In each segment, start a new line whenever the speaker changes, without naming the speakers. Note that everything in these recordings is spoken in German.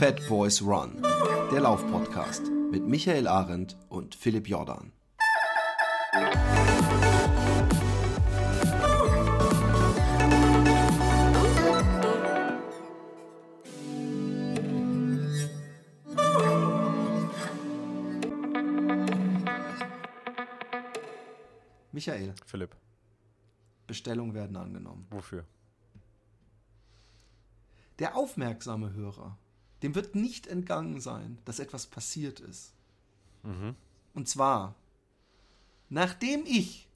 Fat Boys Run, der Laufpodcast mit Michael Arendt und Philipp Jordan. Michael,
Philipp,
Bestellungen werden angenommen.
wofür?
Der aufmerksame Hörer, dem wird nicht entgangen sein, dass etwas passiert ist.
Mhm.
Und zwar, nachdem ich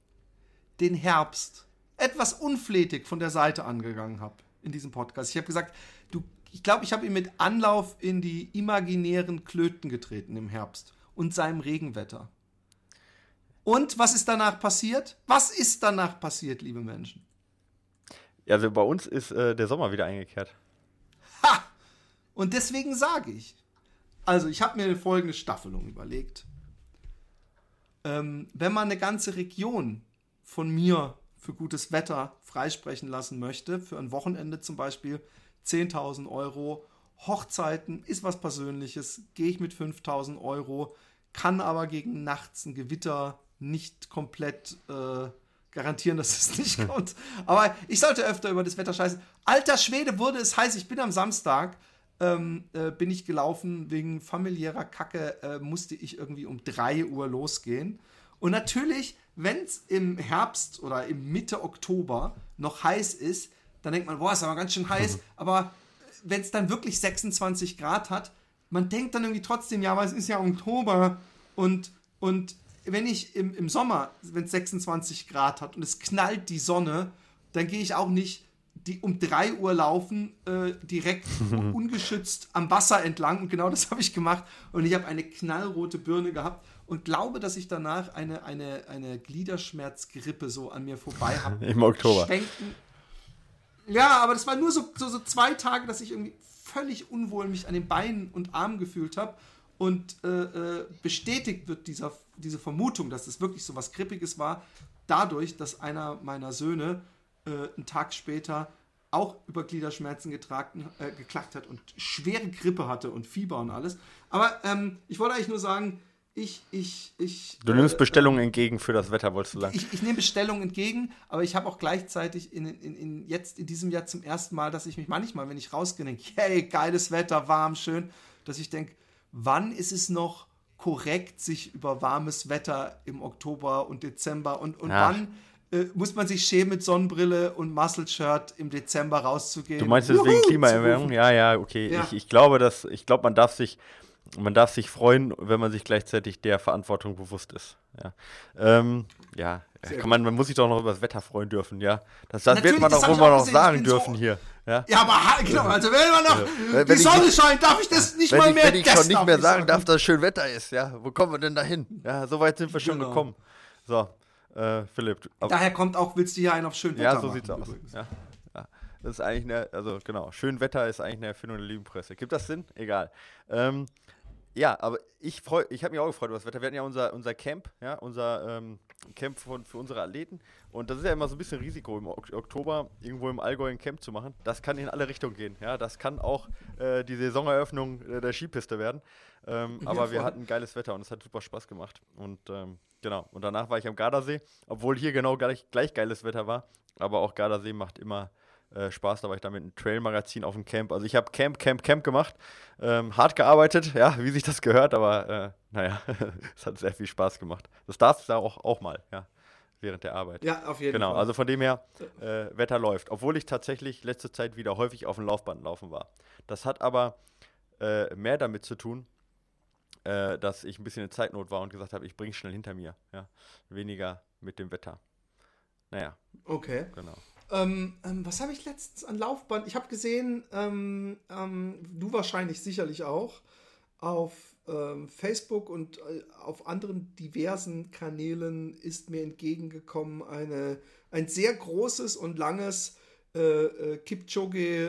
den Herbst etwas unflätig von der Seite angegangen habe in diesem Podcast. Ich habe gesagt, du, ich glaube, ich habe ihn mit Anlauf in die imaginären Klöten getreten im Herbst und seinem Regenwetter. Und was ist danach passiert? Was ist danach passiert, liebe Menschen?
Also bei uns ist äh, der Sommer wieder eingekehrt.
Und deswegen sage ich, also ich habe mir eine folgende Staffelung überlegt. Ähm, wenn man eine ganze Region von mir für gutes Wetter freisprechen lassen möchte, für ein Wochenende zum Beispiel 10.000 Euro, Hochzeiten ist was Persönliches, gehe ich mit 5.000 Euro, kann aber gegen nachts ein Gewitter nicht komplett äh, garantieren, dass es nicht kommt. Aber ich sollte öfter über das Wetter scheißen. Alter Schwede, wurde es heiß. Ich bin am Samstag, ähm, äh, bin ich gelaufen, wegen familiärer Kacke äh, musste ich irgendwie um 3 Uhr losgehen. Und natürlich, wenn es im Herbst oder im Mitte Oktober noch heiß ist, dann denkt man, boah, ist aber ganz schön heiß. Aber wenn es dann wirklich 26 Grad hat, man denkt dann irgendwie trotzdem, ja, aber es ist ja Oktober und, und wenn ich im, im Sommer, wenn es 26 Grad hat und es knallt die Sonne, dann gehe ich auch nicht die um 3 Uhr laufen, äh, direkt ungeschützt am Wasser entlang. Und genau das habe ich gemacht. Und ich habe eine knallrote Birne gehabt und glaube, dass ich danach eine, eine, eine Gliederschmerzgrippe so an mir vorbei habe.
Im Oktober.
Schwenken. Ja, aber das war nur so, so, so zwei Tage, dass ich irgendwie völlig unwohl mich an den Beinen und Armen gefühlt habe. Und äh, äh, bestätigt wird dieser, diese Vermutung, dass es wirklich so was Grippiges war, dadurch, dass einer meiner Söhne äh, einen Tag später auch über Gliederschmerzen getragen, äh, geklagt hat und schwere Grippe hatte und Fieber und alles. Aber ähm, ich wollte eigentlich nur sagen, ich, ich, ich.
Du nimmst Bestellungen entgegen für das Wetter, wolltest du sagen?
Ich, ich nehme Bestellungen entgegen, aber ich habe auch gleichzeitig in, in, in jetzt in diesem Jahr zum ersten Mal, dass ich mich manchmal, wenn ich rausgehe, denke, hey, geiles Wetter, warm, schön, dass ich denke, wann ist es noch korrekt, sich über warmes Wetter im Oktober und Dezember und, und
Ja.
wann äh, muss man sich schämen, mit Sonnenbrille und Muscle-Shirt im Dezember rauszugehen?
Du meinst es wegen
Wuhu, zu
Klimaerwärmung? Ja, ja, okay.
Ja.
Ich, ich glaube, dass, ich glaube, man darf sich, man darf sich freuen, wenn man sich gleichzeitig der Verantwortung bewusst ist. Ja, ähm, ja. Kann man, man muss sich doch noch über das Wetter freuen dürfen, ja. Das, das wird man doch
ich
wohl
auch
noch
gesehen. Ich
sagen dürfen
so-
hier. Ja.
Ja, aber genau, also wenn man noch
Wenn-
die
wenn ich
Sonne
nicht-
scheint, darf ich das nicht mal
ich,
mehr
wenn ich
das
schon nicht mehr
ich
sagen darf, dass schön Wetter ist, ja, wo kommen wir denn da hin? Ja, so weit sind wir schon
Genau.
gekommen. So, äh, Philipp.
Daher kommt auch, willst du hier einen auf schön Wetter
ja, so
machen,
sieht's aus. Ja, ja. Das ist eigentlich eine, also genau, schön Wetter ist eigentlich eine Erfindung der Lügenpresse. Gibt das Sinn? Egal. Ähm, ja, aber ich freu, ich habe mich auch gefreut über das Wetter. Wir hatten ja unser, unser Camp, ja, unser ähm, Camp von, für unsere Athleten. Und das ist ja immer so ein bisschen Risiko, im Ok- Oktober irgendwo im Allgäu ein Camp zu machen. Das kann in alle Richtungen gehen. Ja, das kann auch äh, die Saisoneröffnung äh, der Skipiste werden. Ähm,
Ja,
aber wir
voll.
hatten geiles Wetter und es hat super Spaß gemacht. Und ähm, genau, und danach war ich am Gardasee, obwohl hier genau gleich, gleich geiles Wetter war. Aber auch Gardasee macht immer äh, Spaß. Da war ich da mit einem Trail-Magazin auf dem Camp. Also ich habe Camp, Camp, Camp gemacht. Ähm, hart gearbeitet, ja, wie sich das gehört, aber äh, naja, es hat sehr viel Spaß gemacht. Das darf es da auch, auch mal, ja, während der Arbeit.
Ja, auf jeden
Genau,
Fall.
also von dem her, äh, Wetter läuft. Obwohl ich tatsächlich letzte Zeit wieder häufig auf dem Laufband laufen war. Das hat aber äh, mehr damit zu tun, äh, dass ich ein bisschen in Zeitnot war und gesagt habe, ich bringe schnell hinter mir. Ja? Weniger mit dem Wetter. Naja,
okay.
genau.
Ähm, ähm, was habe ich letztens an Laufband? Ich habe gesehen, ähm, ähm, du wahrscheinlich sicherlich auch, auf ähm, Facebook und äh, auf anderen diversen Kanälen ist mir entgegengekommen eine, ein sehr großes und langes äh, äh, Kipchoge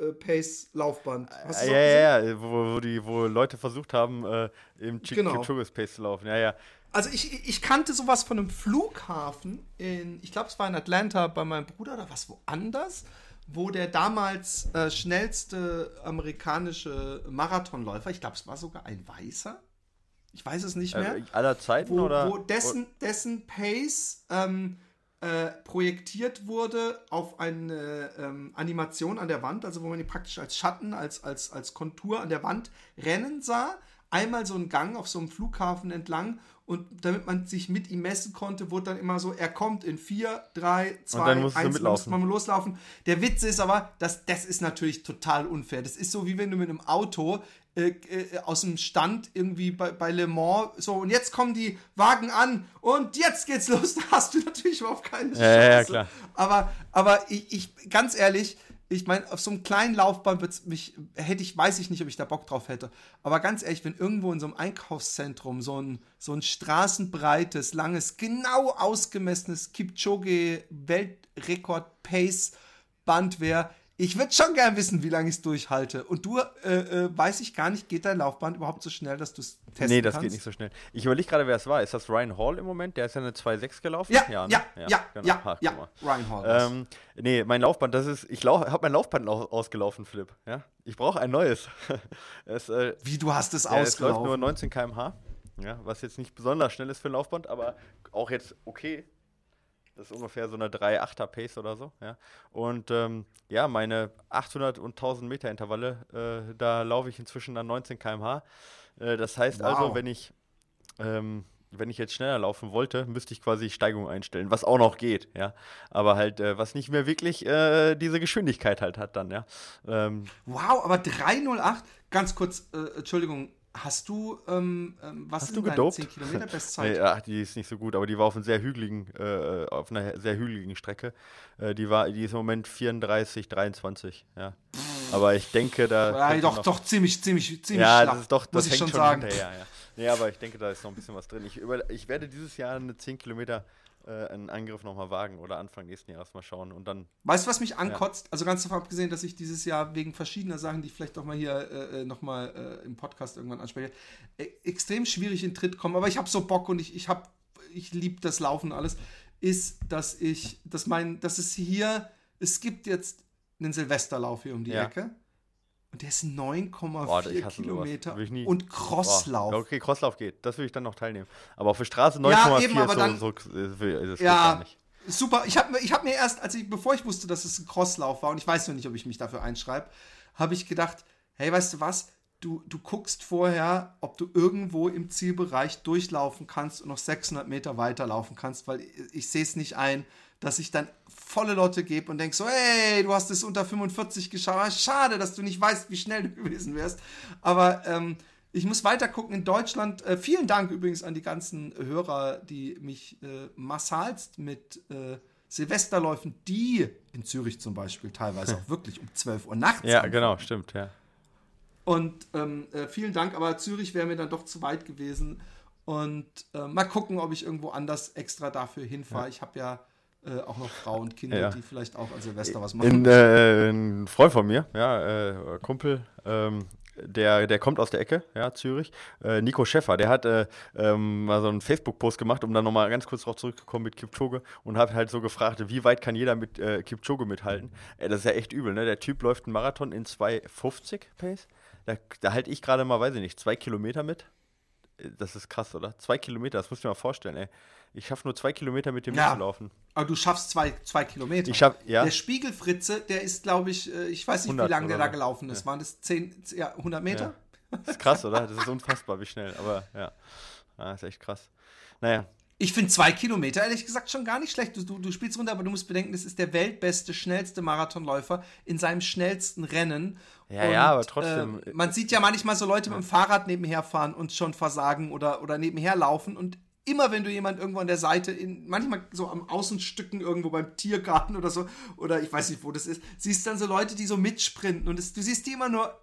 äh, äh, Pace Laufband. Hast
Ja,
du
ja, ja, ja, wo, wo, die, wo Leute versucht haben, äh, im Ch
Genau.
Kipchoge's Pace zu laufen. Ja, ja.
Also ich, ich kannte sowas von einem Flughafen in, ich glaube es war in Atlanta bei meinem Bruder oder was woanders. wo der damals äh, schnellste amerikanische Marathonläufer, ich glaube, es war sogar ein Weißer, ich weiß es nicht mehr.
Äh, aller Zeiten
wo,
oder?
Wo dessen, dessen Pace ähm, äh, projektiert wurde auf eine ähm, Animation an der Wand, also wo man ihn praktisch als Schatten, als, als, als Kontur an der Wand rennen sah. Einmal so einen Gang auf so einem Flughafen entlang und damit man sich mit ihm messen konnte, wurde dann immer so, er kommt in 4, 3, 2, 1, muss man loslaufen. Der Witz ist aber, dass, das ist natürlich total unfair. Das ist so, wie wenn du mit einem Auto äh, äh, aus dem Stand irgendwie bei, bei Le Mans so und jetzt kommen die Wagen an und jetzt geht's los. Da hast du natürlich überhaupt keine Chance.
Ja, ja, klar.
Aber, aber ich, ich, ganz ehrlich, ich meine, auf so einem kleinen Laufbahn wird's mich, hätte ich, weiß ich nicht, ob ich da Bock drauf hätte. Aber ganz ehrlich, wenn irgendwo in so einem Einkaufszentrum so ein, so ein straßenbreites, langes, genau ausgemessenes Kipchoge Weltrekord Pace Band wäre, ich würde schon gern wissen, wie lange ich es durchhalte. Und du, äh, äh, weiß ich gar nicht, geht dein Laufband überhaupt so schnell, dass du es testen kannst?
Nee, das kannst? geht nicht so schnell. Ich überlege gerade, wer es war. Ist das Ryan Hall im Moment? Der ist ja eine 2,6 gelaufen?
Ja, ja, ne? ja, ja, genau. ja, ha, ja Ryan Hall.
Ähm, nee, mein Laufband, das ist, ich habe mein Laufband ausgelaufen, Flip. Ja? Ich brauche ein neues.
es, äh, wie, du hast es ja, ausgelaufen? Es
läuft nur 19 km/h. Ja, was jetzt nicht besonders schnell ist für ein Laufband, aber auch jetzt okay das ist ungefähr so eine 3,8er Pace oder so. Ja. Und ähm, ja, meine 800 und 1000 Meter Intervalle, äh, da laufe ich inzwischen dann 19 km/h. Äh, das heißt also, wow. also, wenn ich, ähm, wenn ich jetzt schneller laufen wollte, müsste ich quasi Steigung einstellen, was auch noch geht, ja. Aber halt, äh, was nicht mehr wirklich äh, diese Geschwindigkeit halt hat dann, ja. Ähm,
wow, aber 308, ganz kurz, äh, Entschuldigung, Hast du, ähm, ähm was
Hast du gedopt?
10 Kilometer Bestzeit?
nee, ach, die ist nicht so gut, aber die war auf einer sehr hügeligen, äh, auf einer sehr hügeligen Strecke. Äh, die war, die ist im Moment 34, 23, ja. Aber ich denke, da.
Ja, doch, doch, ziemlich, ziemlich, ziemlich
Ja, schlapp, das ist doch, das
muss ich schon sagen.
Hinterher, ja. Nee, aber ich denke, da ist noch ein bisschen was drin. Ich, über, ich werde dieses Jahr eine 10 Kilometer äh, einen Angriff nochmal wagen oder Anfang nächsten Jahres mal schauen und dann.
Weißt du, was mich ankotzt? Ja. Also ganz davon abgesehen, dass ich dieses Jahr wegen verschiedener Sachen, die ich vielleicht auch mal hier äh, äh nochmal äh, im Podcast irgendwann anspreche, äh, extrem schwierig in Tritt komme, aber ich habe so Bock und ich, ich habe, ich liebe das Laufen und alles, ist, dass ich, dass mein, dass es hier, es gibt jetzt einen Silvesterlauf hier um die ja. Ecke. Und der ist 9,4 Kilometer
nie,
und Crosslauf.
Boah, okay, Crosslauf geht. Das würde ich dann noch teilnehmen. Aber auf der Straße 9,4 ja, aber
dann,
so, so
das ja. Super. Ich habe ich hab mir erst, als ich, bevor ich wusste, dass es ein Crosslauf war, und ich weiß noch nicht, ob ich mich dafür einschreibe, habe ich gedacht, hey, weißt du was? Du, du guckst vorher, ob du irgendwo im Zielbereich durchlaufen kannst und noch 600 Meter weiterlaufen kannst, weil ich, ich sehe es nicht ein, dass ich dann volle Lotte gebe und denke so, hey, du hast es unter 45 geschafft. Schade, dass du nicht weißt, wie schnell du gewesen wärst. Aber ähm, ich muss weiter gucken in Deutschland. Äh, vielen Dank übrigens an die ganzen Hörer, die mich äh, massalst mit äh, Silvesterläufen, die in Zürich zum Beispiel teilweise auch wirklich um 12 Uhr nachts.
Ja, anfangen. genau, stimmt, ja.
Und ähm, äh, vielen Dank, aber Zürich wäre mir dann doch zu weit gewesen. Und äh, mal gucken, ob ich irgendwo anders extra dafür hinfahre. Ja. Ich habe ja äh, auch noch Frau und Kinder, ja. die vielleicht auch an Silvester was machen.
In, äh, ein Freund von mir, ja, äh, Kumpel, ähm, der, der kommt aus der Ecke, ja, Zürich. Äh, Nico Schäffer, der hat äh, ähm, mal so einen Facebook-Post gemacht, um dann nochmal ganz kurz darauf zurückzukommen mit Kipchoge und hat halt so gefragt, wie weit kann jeder mit äh, Kipchoge mithalten? Das ist ja echt übel, ne? Der Typ läuft einen Marathon in 2,50 Pace. Da, da halte ich gerade mal, weiß ich nicht, zwei Kilometer mit. Das ist krass, oder? Zwei Kilometer, das musst du dir mal vorstellen, ey. Ich schaffe nur zwei Kilometer mit dem ja, zu laufen.
Aber du schaffst zwei, zwei Kilometer.
Ich schaff, ja.
Der Spiegelfritze, der ist, glaube ich, äh, ich weiß nicht, wie lange der da gelaufen ist. Ja. Waren das 10, ja, 100 Meter?
Ja. Das ist krass, oder? Das ist unfassbar, wie schnell. Aber ja, das ist echt krass. Naja.
Ich finde zwei Kilometer, ehrlich gesagt, schon gar nicht schlecht. Du, du, du spielst runter, aber du musst bedenken, das ist der weltbeste, schnellste Marathonläufer in seinem schnellsten Rennen.
Ja, und, ja, aber trotzdem.
Äh, man sieht ja manchmal so Leute mit dem Fahrrad nebenher fahren und schon versagen oder, oder nebenher laufen und immer wenn du jemand irgendwo an der Seite, in, manchmal so am Außenstücken irgendwo beim Tiergarten oder so, oder ich weiß nicht, wo das ist, siehst dann so Leute, die so mitsprinten und das, du siehst die immer nur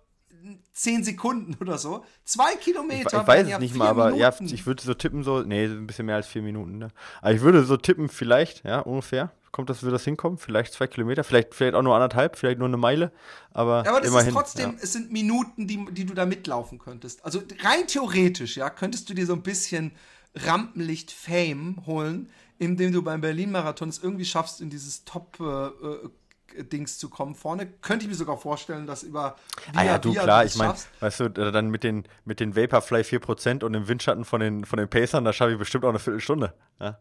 zehn Sekunden oder so. Zwei Kilometer.
Ich, ich weiß es nicht mal, aber ja, ich würde so tippen, so, nee, ein bisschen mehr als vier Minuten, ne? Aber ich würde so tippen, vielleicht, ja, ungefähr. Kommt das, wird das hinkommen? Vielleicht zwei Kilometer, vielleicht, vielleicht auch nur anderthalb, vielleicht nur eine Meile. Aber,
ja, aber das
immerhin,
ist trotzdem, ja. es sind Minuten, die, die du da mitlaufen könntest. Also rein theoretisch, ja, könntest du dir so ein bisschen Rampenlicht-Fame holen, indem du beim Berlin-Marathon es irgendwie schaffst, in dieses Top äh, Dings zu kommen vorne. Könnte ich mir sogar vorstellen, dass über
Ah ja, du, klar, ich meine, weißt du, äh, dann mit den, mit den Vaporfly 4% und dem Windschatten von den, von den Pacern, da schaffe ich bestimmt auch eine Viertelstunde. Ja?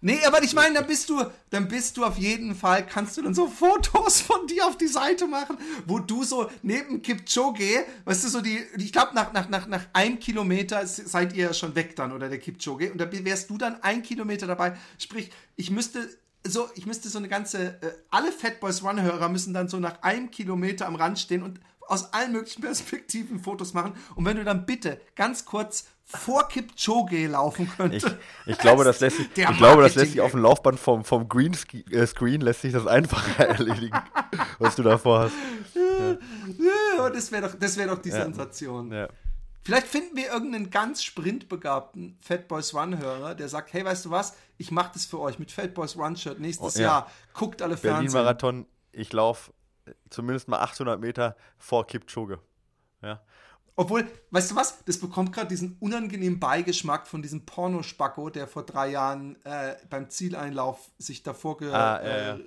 Nee, aber ich meine, dann bist du, dann bist du auf jeden Fall, kannst du dann so Fotos von dir auf die Seite machen, wo du so neben Kipchoge, weißt du, so die, ich glaube, nach, nach, nach, nach einem Kilometer seid ihr ja schon weg dann, oder der Kipchoge, und da wärst du dann ein Kilometer dabei. Sprich, ich müsste so, ich müsste so eine ganze, äh, alle Fatboys Run-Hörer müssen dann so nach einem Kilometer am Rand stehen und aus allen möglichen Perspektiven Fotos machen. Und wenn du dann bitte ganz kurz vor Kipchoge laufen könntest.
Ich, ich glaube, das lässt sich, ich glaube, das lässt sich auf dem Laufband vom, vom Green äh, Screen lässt sich das einfacher erledigen, was du davor hast.
Ja, das wäre doch, das wär doch die ja. Sensation. Ja. Vielleicht finden wir irgendeinen ganz sprintbegabten Fatboys Run-Hörer, der sagt, hey, weißt du was, ich mache das für euch mit Fatboys Run-Shirt nächstes oh, ja. Jahr. Guckt alle Fernsehen.
Berlin-Marathon, ich laufe zumindest mal 800 Meter vor Kipchoge. Ja.
Obwohl, weißt du was? Das bekommt gerade diesen unangenehmen Beigeschmack von diesem Pornospacko, der vor drei Jahren äh, beim Zieleinlauf sich davor ge ah, äh,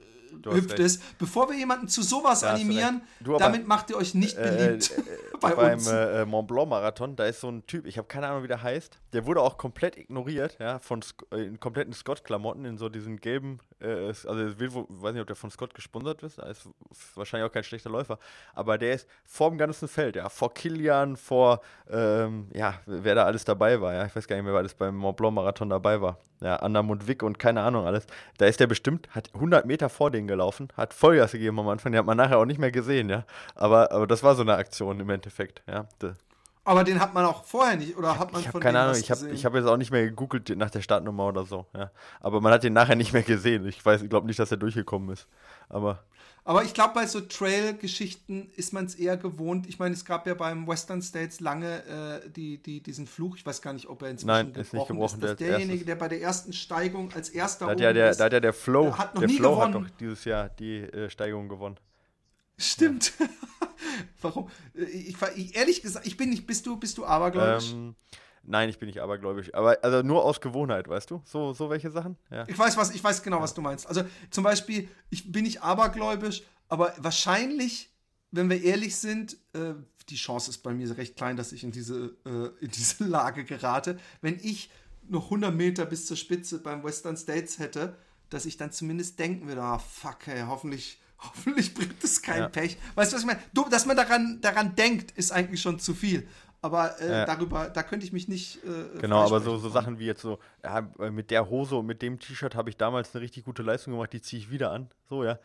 hüpft ist. Bevor wir jemanden zu sowas da animieren, du, damit macht ihr euch nicht äh, beliebt äh, äh, bei
beim,
uns.
Äh, äh, Mont Blanc Marathon, da ist so ein Typ, ich habe keine Ahnung, wie der heißt, der wurde auch komplett ignoriert, ja, von äh, in kompletten Scott-Klamotten, in so diesen gelben, also ich weiß nicht, ob der von Scott gesponsert ist, da ist wahrscheinlich auch kein schlechter Läufer, aber der ist vor dem ganzen Feld, ja, vor Kilian, vor, ähm, ja, wer da alles dabei war, ja, ich weiß gar nicht mehr, wer alles beim Mont Blanc Marathon dabei war, ja, Anderm und Wick und keine Ahnung alles, da ist der bestimmt, hat 100 Meter vor den gelaufen, hat Vollgas gegeben am Anfang, den hat man nachher auch nicht mehr gesehen, ja. Aber, aber das war so eine Aktion im Endeffekt, ja.
Aber den hat man auch vorher nicht, oder hat man
ich von keine Ahnung, ich habe hab jetzt auch nicht mehr gegoogelt nach der Startnummer oder so, ja. Aber man hat den nachher nicht mehr gesehen. Ich weiß, ich glaube nicht, dass er durchgekommen ist. Aber
aber ich glaube, bei so Trail-Geschichten ist man es eher gewohnt. Ich meine, es gab ja beim Western States lange äh, die, die, diesen Fluch. Ich weiß gar nicht, ob er inzwischen
Nein, ist nicht gebrochen
ist. Der derjenige, der bei der ersten Steigung als erster
da hat ja der, ist, da hat ja der Flow, hat der Flow gewonnen. hat doch dieses Jahr die äh, Steigung gewonnen.
Stimmt. Ja. Warum? Äh, ich, ich, ehrlich gesagt, ich bin nicht. Bist du, bist du abergläubisch? Ähm,
Nein, ich bin nicht abergläubisch. Aber also nur aus Gewohnheit, weißt du? So, so welche Sachen?
Ja. Ich weiß was, ich weiß genau, ja. was du meinst. Also zum Beispiel, ich bin nicht abergläubisch, aber wahrscheinlich, wenn wir ehrlich sind, äh, die Chance ist bei mir recht klein, dass ich in diese, äh, in diese Lage gerate. Wenn ich noch 100 Meter bis zur Spitze beim Western States hätte, dass ich dann zumindest denken würde, ah, fuck, hey, hoffentlich, hoffentlich bringt es kein ja. Pech. Weißt du, was ich meine? Du, dass man daran, daran denkt, ist eigentlich schon zu viel aber äh, ja. darüber, da könnte ich mich nicht. Äh,
genau, aber so, so Sachen wie jetzt so, ja, mit der Hose und mit dem T-Shirt habe ich damals eine richtig gute Leistung gemacht, die ziehe ich wieder an. So, ja.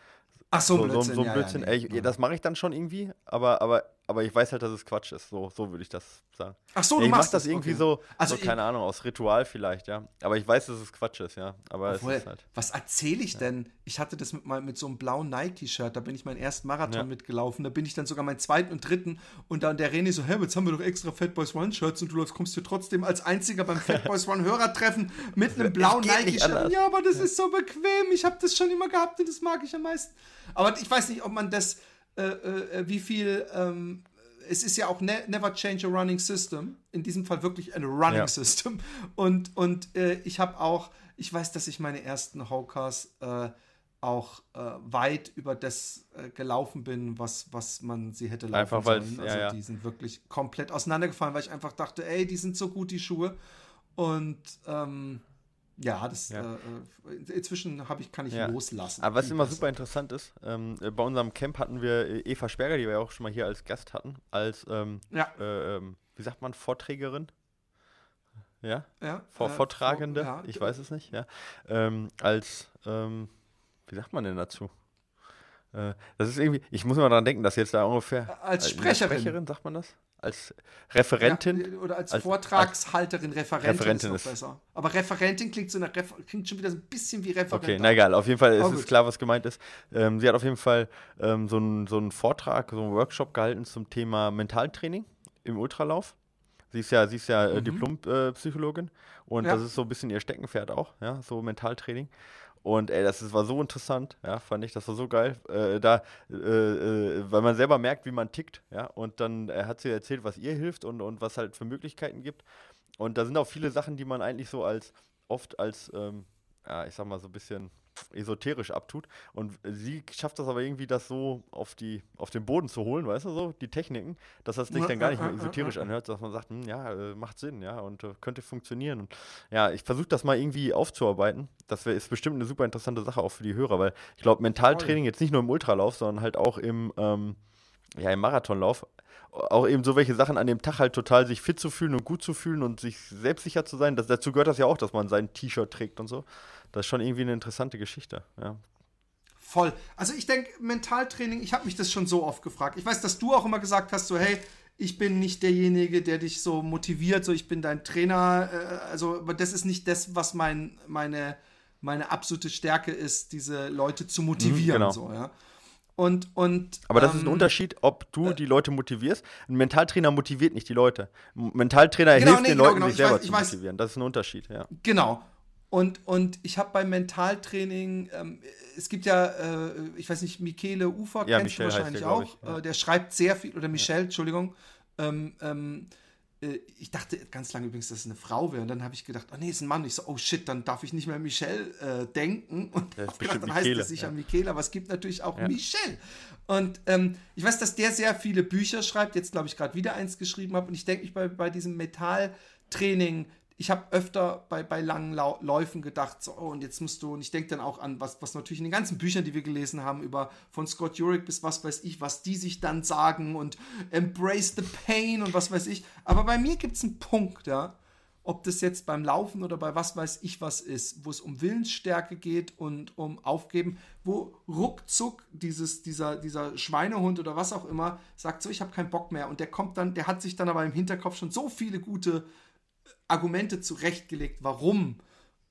Ach so,
so Blödsinn. So, so ein Blödsinn. Ja, ja, nee. Ey, das mache ich dann schon irgendwie, aber, aber aber ich weiß halt, dass es Quatsch ist. So, so würde ich das sagen.
Ach so,
ja,
du
ich
machst
das irgendwie okay. so, also so keine Ahnung, aus Ritual vielleicht, ja. Aber ich weiß, dass es Quatsch ist, ja. Aber Obwohl, es ist halt.
Was erzähle ich ja. denn? Ich hatte das mit, mal mit so einem blauen Nike-T-Shirt, da bin ich meinen ersten Marathon ja. mitgelaufen, da bin ich dann sogar meinen zweiten und dritten und dann der René so, hey, jetzt haben wir doch extra Fat Boys One-Shirts und du kommst hier trotzdem als einziger beim Fat Boys One-Hörertreffen mit einem blauen Nike-Shirt. Ja, aber das ist so bequem, ich habe das schon immer gehabt und das mag ich am meisten. Aber ich weiß nicht, ob man das, äh, äh, wie viel ähm, es ist ja auch ne never change a running system. In diesem Fall wirklich ein running ja. system. Und, und äh, ich habe auch, ich weiß, dass ich meine ersten Hawkers äh, auch äh, weit über das äh, gelaufen bin, was, was man sie hätte laufen
einfach, sollen.
Also
ja,
die sind wirklich komplett auseinandergefallen, weil ich einfach dachte, ey, die sind so gut, die Schuhe. Und ähm, ja, das ja. Äh, inzwischen habe ich, kann ich ja. loslassen.
Aber was immer super interessant ist, ähm, äh, bei unserem Camp hatten wir äh, Eva Sperger, die wir ja auch schon mal hier als Gast hatten, als ähm, ja. äh, ähm, wie sagt man, Vorträgerin. Ja? ja Vor äh, Vortragende, vor, ich weiß es nicht, ja. Ähm, als, ähm, wie sagt man denn dazu? Äh, das ist irgendwie, ich muss immer daran denken, dass jetzt da ungefähr.
Als Sprecherin.
Sprecherin, sagt man das? Als Referentin.
Ja, oder als, als Vortragshalterin, Referentin, Referentin ist, ist besser. Aber Referentin klingt, so nach klingt schon wieder so ein bisschen wie Referentin.
Okay, na egal, auf jeden Fall oh, ist es klar, was gemeint ist. Ähm, sie hat auf jeden Fall ähm, so, einen, so einen Vortrag, so einen Workshop gehalten zum Thema Mentaltraining im Ultralauf. Sie ist ja, sie ist ja äh, mhm. Diplompsychologin und ja. das ist so ein bisschen ihr Steckenpferd auch, ja, so Mentaltraining. Und ey, das war so interessant, ja, fand ich, das war so geil. Äh, da, äh, äh, weil man selber merkt, wie man tickt, ja. Und dann äh, hat sie erzählt, was ihr hilft und, und was halt für Möglichkeiten gibt. Und da sind auch viele Sachen, die man eigentlich so als oft als, ähm, ja, ich sag mal, so ein bisschen esoterisch abtut. Und sie schafft das aber irgendwie, das so auf, die, auf den Boden zu holen, weißt du so, die Techniken, dass das sich dann gar nicht mehr esoterisch anhört, dass man sagt, hm, ja, äh, macht Sinn, ja, und äh, könnte funktionieren. Und ja, ich versuche das mal irgendwie aufzuarbeiten. Das wär, ist bestimmt eine super interessante Sache auch für die Hörer, weil ich glaube, Mentaltraining jetzt nicht nur im Ultralauf, sondern halt auch im, ähm, ja, im Marathonlauf auch eben so welche Sachen an dem Tag halt total sich fit zu fühlen und gut zu fühlen und sich selbstsicher zu sein. Das, dazu gehört das ja auch, dass man sein T-Shirt trägt und so. Das ist schon irgendwie eine interessante Geschichte, ja.
Voll. Also ich denke, Mentaltraining, ich habe mich das schon so oft gefragt. Ich weiß, dass du auch immer gesagt hast, so hey, ich bin nicht derjenige, der dich so motiviert, so ich bin dein Trainer. Äh, also, aber das ist nicht das, was mein, meine, meine absolute Stärke ist, diese Leute zu motivieren. Mhm, genau. so, ja. Und, und,
Aber das ähm, ist ein ähm, Unterschied, ob du äh, die Leute motivierst. Ein Mentaltrainer motiviert nicht die Leute. Ein Mentaltrainer genau, hilft nee, den genau, Leuten, genau. sich selber weiß, zu motivieren. Das ist ein Unterschied, ja.
Genau. Und, und ich habe beim Mentaltraining, ähm, es gibt ja, äh, ich weiß nicht, Michele Ufer, ja, kennst Michel du wahrscheinlich der, auch. Ja. äh, der schreibt sehr viel, oder Michelle, ja. Entschuldigung, ähm, ähm, äh, ich dachte ganz lange übrigens, dass es eine Frau wäre. Und dann habe ich gedacht, oh nee, ist ein Mann. Ich so, oh shit, dann darf ich nicht mehr Michelle äh, denken. Und ja, gedacht, dann heißt es sicher ja. Michele, aber es gibt natürlich auch. Michelle. Und ähm, ich weiß, dass der sehr viele Bücher schreibt. Jetzt glaube ich gerade wieder eins geschrieben habe. Und ich denke mich bei, bei diesem Metalltraining ich habe öfter bei, bei langen Lau Läufen gedacht, so, oh, und jetzt musst du, und ich denke dann auch an, was, was natürlich in den ganzen Büchern, die wir gelesen haben, über von Scott Jurek bis was weiß ich, was die sich dann sagen und embrace the pain und was weiß ich. Aber bei mir gibt es einen Punkt, ja, ob das jetzt beim Laufen oder bei was weiß ich was ist, wo es um Willensstärke geht und um Aufgeben, wo ruckzuck dieses, dieser, dieser Schweinehund oder was auch immer sagt, so, ich habe keinen Bock mehr. Und der kommt dann, der hat sich dann aber im Hinterkopf schon so viele gute Argumente zurechtgelegt, warum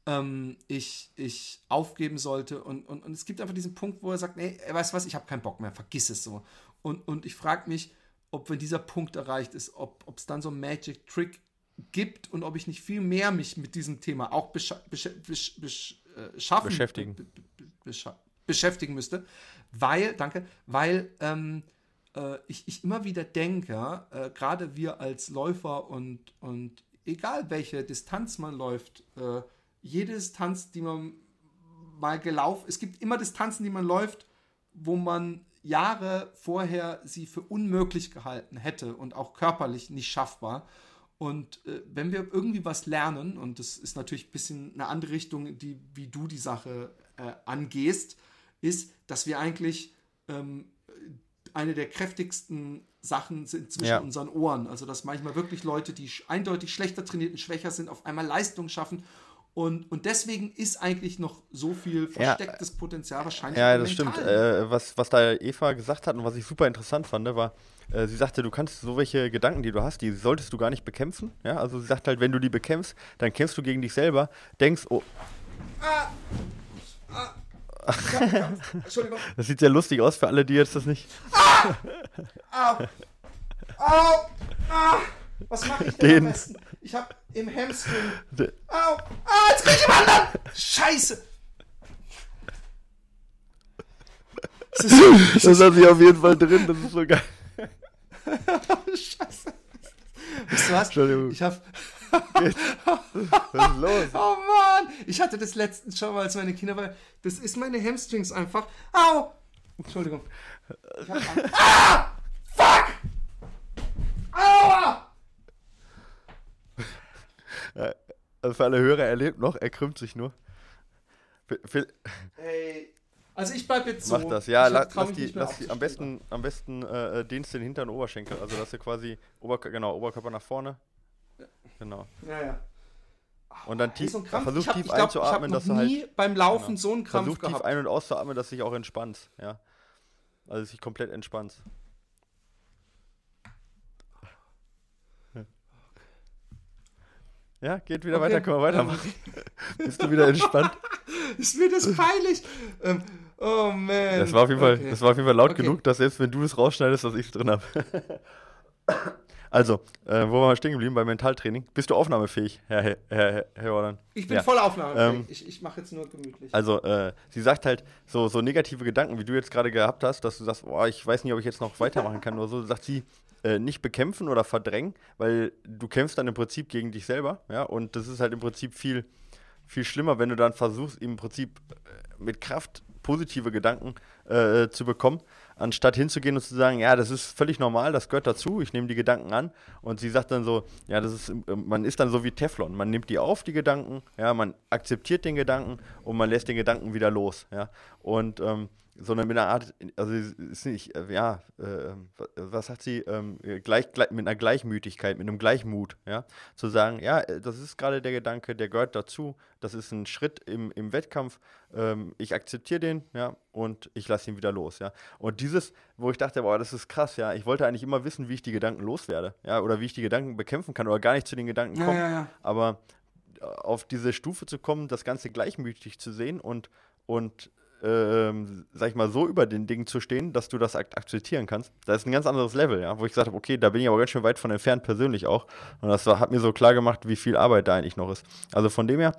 ähm, ich, ich aufgeben sollte. Und, und, und es gibt einfach diesen Punkt, wo er sagt, nee, weißt du was, ich habe keinen Bock mehr, vergiss es so. Und, und ich frage mich, ob wenn dieser Punkt erreicht ist, ob es dann so einen Magic Trick gibt und ob ich nicht viel mehr mich mit diesem Thema auch besch besch besch besch äh, schaffen,
beschäftigen.
beschäftigen müsste, weil, danke, weil ähm, äh, ich, ich immer wieder denke, äh, gerade wir als Läufer und, und egal welche Distanz man läuft, äh, jede Distanz, die man mal gelaufen, es gibt immer Distanzen, die man läuft, wo man Jahre vorher sie für unmöglich gehalten hätte und auch körperlich nicht schaffbar. Und äh, wenn wir irgendwie was lernen, und das ist natürlich ein bisschen eine andere Richtung, die, wie du die Sache äh, angehst, ist, dass wir eigentlich ähm, eine der kräftigsten Sachen sind zwischen ja. unseren Ohren. Also, dass manchmal wirklich Leute, die eindeutig schlechter trainiert und schwächer sind, auf einmal Leistung schaffen. Und, und deswegen ist eigentlich noch so viel verstecktes ja. Potenzial wahrscheinlich.
Ja, das stimmt. Äh, was, was da Eva gesagt hat und was ich super interessant fand, war, äh, sie sagte, du kannst so welche Gedanken, die du hast, die solltest du gar nicht bekämpfen. Ja, also sie sagt halt, wenn du die bekämpfst, dann kämpfst du gegen dich selber, denkst, oh. Ah. Ah. Ja. Entschuldigung. Das sieht sehr lustig aus für alle, die jetzt das nicht. Ah! Au!
Au! Ah! Was mache ich denn Den. am besten? Ich hab im Hamstring. Au! Ah, jetzt krieg ich im anderen! Scheiße!
Das, ist, das hat sich auf jeden Fall drin, das ist so geil.
Scheiße. Weißt du was?
Entschuldigung.
Ich Was ist los? Oh Mann! Ich hatte das letztens schon mal, als meine Kinder waren. Das ist meine Hamstrings einfach. Au! Entschuldigung. Ich hab ah! Fuck! Aua!
Also für alle Hörer, er lebt noch, er krümmt sich nur.
Ey. Also ich bleib jetzt so.
Mach das, ja, lass, lass die, lass die am besten, am besten äh, dehnst den hinteren Oberschenkel, also dass du quasi Oberkörper, genau, Oberkörper nach vorne. Genau.
Ja, ja.
Und dann tief, so versuch hab, tief glaub, einzuatmen, dass du halt.
beim Laufen genau. so einen Krampf
Versuch gehabt. tief ein- und auszuatmen, dass du dich auch entspannst, ja. Also sich komplett entspannst. Ja, geht wieder okay. weiter, können wir weitermachen. Bist du wieder entspannt?
ist mir das peinlich? Ähm, oh man.
Das war auf jeden Fall, okay. das war auf jeden Fall laut okay. genug, dass selbst wenn du es rausschneidest, dass ich es drin habe. Also, äh, wo waren wir stehen geblieben? Beim Mentaltraining. Bist du aufnahmefähig, Herr, Herr, Herr, Herr Jordan?
Ich bin ja. voll aufnahmefähig. Ähm, ich ich mache jetzt nur gemütlich.
Also, äh, sie sagt halt, so, so negative Gedanken, wie du jetzt gerade gehabt hast, dass du sagst, boah, ich weiß nicht, ob ich jetzt noch weitermachen kann oder so, sagt sie, äh, nicht bekämpfen oder verdrängen, weil du kämpfst dann im Prinzip gegen dich selber, ja, und das ist halt im Prinzip viel, viel schlimmer, wenn du dann versuchst, im Prinzip äh, mit Kraft positive Gedanken äh, zu bekommen, anstatt hinzugehen und zu sagen, ja, das ist völlig normal, das gehört dazu, ich nehme die Gedanken an. Und sie sagt dann so, ja, das ist, äh, man ist dann so wie Teflon, man nimmt die auf, die Gedanken, ja, man akzeptiert den Gedanken und man lässt den Gedanken wieder los, ja. Und ähm, sondern mit einer Art, also ist nicht, äh, ja, äh, was sagt sie, ähm, gleich, gleich, mit einer Gleichmütigkeit, mit einem Gleichmut, ja, zu sagen, ja, äh, das ist gerade der Gedanke, der gehört dazu, das ist ein Schritt im, im Wettkampf, ähm, ich akzeptiere den, ja, und ich lasse ihn wieder los, ja. Und dieses, wo ich dachte, boah, das ist krass, ja, ich wollte eigentlich immer wissen, wie ich die Gedanken loswerde, ja, oder wie ich die Gedanken bekämpfen kann oder gar nicht zu den Gedanken komme, ja, ja, ja. aber äh, auf diese Stufe zu kommen, das Ganze gleichmütig zu sehen und, und ähm, sag ich mal, so über den Dingen zu stehen, dass du das ak akzeptieren kannst. Das ist ein ganz anderes Level, ja, wo ich gesagt habe, okay, da bin ich aber ganz schön weit von entfernt, persönlich auch. Und das war, hat mir so klar gemacht, wie viel Arbeit da eigentlich noch ist. Also von dem her,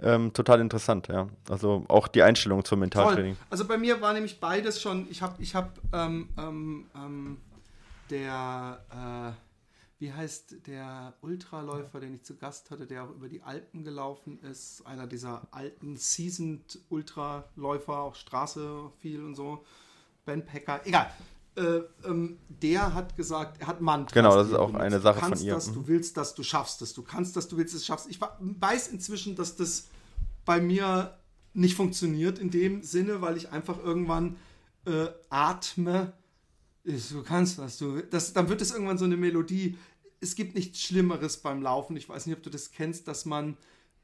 ähm, total interessant, ja. Also auch die Einstellung zum Mentaltraining. Voll.
Also bei mir war nämlich beides schon, ich habe, ich habe, ähm, ähm, ähm der, äh, wie heißt der Ultraläufer, den ich zu Gast hatte, der auch über die Alpen gelaufen ist, einer dieser alten Seasoned Ultraläufer, auch Straße viel und so, Ben Pecker, egal. Äh, ähm, der hat gesagt, er hat Mantra.
Genau, das ist auch eine Sache von ihr.
Das, du mhm. willst das, du schaffst es. Du kannst das, du willst es, schaffst. Ich weiß inzwischen, dass das bei mir nicht funktioniert in dem Sinne, weil ich einfach irgendwann äh, atme du kannst das, du, das, dann wird es irgendwann so eine Melodie. Es gibt nichts Schlimmeres beim Laufen. Ich weiß nicht, ob du das kennst, dass man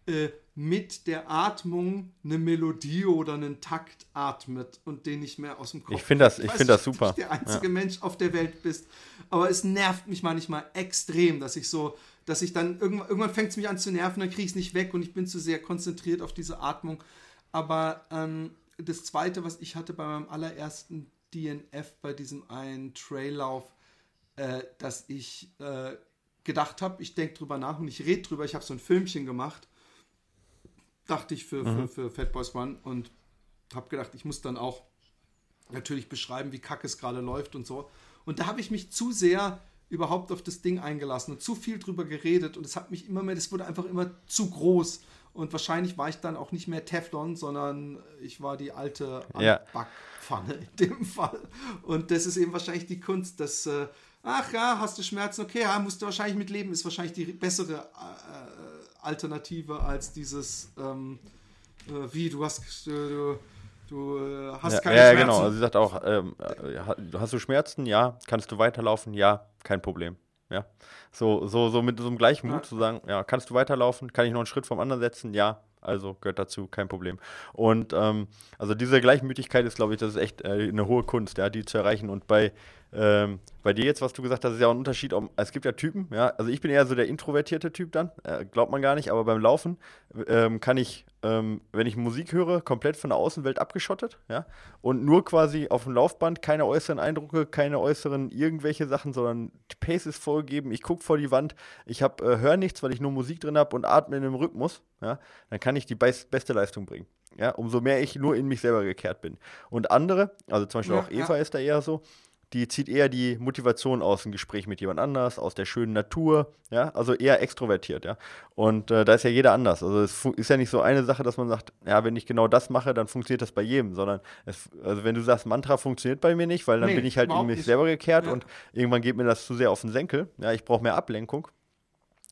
äh, mit der Atmung eine Melodie oder einen Takt atmet und den nicht mehr aus dem Kopf.
Ich finde das, ich finde das super.
Du der einzige ja. Mensch auf der Welt bist, aber es nervt mich manchmal extrem, dass ich so, dass ich dann irgendwann, irgendwann fängt es mich an zu nerven, dann kriege ich es nicht weg und ich bin zu sehr konzentriert auf diese Atmung. Aber ähm, das Zweite, was ich hatte bei meinem allerersten DNF bei diesem einen Traillauf, äh, dass ich äh, gedacht habe, ich denke drüber nach und ich rede drüber. Ich habe so ein Filmchen gemacht, dachte ich für, mhm. für, für Fat Boys One und habe gedacht, ich muss dann auch natürlich beschreiben, wie kacke es gerade läuft und so. Und da habe ich mich zu sehr überhaupt auf das Ding eingelassen und zu viel drüber geredet und es hat mich immer mehr, das wurde einfach immer zu groß und wahrscheinlich war ich dann auch nicht mehr Teflon, sondern ich war die alte
ja.
Backpfanne in dem Fall. Und das ist eben wahrscheinlich die Kunst, dass, äh, ach ja, hast du Schmerzen, okay, ja, musst du wahrscheinlich mit leben, ist wahrscheinlich die bessere äh, Alternative als dieses, ähm, äh, wie, du hast, äh, du, du äh, hast
ja,
keine
ja,
Schmerzen.
Ja, genau, also sie sagt auch, ähm, äh, hast du Schmerzen? Ja. Kannst du weiterlaufen? Ja, kein Problem. Ja. So, so, so mit so einem Gleichmut ja. zu sagen, ja, kannst du weiterlaufen? Kann ich noch einen Schritt vom anderen setzen? Ja, also gehört dazu, kein Problem. Und ähm, also diese Gleichmütigkeit ist, glaube ich, das ist echt äh, eine hohe Kunst, ja, die zu erreichen. Und bei, ähm, bei dir jetzt, was du gesagt hast, ist ja auch ein Unterschied. Ob, es gibt ja Typen, ja. Also ich bin eher so der introvertierte Typ dann, äh, glaubt man gar nicht, aber beim Laufen ähm, kann ich, ähm, wenn ich Musik höre, komplett von der Außenwelt abgeschottet, ja. Und nur quasi auf dem Laufband, keine äußeren Eindrücke, keine äußeren irgendwelche Sachen, sondern die Pace ist vorgegeben, ich gucke vor die Wand, ich äh, höre nichts, weil ich nur Musik drin habe und atme in einem Rhythmus, ja. Dann kann ich die beste Leistung bringen. Ja, umso mehr ich nur in mich selber gekehrt bin. Und andere, also zum Beispiel ja, auch Eva ja. ist da eher so, die zieht eher die Motivation aus ein Gespräch mit jemand anders, aus der schönen Natur, ja, also eher extrovertiert, ja. Und äh, da ist ja jeder anders. Also es ist ja nicht so eine Sache, dass man sagt, ja, wenn ich genau das mache, dann funktioniert das bei jedem, sondern es, also wenn du sagst, Mantra funktioniert bei mir nicht, weil dann nee, bin ich halt in mich nicht. selber gekehrt ja. und irgendwann geht mir das zu sehr auf den Senkel, ja, ich brauche mehr Ablenkung.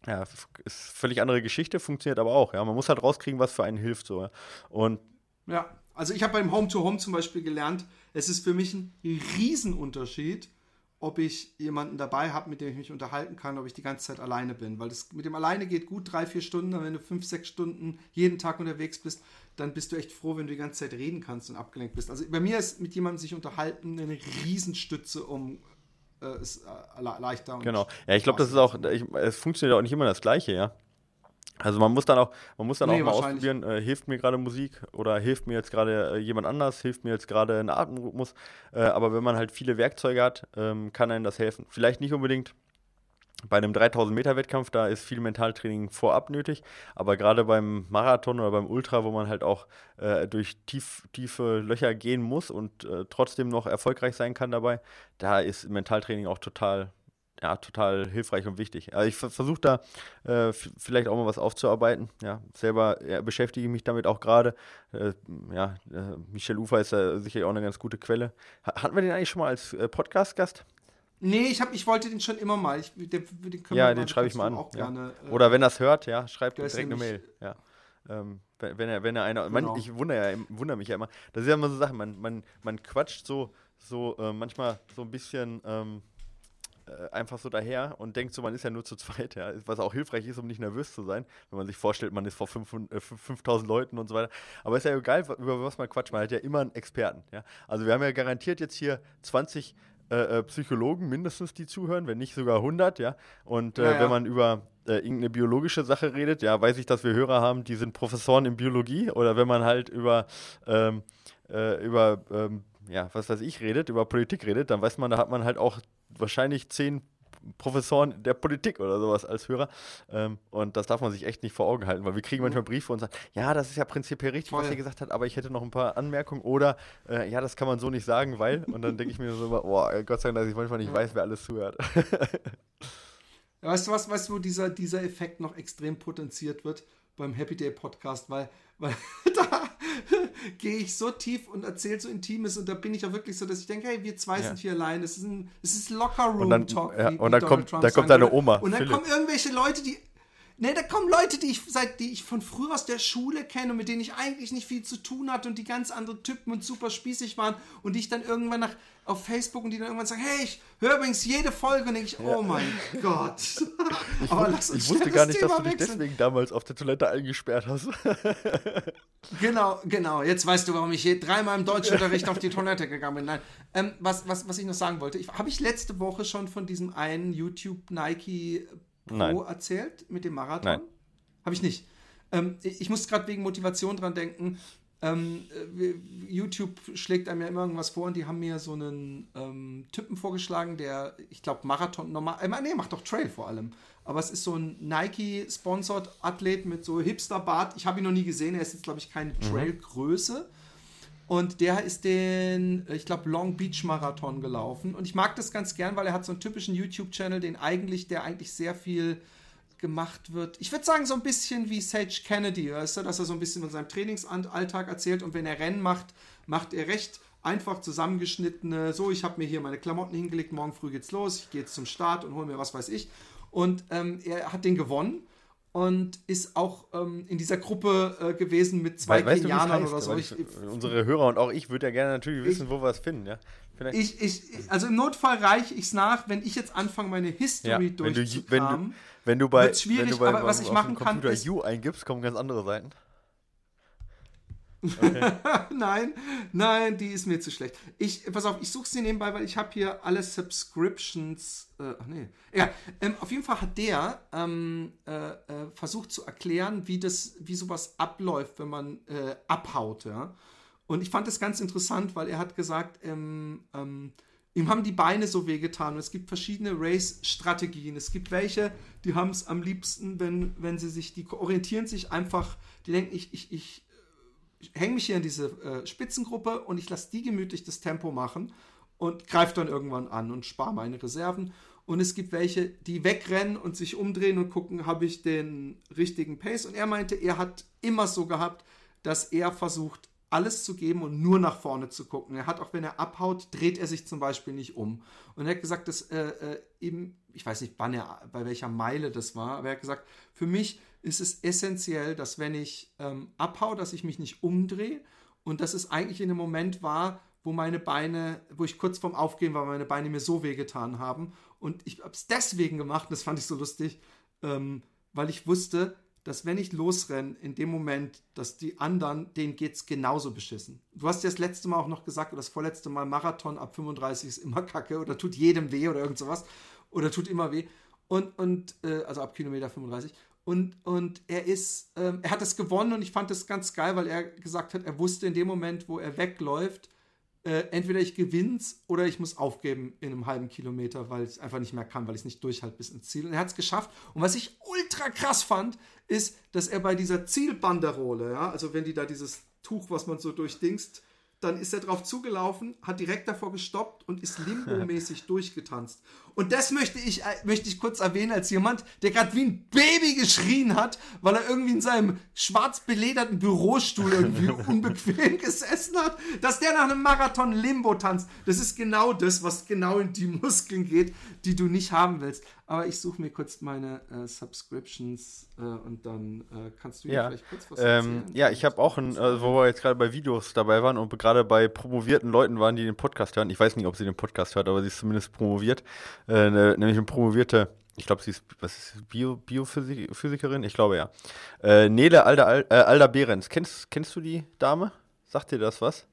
Ja, ist völlig andere Geschichte, funktioniert aber auch, ja. Man muss halt rauskriegen, was für einen hilft, so. Und
ja, also ich habe beim Home-to-Home -Home zum Beispiel gelernt, es ist für mich ein Riesenunterschied, ob ich jemanden dabei habe, mit dem ich mich unterhalten kann, ob ich die ganze Zeit alleine bin. Weil das mit dem alleine geht gut drei, vier Stunden, aber wenn du fünf, sechs Stunden jeden Tag unterwegs bist, dann bist du echt froh, wenn du die ganze Zeit reden kannst und abgelenkt bist. Also bei mir ist mit jemandem sich unterhalten eine Riesenstütze, um äh, es äh, leichter
und Genau. Ja, ich glaube, das ist auch, ich, es funktioniert auch nicht immer das Gleiche, ja. Also man muss dann auch, man muss dann nee, auch mal ausprobieren, äh, hilft mir gerade Musik oder hilft mir jetzt gerade äh, jemand anders, hilft mir jetzt gerade ein Atemrhythmus. Äh, aber wenn man halt viele Werkzeuge hat, ähm, kann einem das helfen. Vielleicht nicht unbedingt bei einem 3000 Meter Wettkampf, da ist viel Mentaltraining vorab nötig, aber gerade beim Marathon oder beim Ultra, wo man halt auch äh, durch tief, tiefe Löcher gehen muss und äh, trotzdem noch erfolgreich sein kann dabei, da ist Mentaltraining auch total ja, total hilfreich und wichtig. Also ich versuche da äh, vielleicht auch mal was aufzuarbeiten. Ja, selber ja, beschäftige mich damit auch gerade. Äh, ja, äh, Michel Ufer ist ja sicherlich auch eine ganz gute Quelle. Hatten wir den eigentlich schon mal als äh, Podcast-Gast?
Nee, ich, hab, ich wollte den schon immer mal. Ich,
den, den ja, den schreibe ich mal an. Ja. Gerne, äh, Oder wenn er es hört, ja, schreibt direkt eine Mail. Ja. Ähm, wenn er, wenn er einer, genau. man, ich wundere, ja, wundere mich ja immer, das ist ja immer so Sachen, man, man, man quatscht so, so äh, manchmal so ein bisschen ähm, äh, einfach so daher und denkt so, man ist ja nur zu zweit, ja, was auch hilfreich ist, um nicht nervös zu sein, wenn man sich vorstellt, man ist vor 500, äh, 5000 Leuten und so weiter. Aber ist ja egal, über was man quatscht, man hat ja immer einen Experten, ja. Also wir haben ja garantiert jetzt hier 20 äh, äh, Psychologen mindestens, die zuhören, wenn nicht sogar 100, ja. Und äh, ja, ja. wenn man über äh, irgendeine biologische Sache redet, ja, weiß ich, dass wir Hörer haben, die sind Professoren in Biologie. Oder wenn man halt über, ähm, äh, über ähm, ja, was weiß ich, redet, über Politik redet, dann weiß man, da hat man halt auch wahrscheinlich zehn Professoren der Politik oder sowas als Hörer. Ähm, und das darf man sich echt nicht vor Augen halten, weil wir kriegen manchmal Briefe und sagen, ja, das ist ja prinzipiell richtig, Voll. was ihr gesagt habt, aber ich hätte noch ein paar Anmerkungen oder äh, ja, das kann man so nicht sagen, weil. Und dann denke ich mir so immer, oh, Gott sei Dank, dass ich manchmal nicht weiß, wer alles zuhört.
weißt du was, weißt du, wo dieser, dieser Effekt noch extrem potenziert wird beim Happy Day Podcast, weil, weil da gehe ich so tief und erzähle so Intimes und da bin ich auch wirklich so, dass ich denke, hey, wir zwei ja. sind hier allein. Es ist ein, es ist Locker Room Talk.
Ja, und dann, kommt, dann kommt deine Oma.
Und dann Philipp. kommen irgendwelche Leute, die Ne, da kommen Leute, die ich seit die ich von früher aus der Schule kenne und mit denen ich eigentlich nicht viel zu tun hatte und die ganz andere Typen und super spießig waren und die ich dann irgendwann nach auf Facebook und die dann irgendwann sagen, hey, ich höre übrigens jede Folge und denke ich, oh mein Gott.
ich, Aber lass uns ich wusste gar nicht, Thema dass du dich deswegen damals auf der Toilette eingesperrt hast.
genau, genau. Jetzt weißt du, warum ich hier dreimal im Deutschunterricht auf die Toilette gegangen bin. Nein, ähm, was, was, was ich noch sagen wollte, habe ich letzte Woche schon von diesem einen YouTube Nike Pro Nein. erzählt mit dem Marathon? Habe ich nicht. Ähm, ich muss gerade wegen Motivation dran denken. Ähm, äh, YouTube schlägt einem ja immer irgendwas vor und die haben mir so einen ähm, Typen vorgeschlagen, der, ich glaube, Marathon normal, äh, nee, macht doch Trail vor allem. Aber es ist so ein Nike-sponsored Athlet mit so Hipster-Bart. Ich habe ihn noch nie gesehen, er ist jetzt, glaube ich, keine mhm. Und der ist den, ich glaube, Long Beach Marathon gelaufen. Und ich mag das ganz gern, weil er hat so einen typischen YouTube-Channel, den eigentlich, der eigentlich sehr viel gemacht wird. Ich würde sagen, so ein bisschen wie Sage Kennedy, weißt du, dass er so ein bisschen von seinem Trainingsalltag erzählt und wenn er Rennen macht, macht er recht einfach zusammengeschnittene, so, ich habe mir hier meine Klamotten hingelegt, morgen früh geht's los, ich gehe jetzt zum Start und hole mir was weiß ich. Und ähm, er hat den gewonnen und ist auch ähm, in dieser Gruppe äh, gewesen mit zwei
weißt Kenianern oder so. Ich, unsere Hörer und auch ich würde ja gerne natürlich wissen, ich, wo wir es finden, ja.
Ich, ich, also im Notfall reiche ich es nach, wenn ich jetzt anfange, meine History ja, durchzukramen.
Wenn du, wenn du bei,
schwierig,
wenn du bei,
aber was ich machen kann,
Computer ist, U eingibst, kommen ganz andere Seiten.
Okay. nein, nein, die ist mir zu schlecht. Ich, pass auf, ich suche sie nebenbei, weil ich habe hier alle Subscriptions. Äh, ach nee. Ja, ähm, auf jeden Fall hat der ähm, äh, äh, versucht zu erklären, wie das, wie sowas abläuft, wenn man äh, abhaut. Ja? Und ich fand das ganz interessant, weil er hat gesagt, ähm, ähm ihm haben die Beine so wehgetan. Und es gibt verschiedene Race-Strategien. Es gibt welche, die haben es am liebsten, wenn, wenn sie sich, die orientieren sich einfach, die denken, ich, ich, ich hänge mich hier in diese äh, Spitzengruppe und ich lasse die gemütlich das Tempo machen und greife dann irgendwann an und spare meine Reserven. Und es gibt welche, die wegrennen und sich umdrehen und gucken, habe ich den richtigen Pace. Und er meinte, er hat immer so gehabt, dass er versucht, alles zu geben und nur nach vorne zu gucken. Er hat auch, wenn er abhaut, dreht er sich zum Beispiel nicht um. Und er hat gesagt, dass äh, äh, eben, ich weiß nicht, wann er, bei welcher Meile das war, aber er hat gesagt, für mich ist es essentiell, dass wenn ich ähm, abhau, dass ich mich nicht umdrehe und dass es eigentlich in dem Moment war, wo meine Beine, wo ich kurz vorm Aufgehen war, meine Beine mir so wehgetan haben. Und ich habe es deswegen gemacht, das fand ich so lustig, ähm, weil ich wusste, dass wenn ich losrenne, in dem Moment, dass die anderen, denen geht es genauso beschissen. Du hast ja das letzte Mal auch noch gesagt, oder das vorletzte Mal, Marathon ab 35 ist immer kacke oder tut jedem weh oder irgend sowas. Oder tut immer weh. Und, und äh, also ab Kilometer 35. Und, und er ist, ähm, er hat das gewonnen und ich fand das ganz geil, weil er gesagt hat, er wusste in dem Moment, wo er wegläuft, äh, entweder ich gewinn's oder ich muss aufgeben in einem halben Kilometer, weil ich einfach nicht mehr kann, weil ich es nicht durchhalte bis ins Ziel. Und er hat es geschafft. Und was ich ultra krass fand, ist, dass er bei dieser Zielbanderole, ja, also wenn die da dieses Tuch, was man so durchdingst, dann ist er drauf zugelaufen, hat direkt davor gestoppt und ist limbo-mäßig durchgetanzt. Und das möchte ich, äh, möchte ich kurz erwähnen als jemand, der gerade wie ein Baby geschrien hat, weil er irgendwie in seinem schwarz belederten Bürostuhl irgendwie unbequem gesessen hat, dass der nach einem Marathon Limbo tanzt. Das ist genau das, was genau in die Muskeln geht, die du nicht haben willst. Aber ich suche mir kurz meine äh, Subscriptions äh, und dann äh, kannst du
ja vielleicht kurz was ähm, erzählen. ja, ich habe auch, ein, äh, wo wir jetzt gerade bei Videos dabei waren und gerade bei promovierten Leuten waren, die den Podcast hören. Ich weiß nicht, ob sie den Podcast hört, aber sie ist zumindest promoviert. Äh, ne, nämlich eine promovierte, ich glaube, sie ist, was ist Bio, Biophysikerin? Ich glaube ja. Äh, Nele Alder, Alder Behrens. Kennst, kennst du die Dame? Sagt dir das was?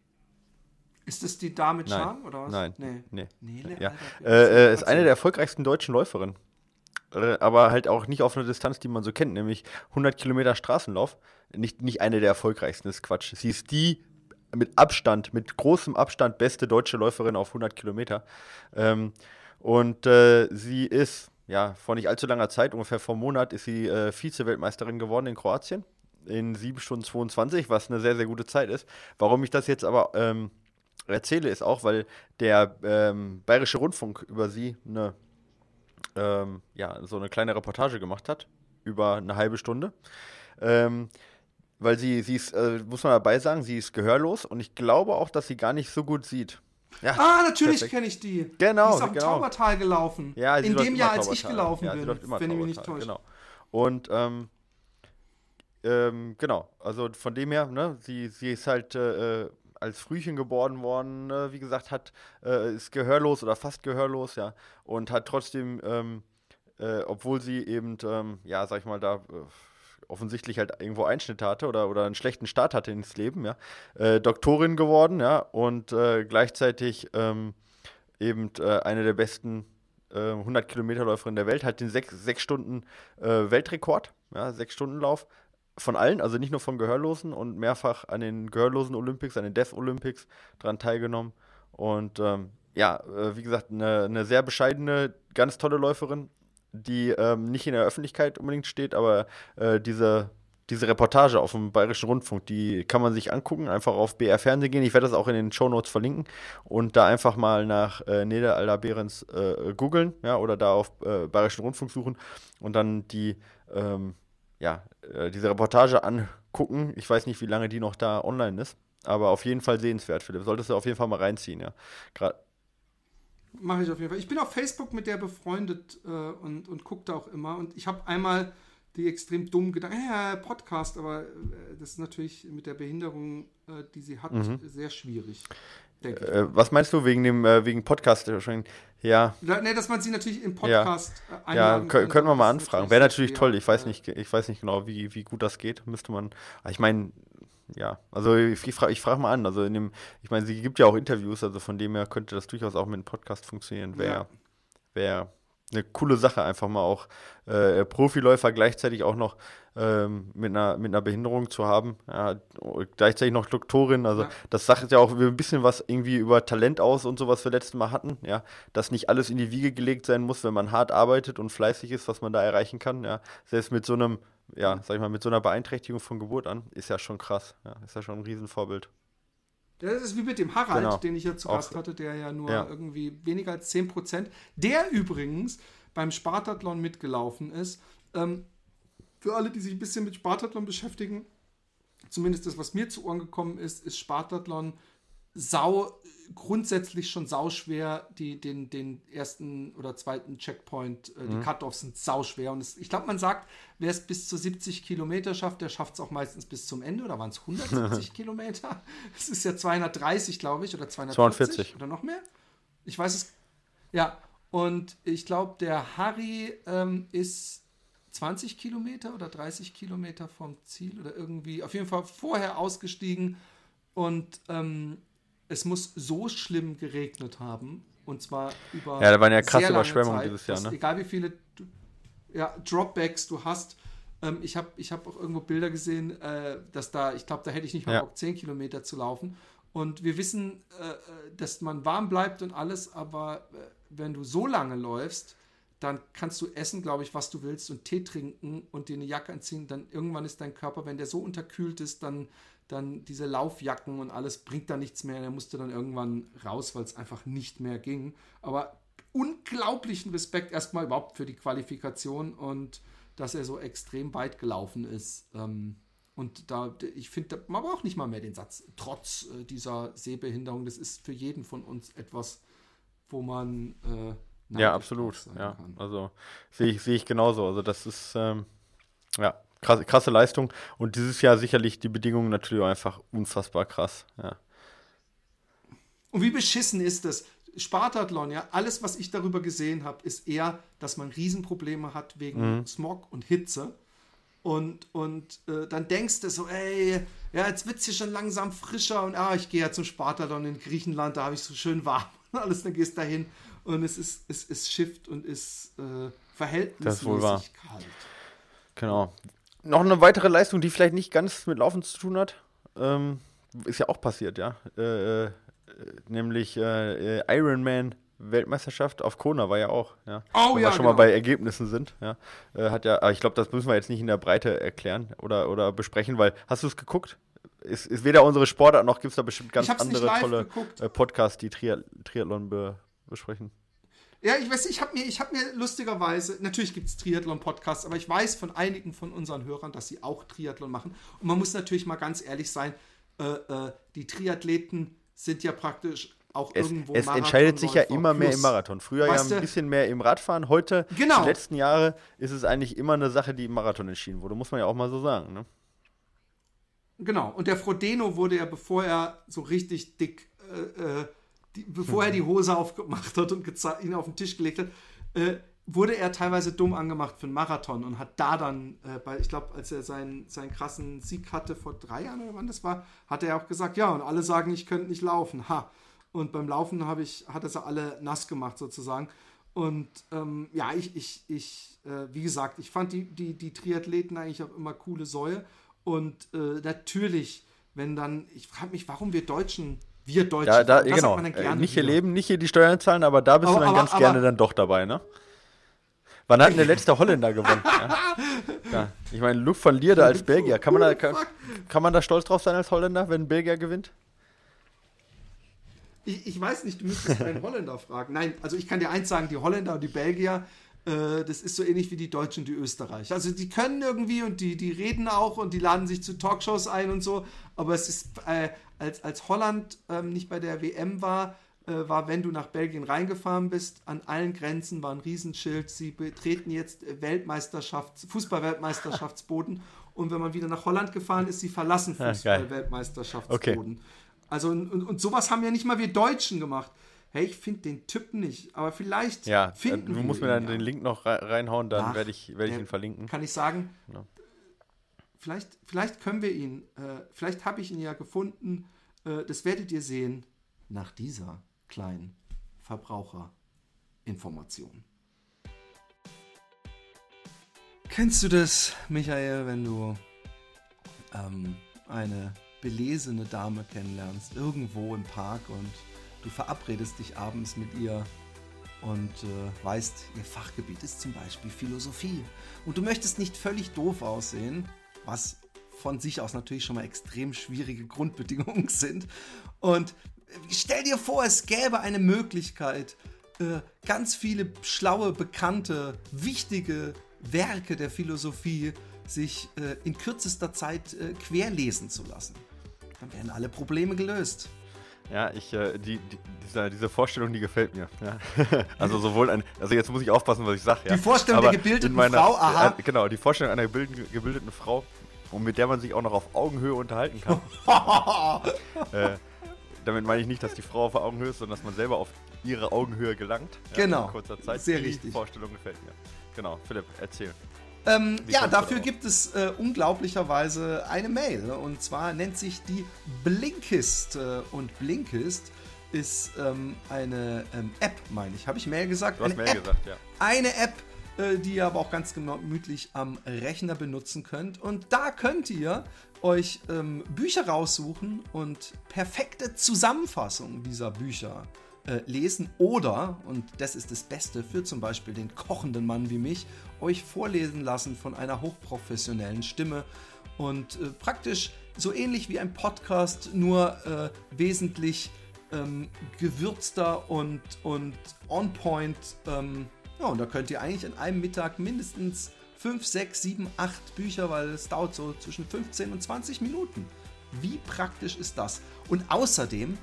Ist das die Dame mit Charme oder was?
Nein. Nee. nee. Nele ja. Äh, ist eine der erfolgreichsten deutschen Läuferinnen. Äh, aber halt auch nicht auf einer Distanz, die man so kennt, nämlich 100 Kilometer Straßenlauf. Nicht, nicht eine der erfolgreichsten, das ist Quatsch. Sie ist die mit Abstand, mit großem Abstand beste deutsche Läuferin auf 100 Kilometer. Ähm, und äh, sie ist, ja, vor nicht allzu langer Zeit, ungefähr vor einem Monat, ist sie äh, Vize-Weltmeisterin geworden in Kroatien. In 7 Stunden 22, was eine sehr, sehr gute Zeit ist. Warum ich das jetzt aber ähm, erzähle, ist auch, weil der ähm, Bayerische Rundfunk über sie eine ähm, ja, so eine kleine Reportage gemacht hat, über eine halbe Stunde. Ähm, weil sie, sie ist, äh, muss man dabei sagen, sie ist gehörlos und ich glaube auch, dass sie gar nicht so gut sieht.
Ja, ah, natürlich kenne ich die.
Genau.
Die
ist
am
genau.
Taubertal gelaufen.
Ja,
In dem Jahr, als ich gelaufen
ja,
bin,
wenn ich mich nicht täusche. Genau. Und ähm, ähm, genau, also von dem her, ne, sie, sie ist halt äh, äh als Frühchen geboren worden, äh, wie gesagt, hat, äh, ist gehörlos oder fast gehörlos, ja, und hat trotzdem, ähm, äh, obwohl sie eben, ähm, ja, sag ich mal, da äh, offensichtlich halt irgendwo Einschnitte hatte oder, oder einen schlechten Start hatte ins Leben, ja, äh, Doktorin geworden, ja, und äh, gleichzeitig ähm, eben eine der besten 100 Kilometer Läuferinnen der Welt, hat den 6 Stunden Weltrekord, ja, 6 Stunden Lauf von allen, also nicht nur von Gehörlosen und mehrfach an den Gehörlosen Olympics, an den Deaf Olympics dran teilgenommen. Und ähm, ja, äh, wie gesagt, eine, eine, sehr bescheidene, ganz tolle Läuferin, die ähm, nicht in der Öffentlichkeit unbedingt steht, aber äh, diese, diese Reportage auf dem Bayerischen Rundfunk, die kann man sich angucken, einfach auf BR Fernsehen gehen. Ich werde das auch in den Show Notes verlinken und da einfach mal nach äh, Neda Alda Behrens äh, googeln, ja, oder da auf äh, Bayerischen Rundfunk suchen und dann die ähm, ja, äh, diese Reportage angucken. Ich weiß nicht, wie lange die noch da online ist, aber auf jeden Fall sehenswert, Philipp. Solltest du auf jeden Fall mal reinziehen, ja. Gerade
Mache ich auf jeden Fall. Ich bin auf Facebook mit der befreundet äh, und, und gucke da auch immer. Und ich habe einmal die extrem dummen Gedanken, ja, Podcast, aber äh, das ist natürlich mit der Behinderung, äh, die sie hat, mhm. sehr schwierig.
Äh, was meinst du wegen dem äh, wegen Podcast? Ja.
Ne, dass man sie natürlich im Podcast
ja. Ja, können, können wir mal anfragen. Wäre natürlich toll. Ich weiß nicht, ich weiß nicht genau, wie, wie gut das geht. Müsste man. Ich meine, ja, also ich, ich frage frag mal an. Also in dem, ich meine, sie gibt ja auch Interviews, also von dem her könnte das durchaus auch mit einem Podcast funktionieren. Wäre ja. wär eine coole Sache, einfach mal auch äh, Profiläufer gleichzeitig auch noch ähm, mit, einer, mit einer Behinderung zu haben. Ja, gleichzeitig noch Doktorin. Also ja. das sagt ja auch ein bisschen was irgendwie über Talent aus und so, was wir letztes Mal hatten. Ja, dass nicht alles in die Wiege gelegt sein muss, wenn man hart arbeitet und fleißig ist, was man da erreichen kann. Ja, selbst mit so einem, ja, sag ich mal, mit so einer Beeinträchtigung von Geburt an, ist ja schon krass. Ja, ist ja schon ein Riesenvorbild.
Das ist wie mit dem Harald, genau. den ich ja zu Gast hatte, der ja nur ja. irgendwie weniger als 10%, der übrigens beim Spartathlon mitgelaufen ist. Ähm, für alle, die sich ein bisschen mit Spartathlon beschäftigen, zumindest das, was mir zu Ohren gekommen ist, ist Spartathlon sau, grundsätzlich schon sauschwer, die, den, den ersten oder zweiten Checkpoint, äh, die mhm. Cut-Offs sind sauschwer. Und es, ich glaube, man sagt, wer es bis zu 70 Kilometer schafft, der schafft es auch meistens bis zum Ende. Oder waren es 170 Kilometer? Es ist ja 230, glaube ich, oder 240 42. oder noch mehr. Ich weiß es. Ja, und ich glaube, der Harry ähm, ist 20 Kilometer oder 30 Kilometer vom Ziel oder irgendwie, auf jeden Fall vorher ausgestiegen und ähm, es muss so schlimm geregnet haben und zwar über.
Ja, da waren ja krasse Überschwemmungen dieses Jahr,
ne? Egal wie viele ja, Dropbacks du hast. Ähm, ich habe ich hab auch irgendwo Bilder gesehen, äh, dass da, ich glaube, da hätte ich nicht mal ja. Bock, 10 Kilometer zu laufen. Und wir wissen, äh, äh, dass man warm bleibt und alles, aber äh, wenn du so lange läufst, dann kannst du essen, glaube ich, was du willst und Tee trinken und dir eine Jacke anziehen. Dann irgendwann ist dein Körper, wenn der so unterkühlt ist, dann, dann diese Laufjacken und alles bringt da nichts mehr. Er musste dann irgendwann raus, weil es einfach nicht mehr ging. Aber unglaublichen Respekt erstmal überhaupt für die Qualifikation und dass er so extrem weit gelaufen ist. Ähm, und da, ich finde, man braucht nicht mal mehr den Satz, trotz äh, dieser Sehbehinderung, das ist für jeden von uns etwas, wo man.
Äh, ja, absolut. Ja, kann. also sehe ich, seh ich genauso. Also, das ist, ähm, ja, krasse, krasse Leistung. Und dieses Jahr sicherlich die Bedingungen natürlich auch einfach unfassbar krass. Ja.
Und wie beschissen ist das? Spartathlon, ja, alles, was ich darüber gesehen habe, ist eher, dass man Riesenprobleme hat wegen mhm. Smog und Hitze. Und, und äh, dann denkst du so, ey, ja, jetzt wird es hier schon langsam frischer und ah, ich gehe ja zum Spartathlon in Griechenland, da habe ich so schön warm und alles, dann gehst du dahin und es ist, es ist Shift und ist äh, verhältnismäßig kalt.
Genau. Noch eine weitere Leistung, die vielleicht nicht ganz mit Laufen zu tun hat, ähm, ist ja auch passiert, ja. Äh, äh nämlich äh, äh, Ironman Weltmeisterschaft auf Kona war ja auch, ja. Oh, Wenn ja, wir schon genau. mal bei Ergebnissen sind, ja. Äh, hat ja, aber ich glaube, das müssen wir jetzt nicht in der Breite erklären oder, oder besprechen, weil hast du es geguckt? Ist, ist weder unsere Sportart noch gibt es da bestimmt ganz andere tolle äh, Podcasts, die Triath Triathlon be besprechen.
Ja, ich weiß, ich habe mir, hab mir lustigerweise, natürlich gibt es Triathlon-Podcasts, aber ich weiß von einigen von unseren Hörern, dass sie auch Triathlon machen. Und man muss natürlich mal ganz ehrlich sein, äh, äh, die Triathleten sind ja praktisch auch
es,
irgendwo
Es entscheidet sich ja immer mehr im Marathon. Früher weißt ja ein bisschen mehr im Radfahren. Heute, genau. die letzten Jahre, ist es eigentlich immer eine Sache, die im Marathon entschieden wurde. Muss man ja auch mal so sagen. Ne?
Genau. Und der Frodeno wurde ja, bevor er so richtig dick, äh, äh die, bevor er die Hose aufgemacht hat und ihn auf den Tisch gelegt hat, äh, wurde er teilweise dumm angemacht für einen Marathon und hat da dann, äh, bei, ich glaube, als er seinen, seinen krassen Sieg hatte vor drei Jahren oder wann das war, hat er auch gesagt, ja, und alle sagen, ich könnte nicht laufen. Ha. Und beim Laufen habe ich, hat er sie alle nass gemacht sozusagen. Und ähm, ja, ich, ich, ich äh, wie gesagt, ich fand die, die, die Triathleten eigentlich auch immer coole Säue. Und äh, natürlich, wenn dann, ich frage mich, warum wir Deutschen wir Deutschen.
Ja, da, genau. Äh, nicht hier leben, nicht hier die Steuern zahlen, aber da bist aber, du dann aber, ganz aber, gerne dann doch dabei, ne? Wann hat denn der letzte Holländer gewonnen? Ja. ja. Ich meine, Luke von Lierde als Belgier. Kann man, da, kann, kann, man da stolz drauf sein als Holländer, wenn ein Belgier gewinnt?
Ich, ich weiß nicht, du müsstest einen Holländer fragen. Nein, also ich kann dir eins sagen, die Holländer und die Belgier, äh, das ist so ähnlich wie die Deutschen und die Österreicher. Also die können irgendwie und die, die reden auch und die laden sich zu Talkshows ein und so, aber es ist, äh, als, als Holland ähm, nicht bei der WM war, äh, war, wenn du nach Belgien reingefahren bist, an allen Grenzen war ein Riesenschild, sie betreten jetzt Weltmeisterschafts-, Fußball-Weltmeisterschaftsboden und wenn man wieder nach Holland gefahren ist, sie verlassen Fußball-Weltmeisterschaftsboden. Okay. Also und, und, sowas haben ja nicht mal wir Deutschen gemacht. Hey, ich finde den Typ nicht, aber vielleicht
ja, finden du musst mir dann ja. den Link noch reinhauen, dann werde ich, werd ich ihn verlinken.
Kann ich sagen, ja. Vielleicht, vielleicht können wir ihn, äh, vielleicht habe ich ihn ja gefunden, äh, das werdet ihr sehen nach dieser kleinen Verbraucherinformation. Kennst du das, Michael, wenn du ähm, eine belesene Dame kennenlernst, irgendwo im Park und du verabredest dich abends mit ihr und äh, weißt, ihr Fachgebiet ist zum Beispiel Philosophie und du möchtest nicht völlig doof aussehen, was von sich aus natürlich schon mal extrem schwierige Grundbedingungen sind. Und stell dir vor, es gäbe eine Möglichkeit, äh, ganz viele schlaue, bekannte, wichtige Werke der Philosophie sich äh, in kürzester Zeit äh, querlesen zu lassen. Dann wären alle Probleme gelöst.
Ja, ich, äh, die, die, diese, diese Vorstellung, die gefällt mir. Ja. also sowohl ein, also jetzt muss ich aufpassen, was ich sage. Ja.
Die Vorstellung Aber der gebildeten meiner, Frau, aha.
Äh, genau, die Vorstellung einer gebildeten, gebildeten Frau, und mit der man sich auch noch auf Augenhöhe unterhalten kann. äh, damit meine ich nicht, dass die Frau auf Augenhöhe ist, sondern dass man selber auf ihre Augenhöhe gelangt.
Genau.
In kurzer Zeit.
Sehr
die
richtig.
Vorstellung gefällt mir. Genau, Philipp, erzähl.
Ähm, ja, dafür gibt es äh, unglaublicherweise eine Mail. Ne? Und zwar nennt sich die Blinkist. Äh, und Blinkist ist ähm, eine ähm, App, meine ich. Habe ich Mail gesagt?
Du hast
eine
Mail
App,
gesagt, ja.
Eine App, äh, die ihr aber auch ganz gemütlich am Rechner benutzen könnt. Und da könnt ihr euch ähm, Bücher raussuchen und perfekte Zusammenfassungen dieser Bücher äh, lesen oder, und das ist das Beste für zum Beispiel den kochenden Mann wie mich, euch vorlesen lassen von einer hochprofessionellen Stimme und äh, praktisch so ähnlich wie ein Podcast, nur äh, wesentlich ähm, gewürzter und, und on point. Ähm, ja, und da könnt ihr eigentlich an einem Mittag mindestens 5, 6, 7, 8 Bücher, weil es dauert so zwischen 15 und 20 Minuten. Wie praktisch ist das? Und außerdem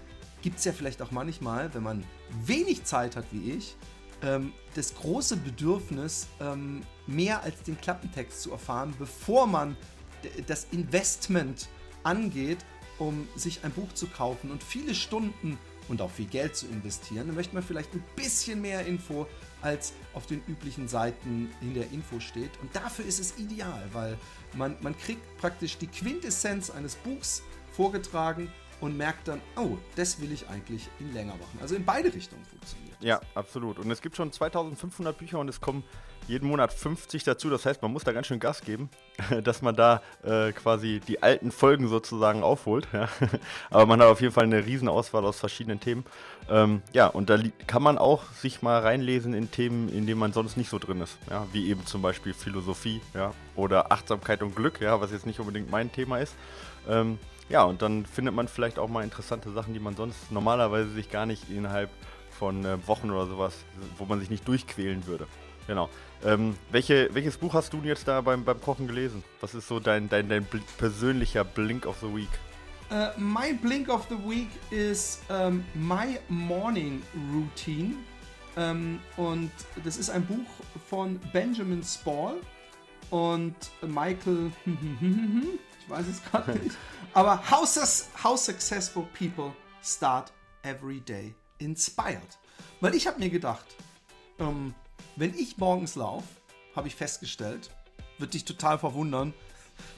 gibt es ja vielleicht auch manchmal, wenn man wenig Zeit hat wie ich, ähm, das große Bedürfnis, ähm, mehr als den Klappentext zu erfahren, bevor man das Investment angeht, um sich ein Buch zu kaufen und viele Stunden und auch viel Geld zu investieren, dann möchte man vielleicht ein bisschen mehr Info, als auf den üblichen Seiten in der Info steht. Und dafür ist es ideal, weil man, man kriegt praktisch die Quintessenz eines Buchs vorgetragen und merkt dann, oh, das will ich eigentlich in länger machen. Also in beide Richtungen funktioniert.
Das. Ja, absolut. Und es gibt schon 2500 Bücher und es kommen jeden Monat 50 dazu. Das heißt, man muss da ganz schön Gas geben, dass man da äh, quasi die alten Folgen sozusagen aufholt. Ja. Aber man hat auf jeden Fall eine riesen Auswahl aus verschiedenen Themen. Ähm, ja, und da kann man auch sich mal reinlesen in Themen, in denen man sonst nicht so drin ist. Ja, wie eben zum Beispiel Philosophie ja, oder Achtsamkeit und Glück, ja, was jetzt nicht unbedingt mein Thema ist. Ähm, ja, und dann findet man vielleicht auch mal interessante Sachen, die man sonst normalerweise sich gar nicht innerhalb von äh, Wochen oder sowas, wo man sich nicht durchquälen würde. Genau. Ähm, welche, welches Buch hast du jetzt da beim, beim Kochen gelesen? Was ist so dein, dein, dein persönlicher Blink of the Week?
Uh, my Blink of the Week ist um, ähm, My Morning Routine. Um, ähm, und das ist ein Buch von Benjamin Spall und Michael. ich weiß es gerade nicht. Aber how, how Successful People Start Every Day Inspired. Weil ich habe mir gedacht, ähm, wenn ich morgens laufe, habe ich festgestellt, wird dich total verwundern,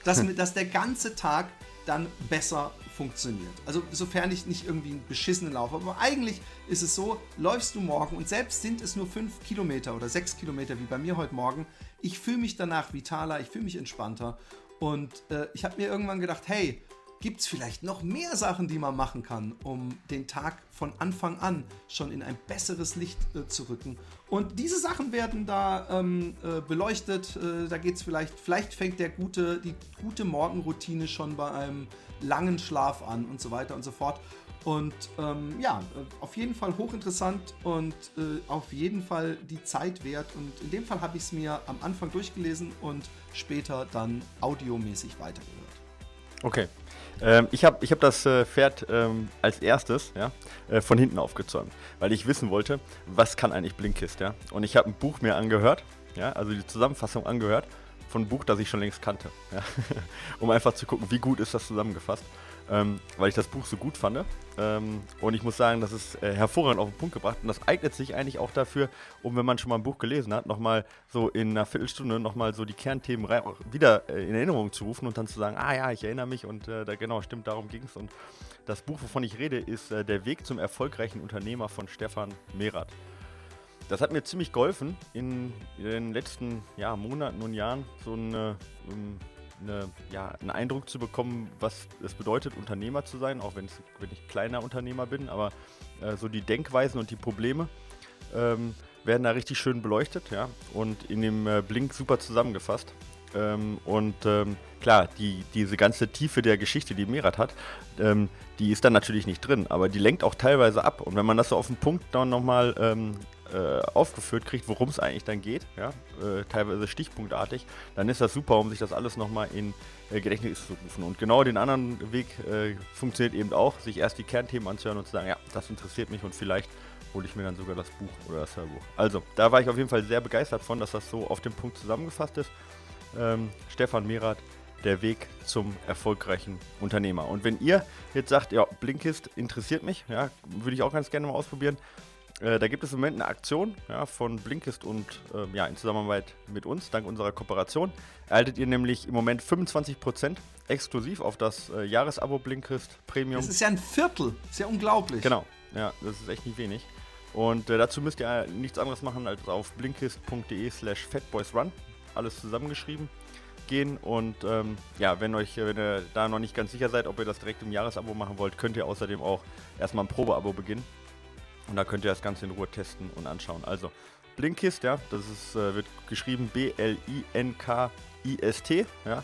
dass, dass der ganze Tag dann besser funktioniert. Also sofern ich nicht irgendwie einen beschissenen laufe. Aber eigentlich ist es so, läufst du morgen und selbst sind es nur 5 Kilometer oder 6 Kilometer wie bei mir heute Morgen, ich fühle mich danach vitaler, ich fühle mich entspannter. Und äh, ich habe mir irgendwann gedacht, hey, gibt es vielleicht noch mehr Sachen, die man machen kann, um den Tag von Anfang an schon in ein besseres Licht äh, zu rücken. Und diese Sachen werden da ähm, äh, beleuchtet. Äh, da geht es vielleicht, vielleicht fängt der gute, die gute Morgenroutine schon bei einem langen Schlaf an und so weiter und so fort. Und ähm, ja, auf jeden Fall hochinteressant und äh, auf jeden Fall die Zeit wert. Und in dem Fall habe ich es mir am Anfang durchgelesen und später dann audiomäßig weitergehört.
Okay. Ähm, ich habe ich hab das äh, Pferd ähm, als erstes ja, äh, von hinten aufgezäumt, weil ich wissen wollte, was kann eigentlich Blinkist. Ja? Und ich habe ein Buch mir angehört, ja, also die Zusammenfassung angehört von einem Buch, das ich schon längst kannte, ja? um einfach zu gucken, wie gut ist das zusammengefasst ähm, weil ich das Buch so gut fand. Ähm, und ich muss sagen, das ist äh, hervorragend auf den Punkt gebracht. Und das eignet sich eigentlich auch dafür, um, wenn man schon mal ein Buch gelesen hat, nochmal so in einer Viertelstunde nochmal so die Kernthemen wieder äh, in Erinnerung zu rufen und dann zu sagen, ah ja, ich erinnere mich und äh, da, genau, stimmt, darum ging es. Und das Buch, wovon ich rede, ist äh, Der Weg zum erfolgreichen Unternehmer von Stefan Merath. Das hat mir ziemlich geholfen, in, den letzten ja, Monaten und Jahren so eine, um, eine, ja, einen Eindruck zu bekommen, was es bedeutet, Unternehmer zu sein, auch wenn ich kleiner Unternehmer bin, aber äh, so die Denkweisen und die Probleme ähm, werden da richtig schön beleuchtet, ja, und in dem äh, Blink super zusammengefasst. Ähm, und ähm, klar, die, diese ganze Tiefe der Geschichte, die Merat hat, ähm, die ist dann natürlich nicht drin, aber die lenkt auch teilweise ab. Und wenn man das so auf den Punkt dann nochmal ähm, äh, aufgeführt kriegt, worum es eigentlich dann geht, ja, äh, teilweise stichpunktartig, dann ist das super, um sich das alles nochmal in äh, Gedächtnis zu rufen. Und genau den anderen Weg äh, funktioniert eben auch, sich erst die Kernthemen anzuhören und zu sagen, ja, das interessiert mich und vielleicht hole ich mir dann sogar das Buch oder das Hörbuch. Also, da war ich auf jeden Fall sehr begeistert von, dass das so auf den Punkt zusammengefasst ist. Ähm, Stefan Merath, der Weg zum erfolgreichen Unternehmer. Und wenn ihr jetzt sagt, ja, Blinkist interessiert mich, ja, würde ich auch ganz gerne mal ausprobieren, äh, da gibt es im Moment eine Aktion ja, von Blinkist und äh, ja, in Zusammenarbeit mit uns, dank unserer Kooperation, erhaltet ihr nämlich im Moment 25% exklusiv auf das äh, Jahresabo Blinkist Premium.
Das ist ja ein Viertel, das ist ja unglaublich.
Genau, ja, das ist echt nicht wenig. Und äh, dazu müsst ihr nichts anderes machen, als auf blinkist.de slash fatboysrun, alles zusammengeschrieben, gehen. Und ähm, ja, wenn, euch, wenn ihr da noch nicht ganz sicher seid, ob ihr das direkt im Jahresabo machen wollt, könnt ihr außerdem auch erstmal ein Probeabo beginnen. Und da könnt ihr das Ganze in Ruhe testen und anschauen. Also Blinkist, ja, das ist, äh, wird geschrieben B-L-I-N-K-I-S-T, ja.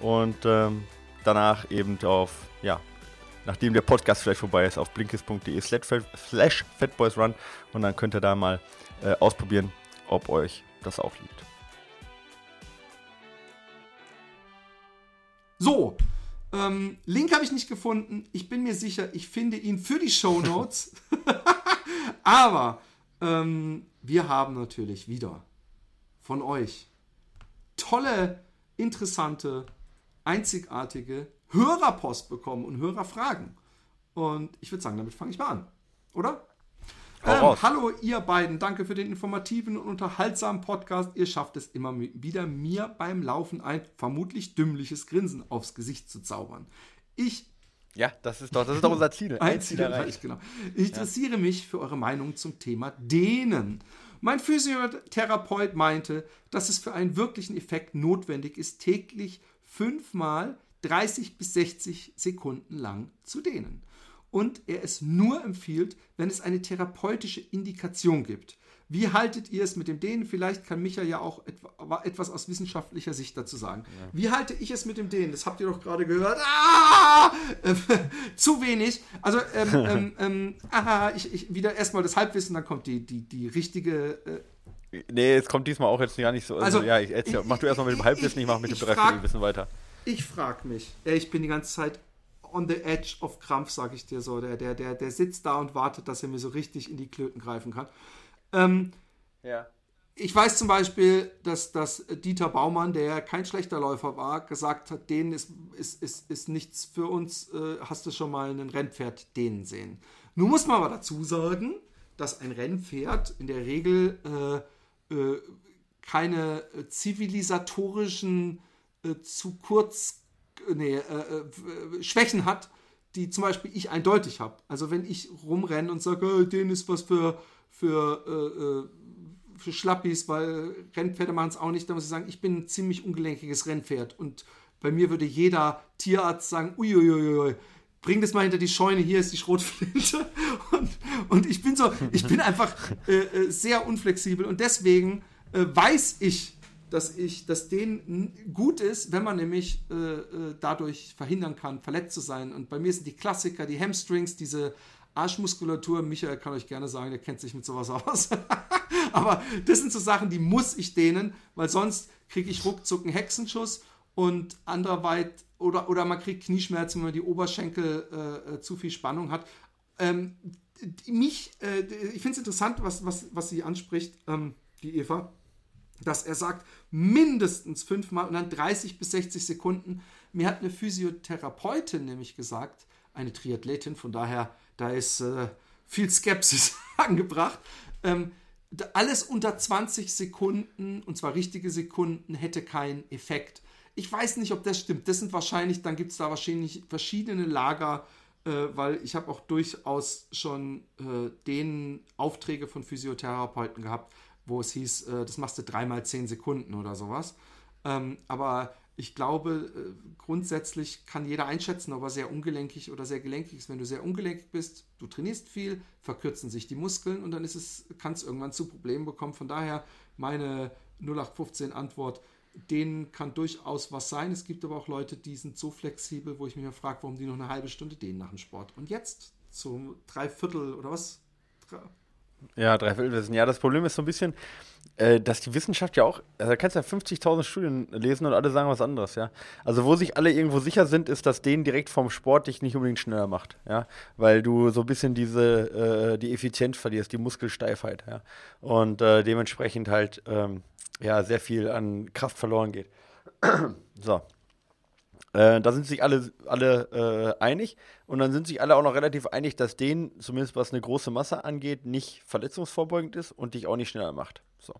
Und ähm, danach eben auf, ja, nachdem der Podcast vielleicht vorbei ist, auf blinkist.de slash fatboysrun und dann könnt ihr da mal äh, ausprobieren, ob euch das auch liegt.
So, ähm, Link habe ich nicht gefunden. Ich bin mir sicher, ich finde ihn für die Show Notes. Aber ähm, wir haben natürlich wieder von euch tolle, interessante, einzigartige Hörerpost bekommen und Hörerfragen. Und ich würde sagen, damit fange ich mal an. Oder? Ähm, hallo ihr beiden, danke für den informativen und unterhaltsamen Podcast. Ihr schafft es immer wieder, mir beim Laufen ein vermutlich dümmliches Grinsen aufs Gesicht zu zaubern. Ich
ja, das ist doch, das ist doch unser Ziel.
Ein Ziel erreicht. Genau. Ich interessiere ja. mich für eure Meinung zum Thema Dehnen. Mein Physiotherapeut meinte, dass es für einen wirklichen Effekt notwendig ist, täglich fünfmal 30 bis 60 Sekunden lang zu dehnen und er es nur empfiehlt, wenn es eine therapeutische Indikation gibt. Wie haltet ihr es mit dem Dehnen? Vielleicht kann Micha ja auch etwas aus wissenschaftlicher Sicht dazu sagen. Ja. Wie halte ich es mit dem Dehnen? Das habt ihr doch gerade gehört. Ah! Äh, zu wenig. Also, ähm, ähm, ähm, aha, ich, ich, wieder erstmal das Halbwissen, dann kommt die, die, die richtige.
Äh nee, es kommt diesmal auch jetzt gar nicht so. Also, also ja, ich, erzähl, ich, mach du erstmal mit dem Halbwissen, ich, ich mach mit dem Dreiviertelwissen weiter.
Ich frage mich. Ich bin die ganze Zeit on the edge of Krampf, sag ich dir so. Der, der, der, der sitzt da und wartet, dass er mir so richtig in die Klöten greifen kann. Ähm, ja. Ich weiß zum Beispiel, dass, dass Dieter Baumann, der kein schlechter Läufer war, gesagt hat, denen ist, ist, ist, ist nichts für uns. Äh, hast du schon mal einen Rennpferd denen sehen? Nun muss man aber dazu sagen, dass ein Rennpferd in der Regel äh, äh, keine zivilisatorischen äh, zu kurz nee, äh, äh, Schwächen hat, die zum Beispiel ich eindeutig habe. Also wenn ich rumrenne und sage, oh, den ist was für, für, äh, äh, für Schlappis, weil Rennpferde machen es auch nicht, dann muss ich sagen, ich bin ein ziemlich ungelenkiges Rennpferd. Und bei mir würde jeder Tierarzt sagen, uiuiuiui, bring das mal hinter die Scheune, hier ist die Schrotflinte. Und, und ich bin so, ich bin einfach äh, äh, sehr unflexibel und deswegen weiß ich, dass ich, dass denen gut ist, wenn man nämlich äh, äh, dadurch verhindern kann, verletzt zu sein. Und bei mir sind die Klassiker, die Hamstrings, diese Arschmuskulatur. Michael kann euch gerne sagen, der kennt sich mit sowas aus. Aber das sind so Sachen, die muss ich dehnen, weil sonst kriege ich ruckzuck einen Hexenschuss und anderweit oder, oder man kriegt Knieschmerzen, wenn man die Oberschenkel äh, äh zu viel Spannung hat. Ähm, mich, äh, ich finde es interessant, was, was, was sie anspricht, ähm, die Eva dass er sagt, mindestens fünfmal und dann 30 bis 60 Sekunden. Mir hat eine Physiotherapeutin nämlich gesagt, eine Triathletin, von daher, da ist äh, viel Skepsis angebracht. Ähm, alles unter 20 Sekunden, und zwar richtige Sekunden, hätte keinen Effekt. Ich weiß nicht, ob das stimmt. Das sind wahrscheinlich, dann gibt es da wahrscheinlich verschiedene Lager, äh, weil ich habe auch durchaus schon äh, den Aufträge von Physiotherapeuten gehabt, wo es hieß, äh, das machst du dreimal zehn Sekunden oder sowas. Ähm, aber ich glaube, äh, grundsätzlich kann jeder einschätzen, ob er sehr ungelenkig oder sehr gelenkig ist. Wenn du sehr ungelenkig bist, du trainierst viel, verkürzen sich die Muskeln und dann ist es, kann es irgendwann zu Problemen bekommen. Von daher meine 0815 Antwort, denen kann durchaus was sein. Es gibt aber auch Leute, die sind so flexibel, wo ich mich frage, warum die noch eine halbe Stunde dehnen nach dem Sport. Und jetzt zum Dreiviertel oder was?
Ja, Dreiviertelwissen. Ja, das Problem ist so ein bisschen, äh, dass die Wissenschaft ja auch, also da kannst du ja 50.000 Studien lesen und alle sagen was anderes, ja. Also wo sich alle irgendwo sicher sind, ist, dass den direkt vom Sport dich nicht unbedingt schneller macht, ja. Weil du so ein bisschen diese, äh, die Effizienz verlierst, die Muskelsteifheit, ja. Und äh, dementsprechend halt, ähm, ja, sehr viel an Kraft verloren geht. so. Äh, da sind sich alle, alle äh, einig und dann sind sich alle auch noch relativ einig, dass den, zumindest was eine große Masse angeht, nicht verletzungsvorbeugend ist und dich auch nicht schneller macht. So.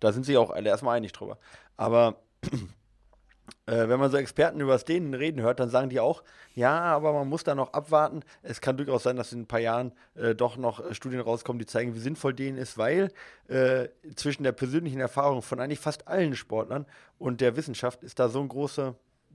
Da sind sich auch alle erstmal einig drüber. Aber äh, wenn man so Experten über das Dehnen reden hört, dann sagen die auch, ja, aber man muss da noch abwarten. Es kann durchaus sein, dass in ein paar Jahren äh, doch noch äh, Studien rauskommen, die zeigen, wie sinnvoll Dehnen ist, weil äh, zwischen der persönlichen Erfahrung von eigentlich fast allen Sportlern und der Wissenschaft ist da so ein großer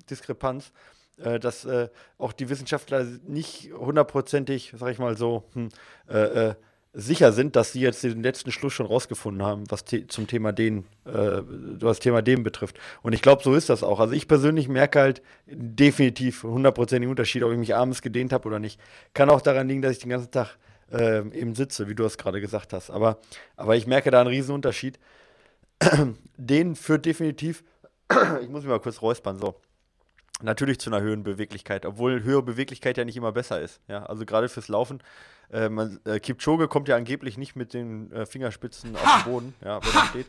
Diskrepanz, äh, dass äh, auch die Wissenschaftler nicht hundertprozentig, sag ich mal so, hm, äh, äh sicher sind, dass sie jetzt den letzten Schluss schon rausgefunden haben, was the zum Thema den, äh, was Thema dem betrifft. Und ich glaube, so ist das auch. Also ich persönlich merke halt definitiv hundertprozentigen Unterschied, ob ich mich abends gedehnt habe oder nicht. Kann auch daran liegen, dass ich den ganzen Tag äh, eben sitze, wie du es gerade gesagt hast. Aber, aber ich merke da einen riesen Unterschied. den führt definitiv, ich muss mich mal kurz räuspern, so natürlich zu einer höheren Beweglichkeit, obwohl höhere Beweglichkeit ja nicht immer besser ist. Ja, also gerade fürs Laufen. Äh, man, äh, Kipchoge kommt ja angeblich nicht mit den äh, Fingerspitzen ha! auf den Boden. Ja!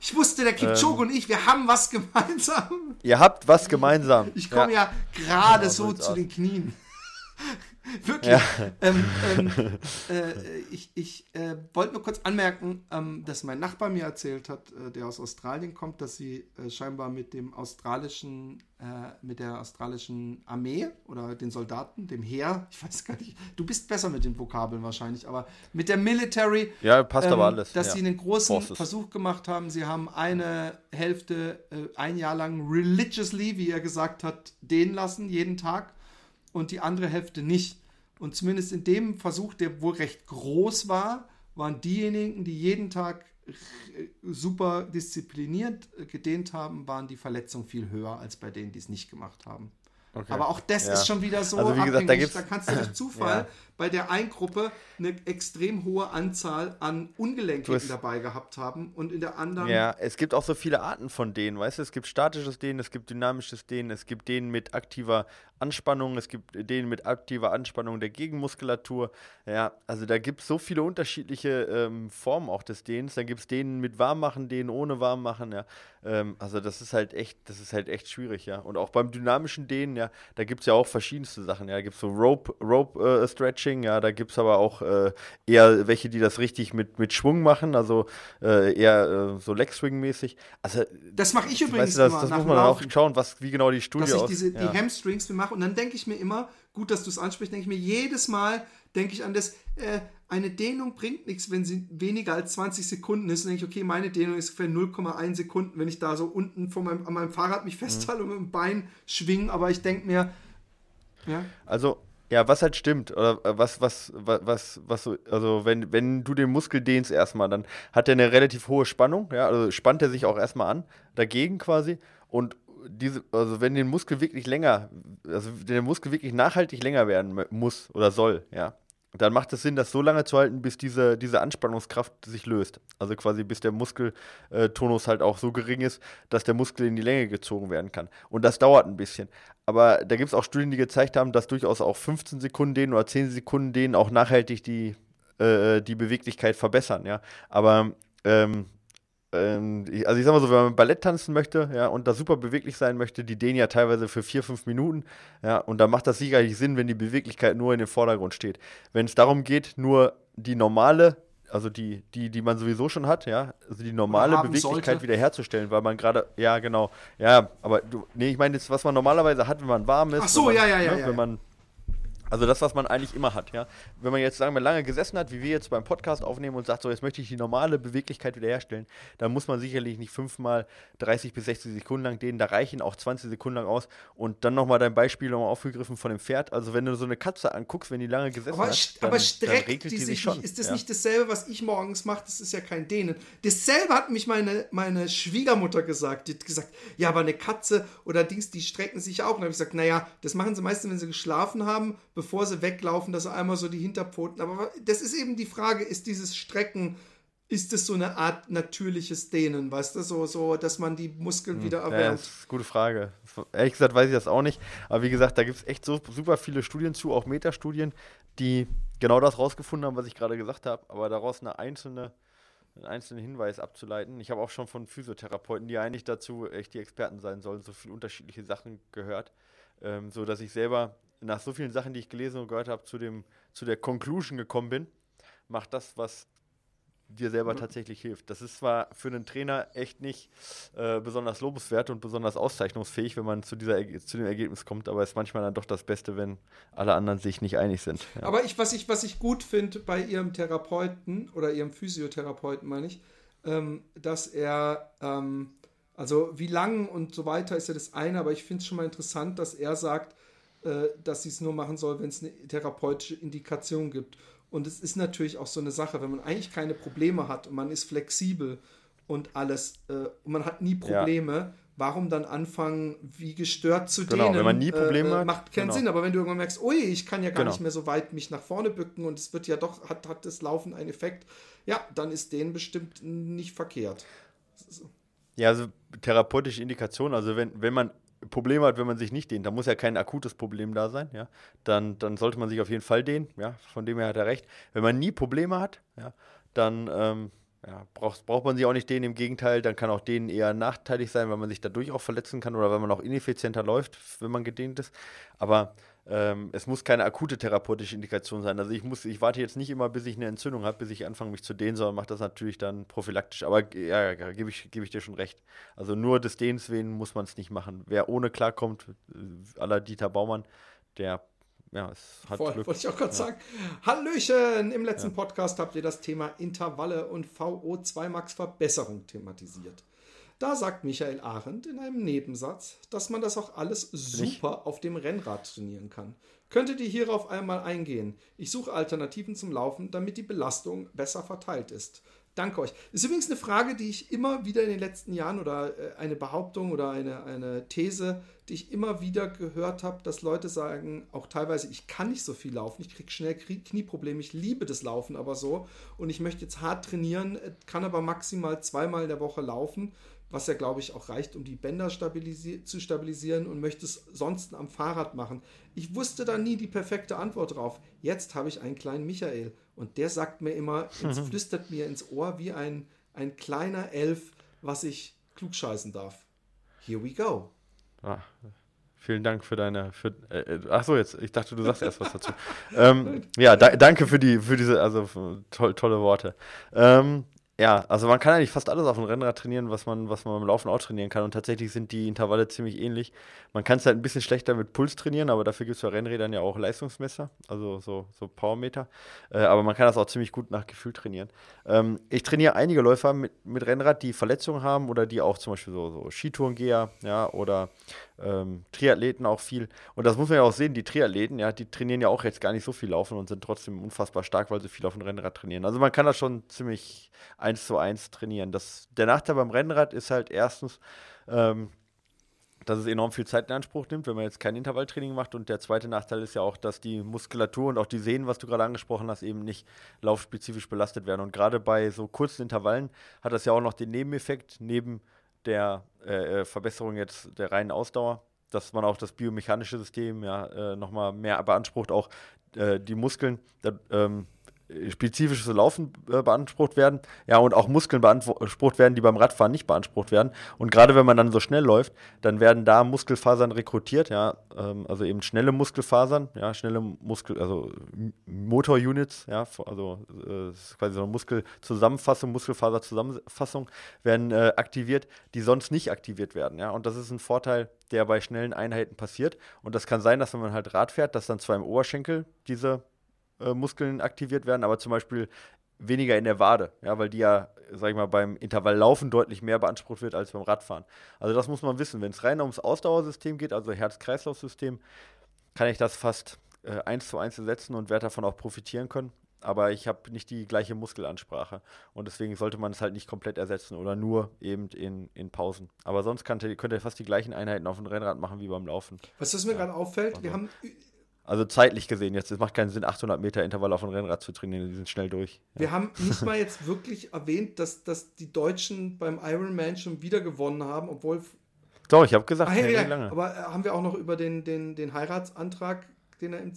Ich wusste, der Kipchoge ähm, und ich, wir haben was gemeinsam.
Ihr habt was gemeinsam.
Ich komme ja, ja gerade so zu den Knien. Wirklich. Ja. Ähm, ähm, äh, ich ich äh, wollte nur kurz anmerken, ähm, dass mein Nachbar mir erzählt hat, äh, der aus Australien kommt, dass sie äh, scheinbar mit dem australischen, äh, mit der australischen Armee oder den Soldaten, dem Heer, ich weiß gar nicht, du bist besser mit den Vokabeln wahrscheinlich, aber mit der Military,
ja, passt aber ähm, alles.
dass
ja.
sie einen großen Forces. Versuch gemacht haben. Sie haben eine Hälfte äh, ein Jahr lang religiously, wie er gesagt hat, dehnen lassen, jeden Tag und die andere Hälfte nicht. Und zumindest in dem Versuch, der wohl recht groß war, waren diejenigen, die jeden Tag super diszipliniert gedehnt haben, waren die Verletzungen viel höher als bei denen, die es nicht gemacht haben. Okay. Aber auch das ja. ist schon wieder so
also wie gesagt,
abhängig, da, da kannst du durch Zufall ja. Bei der einen Gruppe eine extrem hohe Anzahl an Ungelenkheiten dabei gehabt haben und in der anderen.
Ja, es gibt auch so viele Arten von denen, weißt du, es gibt statisches Dehnen, es gibt dynamisches Dehnen, es gibt denen mit aktiver Anspannung, es gibt denen mit aktiver Anspannung der Gegenmuskulatur. Ja, also da gibt es so viele unterschiedliche ähm, Formen auch des Dehnens. Dann gibt es denen mit Warmmachen, denen ohne Warmmachen, ja. Ähm, also das ist halt echt, das ist halt echt schwierig, ja. Und auch beim dynamischen Dehnen, ja, da gibt es ja auch verschiedenste Sachen, ja. Da gibt es so Rope, Rope äh, Stretching, ja, da gibt es aber auch äh, eher welche, die das richtig mit, mit Schwung machen, also äh, eher äh, so Leg Swing mäßig. Also
das mache ich übrigens
weißt du, das, das muss man auch schauen, was wie genau die Studie
Dass ich diese, ja. die Hamstrings mache und dann denke ich mir immer, gut, dass du es ansprichst, denke ich mir jedes Mal denke ich an das äh, eine Dehnung bringt nichts, wenn sie weniger als 20 Sekunden ist. Dann denke ich, okay, meine Dehnung ist für 0,1 Sekunden, wenn ich da so unten vor meinem, an meinem Fahrrad mich festhalte mhm. und mit dem Bein schwingen. Aber ich denke mir, ja.
Also ja, was halt stimmt, oder äh, was, was, was, was, was so, also wenn, wenn du den Muskel dehnst erstmal, dann hat er eine relativ hohe Spannung, ja, also spannt er sich auch erstmal an, dagegen quasi. Und diese, also wenn der Muskel wirklich länger, also der Muskel wirklich nachhaltig länger werden muss oder soll, ja, dann macht es Sinn, das so lange zu halten, bis diese, diese Anspannungskraft sich löst. Also quasi bis der Muskeltonus halt auch so gering ist, dass der Muskel in die Länge gezogen werden kann. Und das dauert ein bisschen. Aber da gibt es auch Studien, die gezeigt haben, dass durchaus auch 15 Sekunden denen oder 10 Sekunden denen auch nachhaltig die, äh, die Beweglichkeit verbessern. Ja? Aber ähm, ähm, also ich sag mal so, wenn man Ballett tanzen möchte, ja, und da super beweglich sein möchte, die dehnen ja teilweise für vier, fünf Minuten, ja, und da macht das sicherlich Sinn, wenn die Beweglichkeit nur in den Vordergrund steht. Wenn es darum geht, nur die normale, also die, die, die man sowieso schon hat, ja, also die normale Beweglichkeit sollte. wiederherzustellen, weil man gerade, ja, genau, ja, aber du, nee, ich meine jetzt, was man normalerweise hat, wenn man warm ist.
Ach so,
man,
ja, ja, ja,
ne,
ja.
Wenn man also das, was man eigentlich immer hat, ja. Wenn man jetzt, sagen wir, lange gesessen hat, wie wir jetzt beim Podcast aufnehmen und sagt, so, jetzt möchte ich die normale Beweglichkeit wiederherstellen, dann muss man sicherlich nicht fünfmal 30 bis 60 Sekunden lang dehnen, da reichen auch 20 Sekunden lang aus. Und dann nochmal dein Beispiel nochmal aufgegriffen von dem Pferd. Also wenn du so eine Katze anguckst, wenn die lange gesessen
aber,
hat,
dann, aber streckt dann die, die sich schon. Ist das ja. nicht dasselbe, was ich morgens mache? Das ist ja kein Dehnen. Dasselbe hat mich meine, meine Schwiegermutter gesagt. Die hat gesagt, ja, aber eine Katze oder Dings, die strecken sich auch. Und dann habe ich gesagt, naja, das machen sie meistens, wenn sie geschlafen haben, bevor sie weglaufen laufen, dass er einmal so die Hinterpfoten. Aber das ist eben die Frage, ist dieses Strecken, ist es so eine Art natürliches Dehnen, weißt du, so, so dass man die Muskeln hm, wieder erwärmt? Ja, das ist
eine gute Frage. Ehrlich gesagt weiß ich das auch nicht. Aber wie gesagt, da gibt es echt so super viele Studien zu, auch Metastudien, die genau das rausgefunden haben, was ich gerade gesagt habe, aber daraus eine einzelne einen einzelnen Hinweis abzuleiten. Ich habe auch schon von Physiotherapeuten, die eigentlich dazu echt die Experten sein sollen, so viele unterschiedliche Sachen gehört, ähm, so dass ich selber nach so vielen Sachen, die ich gelesen und gehört habe, zu, dem, zu der Conclusion gekommen bin, mach das, was dir selber mhm. tatsächlich hilft. Das ist zwar für einen Trainer echt nicht äh, besonders lobenswert und besonders auszeichnungsfähig, wenn man zu, dieser, zu dem Ergebnis kommt, aber es ist manchmal dann doch das Beste, wenn alle anderen sich nicht einig sind.
Ja. Aber ich, was, ich, was ich gut finde bei ihrem Therapeuten oder ihrem Physiotherapeuten, meine ich, ähm, dass er, ähm, also wie lang und so weiter ist ja das eine, aber ich finde es schon mal interessant, dass er sagt, äh, dass sie es nur machen soll, wenn es eine therapeutische Indikation gibt. Und es ist natürlich auch so eine Sache, wenn man eigentlich keine Probleme hat und man ist flexibel und alles äh, und man hat nie Probleme, ja. warum dann anfangen, wie gestört zu genau, denen?
Wenn man nie Probleme
äh,
hat,
macht keinen genau. Sinn. Aber wenn du irgendwann merkst, ui, ich kann ja gar genau. nicht mehr so weit mich nach vorne bücken und es wird ja doch, hat, hat das Laufen einen Effekt, ja, dann ist denen bestimmt nicht verkehrt.
Ja, also therapeutische Indikation, also wenn, wenn man Probleme hat, wenn man sich nicht dehnt, da muss ja kein akutes Problem da sein, ja, dann, dann sollte man sich auf jeden Fall dehnen, ja, von dem her hat er recht. Wenn man nie Probleme hat, ja, dann ähm, ja, braucht, braucht man sich auch nicht dehnen, im Gegenteil, dann kann auch denen eher nachteilig sein, weil man sich dadurch auch verletzen kann oder weil man auch ineffizienter läuft, wenn man gedehnt ist. Aber ähm, es muss keine akute therapeutische Indikation sein. Also ich muss, ich warte jetzt nicht immer, bis ich eine Entzündung habe, bis ich anfange, mich zu dehnen, sondern mache das natürlich dann prophylaktisch. Aber ja, gebe ich, geb ich dir schon recht. Also nur des Dehens wegen muss man es nicht machen. Wer ohne klarkommt, äh, aller Dieter Baumann, der ja, es hat
Voll, Glück. wollte ich auch gerade ja. sagen. Hallöchen! Im letzten ja. Podcast habt ihr das Thema Intervalle und VO2 Max Verbesserung thematisiert. Da sagt Michael Arendt in einem Nebensatz, dass man das auch alles super auf dem Rennrad trainieren kann. Könntet ihr hierauf einmal eingehen? Ich suche Alternativen zum Laufen, damit die Belastung besser verteilt ist. Danke euch. Ist übrigens eine Frage, die ich immer wieder in den letzten Jahren oder äh, eine Behauptung oder eine, eine These, die ich immer wieder gehört habe, dass Leute sagen, auch teilweise, ich kann nicht so viel laufen, ich kriege schnell Knieprobleme, ich liebe das Laufen aber so und ich möchte jetzt hart trainieren, äh, kann aber maximal zweimal in der Woche laufen was ja, glaube ich, auch reicht, um die Bänder stabilisi zu stabilisieren und möchte es sonst am Fahrrad machen. Ich wusste da nie die perfekte Antwort drauf. Jetzt habe ich einen kleinen Michael und der sagt mir immer, ins, flüstert mir ins Ohr wie ein, ein kleiner Elf, was ich klugscheißen darf. Here we go.
Ah, vielen Dank für deine. Für, äh, äh ach so, jetzt. Ich dachte, du sagst erst was dazu. ähm, ja, da, danke für die, für diese, also toll, tolle Worte. Ähm, ja, also man kann eigentlich fast alles auf dem Rennrad trainieren, was man, was man beim Laufen auch trainieren kann. Und tatsächlich sind die Intervalle ziemlich ähnlich. Man kann es halt ein bisschen schlechter mit Puls trainieren, aber dafür gibt es bei Rennrädern ja auch Leistungsmesser, also so, so Powermeter. Äh, aber man kann das auch ziemlich gut nach Gefühl trainieren. Ähm, ich trainiere einige Läufer mit, mit Rennrad, die Verletzungen haben oder die auch zum Beispiel so, so Skitourengeher, ja, oder ähm, Triathleten auch viel. Und das muss man ja auch sehen, die Triathleten, ja, die trainieren ja auch jetzt gar nicht so viel laufen und sind trotzdem unfassbar stark, weil sie viel auf dem Rennrad trainieren. Also man kann das schon ziemlich eins zu eins trainieren. Das, der Nachteil beim Rennrad ist halt erstens, ähm, dass es enorm viel Zeit in Anspruch nimmt, wenn man jetzt kein Intervalltraining macht. Und der zweite Nachteil ist ja auch, dass die Muskulatur und auch die Sehnen, was du gerade angesprochen hast, eben nicht laufspezifisch belastet werden. Und gerade bei so kurzen Intervallen hat das ja auch noch den Nebeneffekt, neben der äh, äh, Verbesserung jetzt der reinen Ausdauer, dass man auch das biomechanische System ja äh, nochmal mehr beansprucht, auch äh, die Muskeln. Da, ähm, spezifisches Laufen äh, beansprucht werden, ja, und auch Muskeln beansprucht werden, die beim Radfahren nicht beansprucht werden. Und gerade wenn man dann so schnell läuft, dann werden da Muskelfasern rekrutiert, ja, ähm, also eben schnelle Muskelfasern, ja, schnelle Muskel, also Motorunits, ja, also äh, quasi so eine Muskelzusammenfassung, Muskelfaserzusammenfassung werden äh, aktiviert, die sonst nicht aktiviert werden, ja. Und das ist ein Vorteil, der bei schnellen Einheiten passiert. Und das kann sein, dass wenn man halt Rad fährt, dass dann zwar im Oberschenkel diese äh, Muskeln aktiviert werden, aber zum Beispiel weniger in der Wade, ja, weil die ja, sag ich mal, beim Intervalllaufen deutlich mehr beansprucht wird als beim Radfahren. Also das muss man wissen. Wenn es rein ums Ausdauersystem geht, also Herz-Kreislauf-System, kann ich das fast äh, eins zu eins ersetzen und werde davon auch profitieren können. Aber ich habe nicht die gleiche Muskelansprache. Und deswegen sollte man es halt nicht komplett ersetzen oder nur eben in, in Pausen. Aber sonst könnt ihr, könnt ihr fast die gleichen Einheiten auf dem Rennrad machen wie beim Laufen.
Was, was mir ja. gerade auffällt, wir haben
also zeitlich gesehen jetzt, es macht keinen Sinn, 800 Meter Intervall auf dem Rennrad zu trainieren, die sind schnell durch.
Ja. Wir haben nicht mal jetzt wirklich erwähnt, dass, dass die Deutschen beim Ironman schon wieder gewonnen haben, obwohl...
Doch, ich habe gesagt,
ah, ja, ja, lange. aber äh, haben wir auch noch über den, den, den Heiratsantrag, den er im,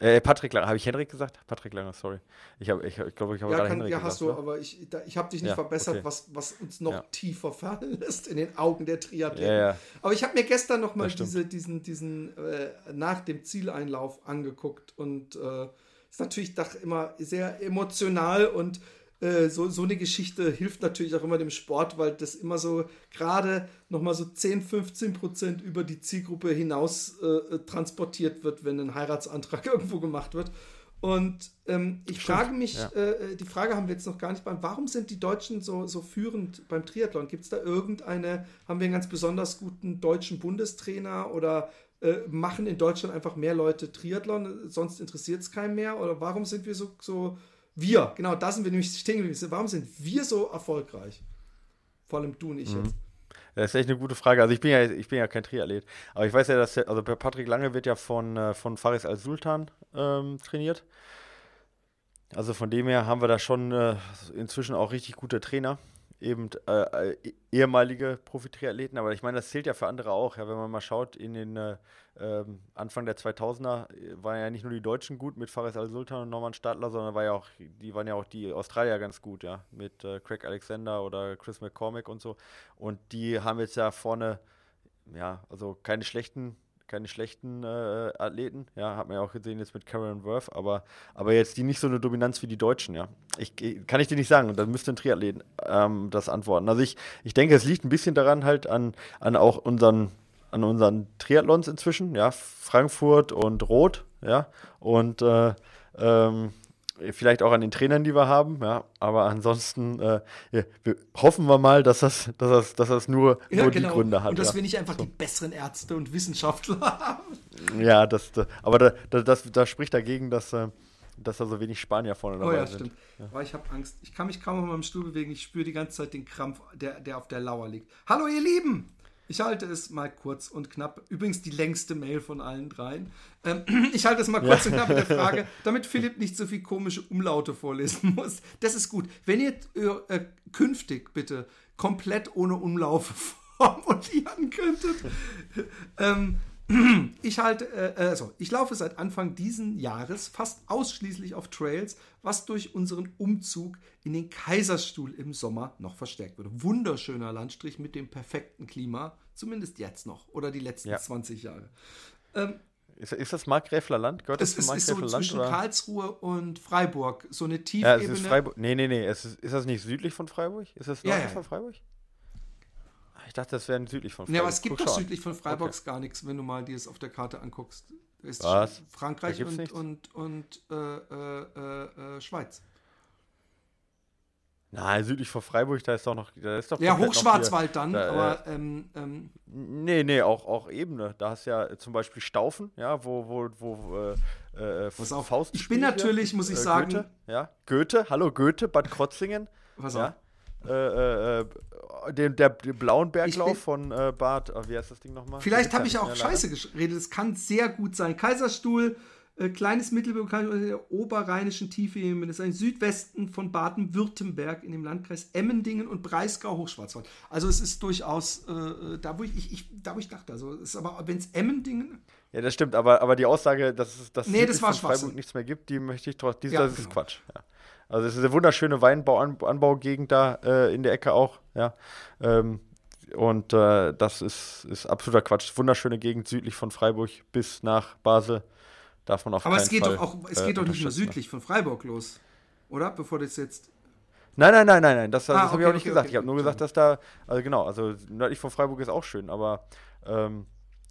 äh, Patrick Langer, habe ich Henrik gesagt? Patrick Langer, sorry. Ich, hab, ich, ich glaube, ich habe
ja, gerade Henrik ja, gesagt. Ja, hast du, aber ich, ich habe dich nicht ja, verbessert, okay. was, was uns noch ja. tiefer fallen lässt in den Augen der Triathleten. Aber ich habe mir gestern noch mal diese, diesen, diesen äh, nach dem Zieleinlauf angeguckt und äh, ist natürlich doch immer sehr emotional und äh, so, so eine Geschichte hilft natürlich auch immer dem Sport, weil das immer so gerade nochmal so 10, 15 Prozent über die Zielgruppe hinaus äh, transportiert wird, wenn ein Heiratsantrag irgendwo gemacht wird. Und ähm, ich Stimmt, frage mich, ja. äh, die Frage haben wir jetzt noch gar nicht beantwortet, warum sind die Deutschen so, so führend beim Triathlon? Gibt es da irgendeine, haben wir einen ganz besonders guten deutschen Bundestrainer oder Äh, machen in Deutschland einfach mehr Leute Triathlon, sonst interessiert es keinen mehr? Oder warum sind wir so, so wir, genau, da sind wir nämlich stehen geblieben. Warum sind wir so erfolgreich? Vor allem du und ich mhm. jetzt.
Das ist echt eine gute Frage. Also ich bin ja, ich bin ja kein Triathlet, aber ich weiß ja, dass also Patrick Lange wird ja von, äh, von Faris Al-Sultan ähm, trainiert. Also von dem her haben wir da schon äh, inzwischen auch richtig gute Trainer eben äh, äh, ehemalige Profi-Triathleten, aber ich meine, das zählt ja für andere auch. Ja, wenn man mal schaut, in den äh, ähm, Anfang der 2000er äh, waren ja nicht nur die Deutschen gut mit Faris Al-Sultan und Norman Stadler, sondern war ja auch, die waren ja auch die Australier ganz gut, ja, mit äh, Craig Alexander oder Chris McCormick und so. Und die haben jetzt ja vorne, ja, also keine schlechten keine schlechten äh, Athleten. Ja, hat man ja auch gesehen jetzt mit Karen Worth, aber, aber jetzt die nicht so eine Dominanz wie die Deutschen, ja. Ich, kann ich dir nicht sagen, da müsste ein Triathlet ähm, das antworten. Also ich, ich denke, es liegt ein bisschen daran halt an, an auch unseren, an unseren Triathlons inzwischen, ja, Frankfurt und Rot, ja, und äh, ähm, vielleicht auch an den Trainern, die wir haben, ja, aber ansonsten äh, ja, wir hoffen wir mal, dass das, dass das, dass das nur, ja, nur genau. die Gründe hat.
Und dass wir nicht einfach so. die besseren Ärzte und Wissenschaftler haben.
Ja, das, das aber da, das, das, das spricht dagegen, dass, äh, dass da so wenig Spanier vorne
dabei oh, ja, sind. Stimmt. Ja. Aber ich habe Angst. Ich kann mich kaum auf meinem Stuhl bewegen. Ich spüre die ganze Zeit den Krampf, der, der auf der Lauer liegt. Hallo, ihr Lieben! Ich halte es mal kurz und knapp. Übrigens die längste Mail von allen dreien. Ähm, ich halte es mal kurz ja. und knapp mit der Frage, damit Philipp nicht so viel komische Umlaute vorlesen muss. Das ist gut. Wenn ihr äh, künftig bitte komplett ohne Umlaufe formulieren könntet, ähm, ich halte, äh, also ich laufe seit Anfang diesen Jahres fast ausschließlich auf Trails, was durch unseren Umzug in den Kaiserstuhl im Sommer noch verstärkt wurde. Wunderschöner Landstrich mit dem perfekten Klima, zumindest jetzt noch oder die letzten ja. 20 Jahre.
Ähm, ist, ist, das Markgräfler Land?
Gehört das, ist, ist so Land, zwischen oder? Karlsruhe und Freiburg, so eine
Tiefebene. Ja, es ist Freiburg. Nee, nee, nee. Es ist, ist das nicht südlich von Freiburg? Ist das nördlich ja, ja. von Freiburg? Ich dachte, das wäre südlich von
Freiburg. Ja, aber es gibt doch südlich von Freiburg okay. gar nichts, wenn du mal dir es auf der Karte anguckst.
ist Was?
Frankreich und, und, und, äh, äh, äh, Schweiz.
Nein, südlich von Freiburg, da ist doch noch. Da ist doch
ja, Hochschwarzwald dann, da, aber. Äh, ähm, ähm,
nee, nee, auch, auch Ebene. Da hast du ja zum Beispiel Staufen, ja, wo, wo, wo
äh, äh, Pass auf, Faust Ich bin natürlich, muss ich äh, sagen.
Goethe, ja, Goethe, hallo Goethe, Bad Krotzingen.
Pass auf.
Ja, äh, äh, den, der, den blauen Berglauf von äh, Bad, oh, wie heißt das Ding nochmal?
Vielleicht habe ich auch Scheiße geredet, es kann sehr gut sein. Kaiserstuhl, äh, kleines Mittelbereich der oberrheinischen Tiefebene, das ist ein Südwesten von Baden-Württemberg in dem Landkreis Emmendingen und Breisgau-Hochschwarzwald. Also es ist durchaus äh, äh, da, wo ich, ich, ich, da, wo ich dachte, also ist aber, wenn es Emmendingen
ja, das stimmt, aber, aber die Aussage, dass es dass
nee, das
Freiburg nichts mehr gibt, die möchte ich trotzdem. Ja, das genau. ist Quatsch. Ja. Also es ist eine wunderschöne Weinbauanbaugegend da äh, in der Ecke auch, ja. Ähm, und äh, das ist, ist absoluter Quatsch. Wunderschöne Gegend südlich von Freiburg bis nach Basel. Darf man auf
Aber
es
geht Fall, doch auch, es geht äh, doch nicht nur südlich von Freiburg los, oder? Bevor das jetzt.
Nein, nein, nein, nein, nein. Das, ah, das okay, habe ich auch nicht okay, gesagt. Okay, ich habe nur gesagt, dass da, also genau, also nördlich von Freiburg ist auch schön, aber ähm,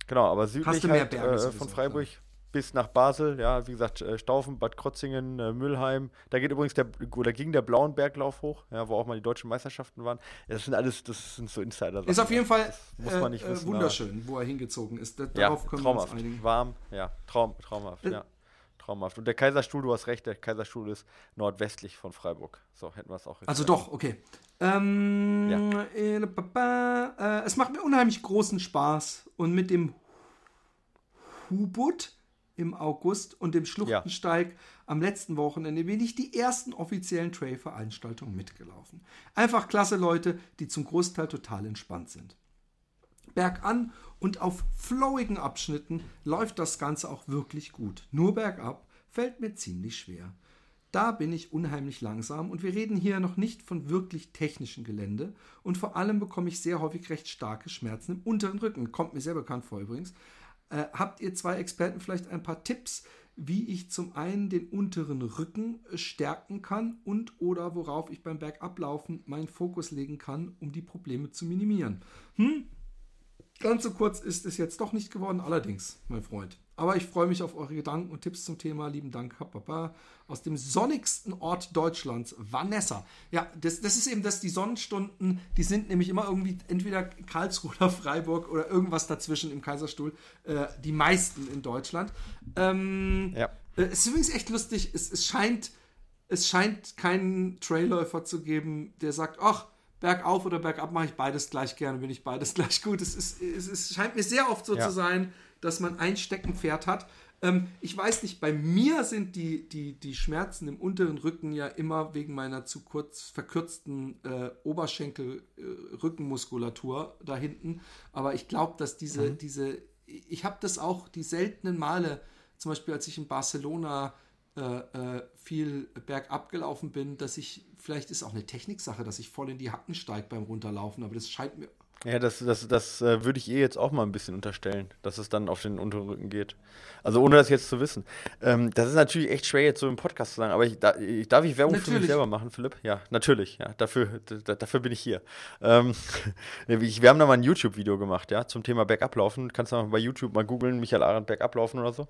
genau, aber südlich halt, äh, von Freiburg. Klar bis nach Basel, ja, wie gesagt, äh, Staufen, Bad Krotzingen, äh, Müllheim. Da geht übrigens der, oder ging der blauen Berglauf hoch, ja, wo auch mal die deutschen Meisterschaften waren. Das sind alles, das sind so Insider.
Ist auf jeden Fall äh, äh, wunderschön, wo er hingezogen ist.
Da, darauf ja, können traumhaft, wir uns einigen. Warm, ja, traum, traumhaft, äh, ja. Traumhaft. Und der Kaiserstuhl, du hast recht, der Kaiserstuhl ist nordwestlich von Freiburg. So, hätten wir es auch.
Also doch, okay. Ähm, ja. Äh, es macht mir unheimlich großen Spaß. Und mit dem Hubut im August und dem Schluchtensteig ja. am letzten Wochenende bin ich die ersten offiziellen Trail-Veranstaltungen mitgelaufen. Einfach klasse Leute, die zum Großteil total entspannt sind. Bergan und auf flowigen Abschnitten läuft das Ganze auch wirklich gut. Nur bergab fällt mir ziemlich schwer. Da bin ich unheimlich langsam und wir reden hier noch nicht von wirklich technischem Gelände und vor allem bekomme ich sehr häufig recht starke Schmerzen im unteren Rücken. Kommt mir sehr bekannt vor übrigens. Äh, habt ihr zwei Experten vielleicht ein paar Tipps, wie ich zum einen den unteren Rücken stärken kann und oder worauf ich beim Bergablaufen meinen Fokus legen kann, um die Probleme zu minimieren? Hm? Ganz so kurz ist es jetzt doch nicht geworden, allerdings, mein Freund. Aber ich freue mich auf eure Gedanken und Tipps zum Thema. Lieben Dank, Papa. Aus dem sonnigsten Ort Deutschlands, Vanessa. Ja, das, das ist eben das, die Sonnenstunden, die sind nämlich immer irgendwie entweder Karlsruhe oder Freiburg oder irgendwas dazwischen im Kaiserstuhl. Äh, die meisten in Deutschland. Ähm, ja. Äh, es ist übrigens echt lustig. Es, es, scheint, es scheint keinen Trailläufer zu geben, der sagt, ach, bergauf oder bergab mache ich beides gleich gerne, bin ich beides gleich gut. Es, ist, es, es scheint mir sehr oft so ja. zu sein, dass man ein Steckenpferd hat. Ähm, ich weiß nicht, bei mir sind die, die, die Schmerzen im unteren Rücken ja immer wegen meiner zu kurz verkürzten äh, Oberschenkel-Rückenmuskulatur äh, da hinten. Aber ich glaube, dass diese, mhm. diese, ich habe das auch die seltenen Male, zum Beispiel als ich in Barcelona äh, äh, viel bergab gelaufen bin, dass ich, vielleicht ist auch eine Techniksache, dass ich voll in die Hacken steige beim Runterlaufen, aber das scheint mir
ja, das, das, das äh, würde ich ihr jetzt auch mal ein bisschen unterstellen, dass es dann auf den unteren Rücken geht. Also ohne das jetzt zu wissen. Ähm, das ist natürlich echt schwer jetzt so im Podcast zu sagen, aber ich, da, ich, darf ich Werbung natürlich. für mich selber machen, Philipp? Ja, natürlich. Ja, dafür, dafür bin ich hier. Ähm, wir haben da mal ein YouTube-Video gemacht, ja, zum Thema Bergablaufen. Kannst du mal bei YouTube mal googeln, Michael Arendt Bergablaufen oder so.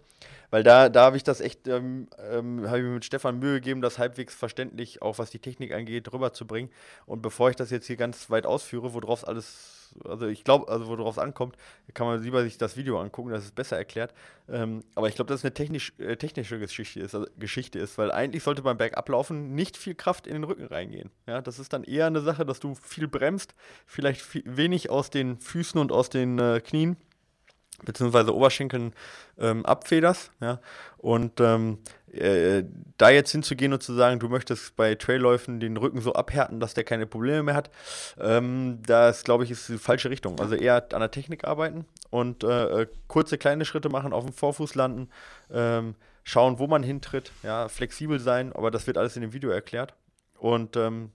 Weil da, da habe ich das echt, ähm, ähm, habe ich mir mit Stefan Mühe gegeben, das halbwegs verständlich, auch was die Technik angeht, rüberzubringen. Und bevor ich das jetzt hier ganz weit ausführe, worauf es also ich glaube, also worauf es ankommt, kann man lieber sich das Video angucken, das ist besser erklärt. Ähm, aber ich glaube, dass es eine technisch, äh, technische Geschichte ist, also Geschichte ist, weil eigentlich sollte beim Bergablaufen nicht viel Kraft in den Rücken reingehen. Ja, das ist dann eher eine Sache, dass du viel bremst, vielleicht viel, wenig aus den Füßen und aus den äh, Knien beziehungsweise Oberschenkeln ähm, abfederst. Ja? Und ähm, äh, da jetzt hinzugehen und zu sagen, du möchtest bei Trailläufen den Rücken so abhärten, dass der keine Probleme mehr hat, ähm, das glaube ich ist die falsche Richtung. Also eher an der Technik arbeiten und äh, äh, kurze kleine Schritte machen, auf dem Vorfuß landen, ähm, schauen, wo man hintritt, ja, flexibel sein, aber das wird alles in dem Video erklärt. Und ähm,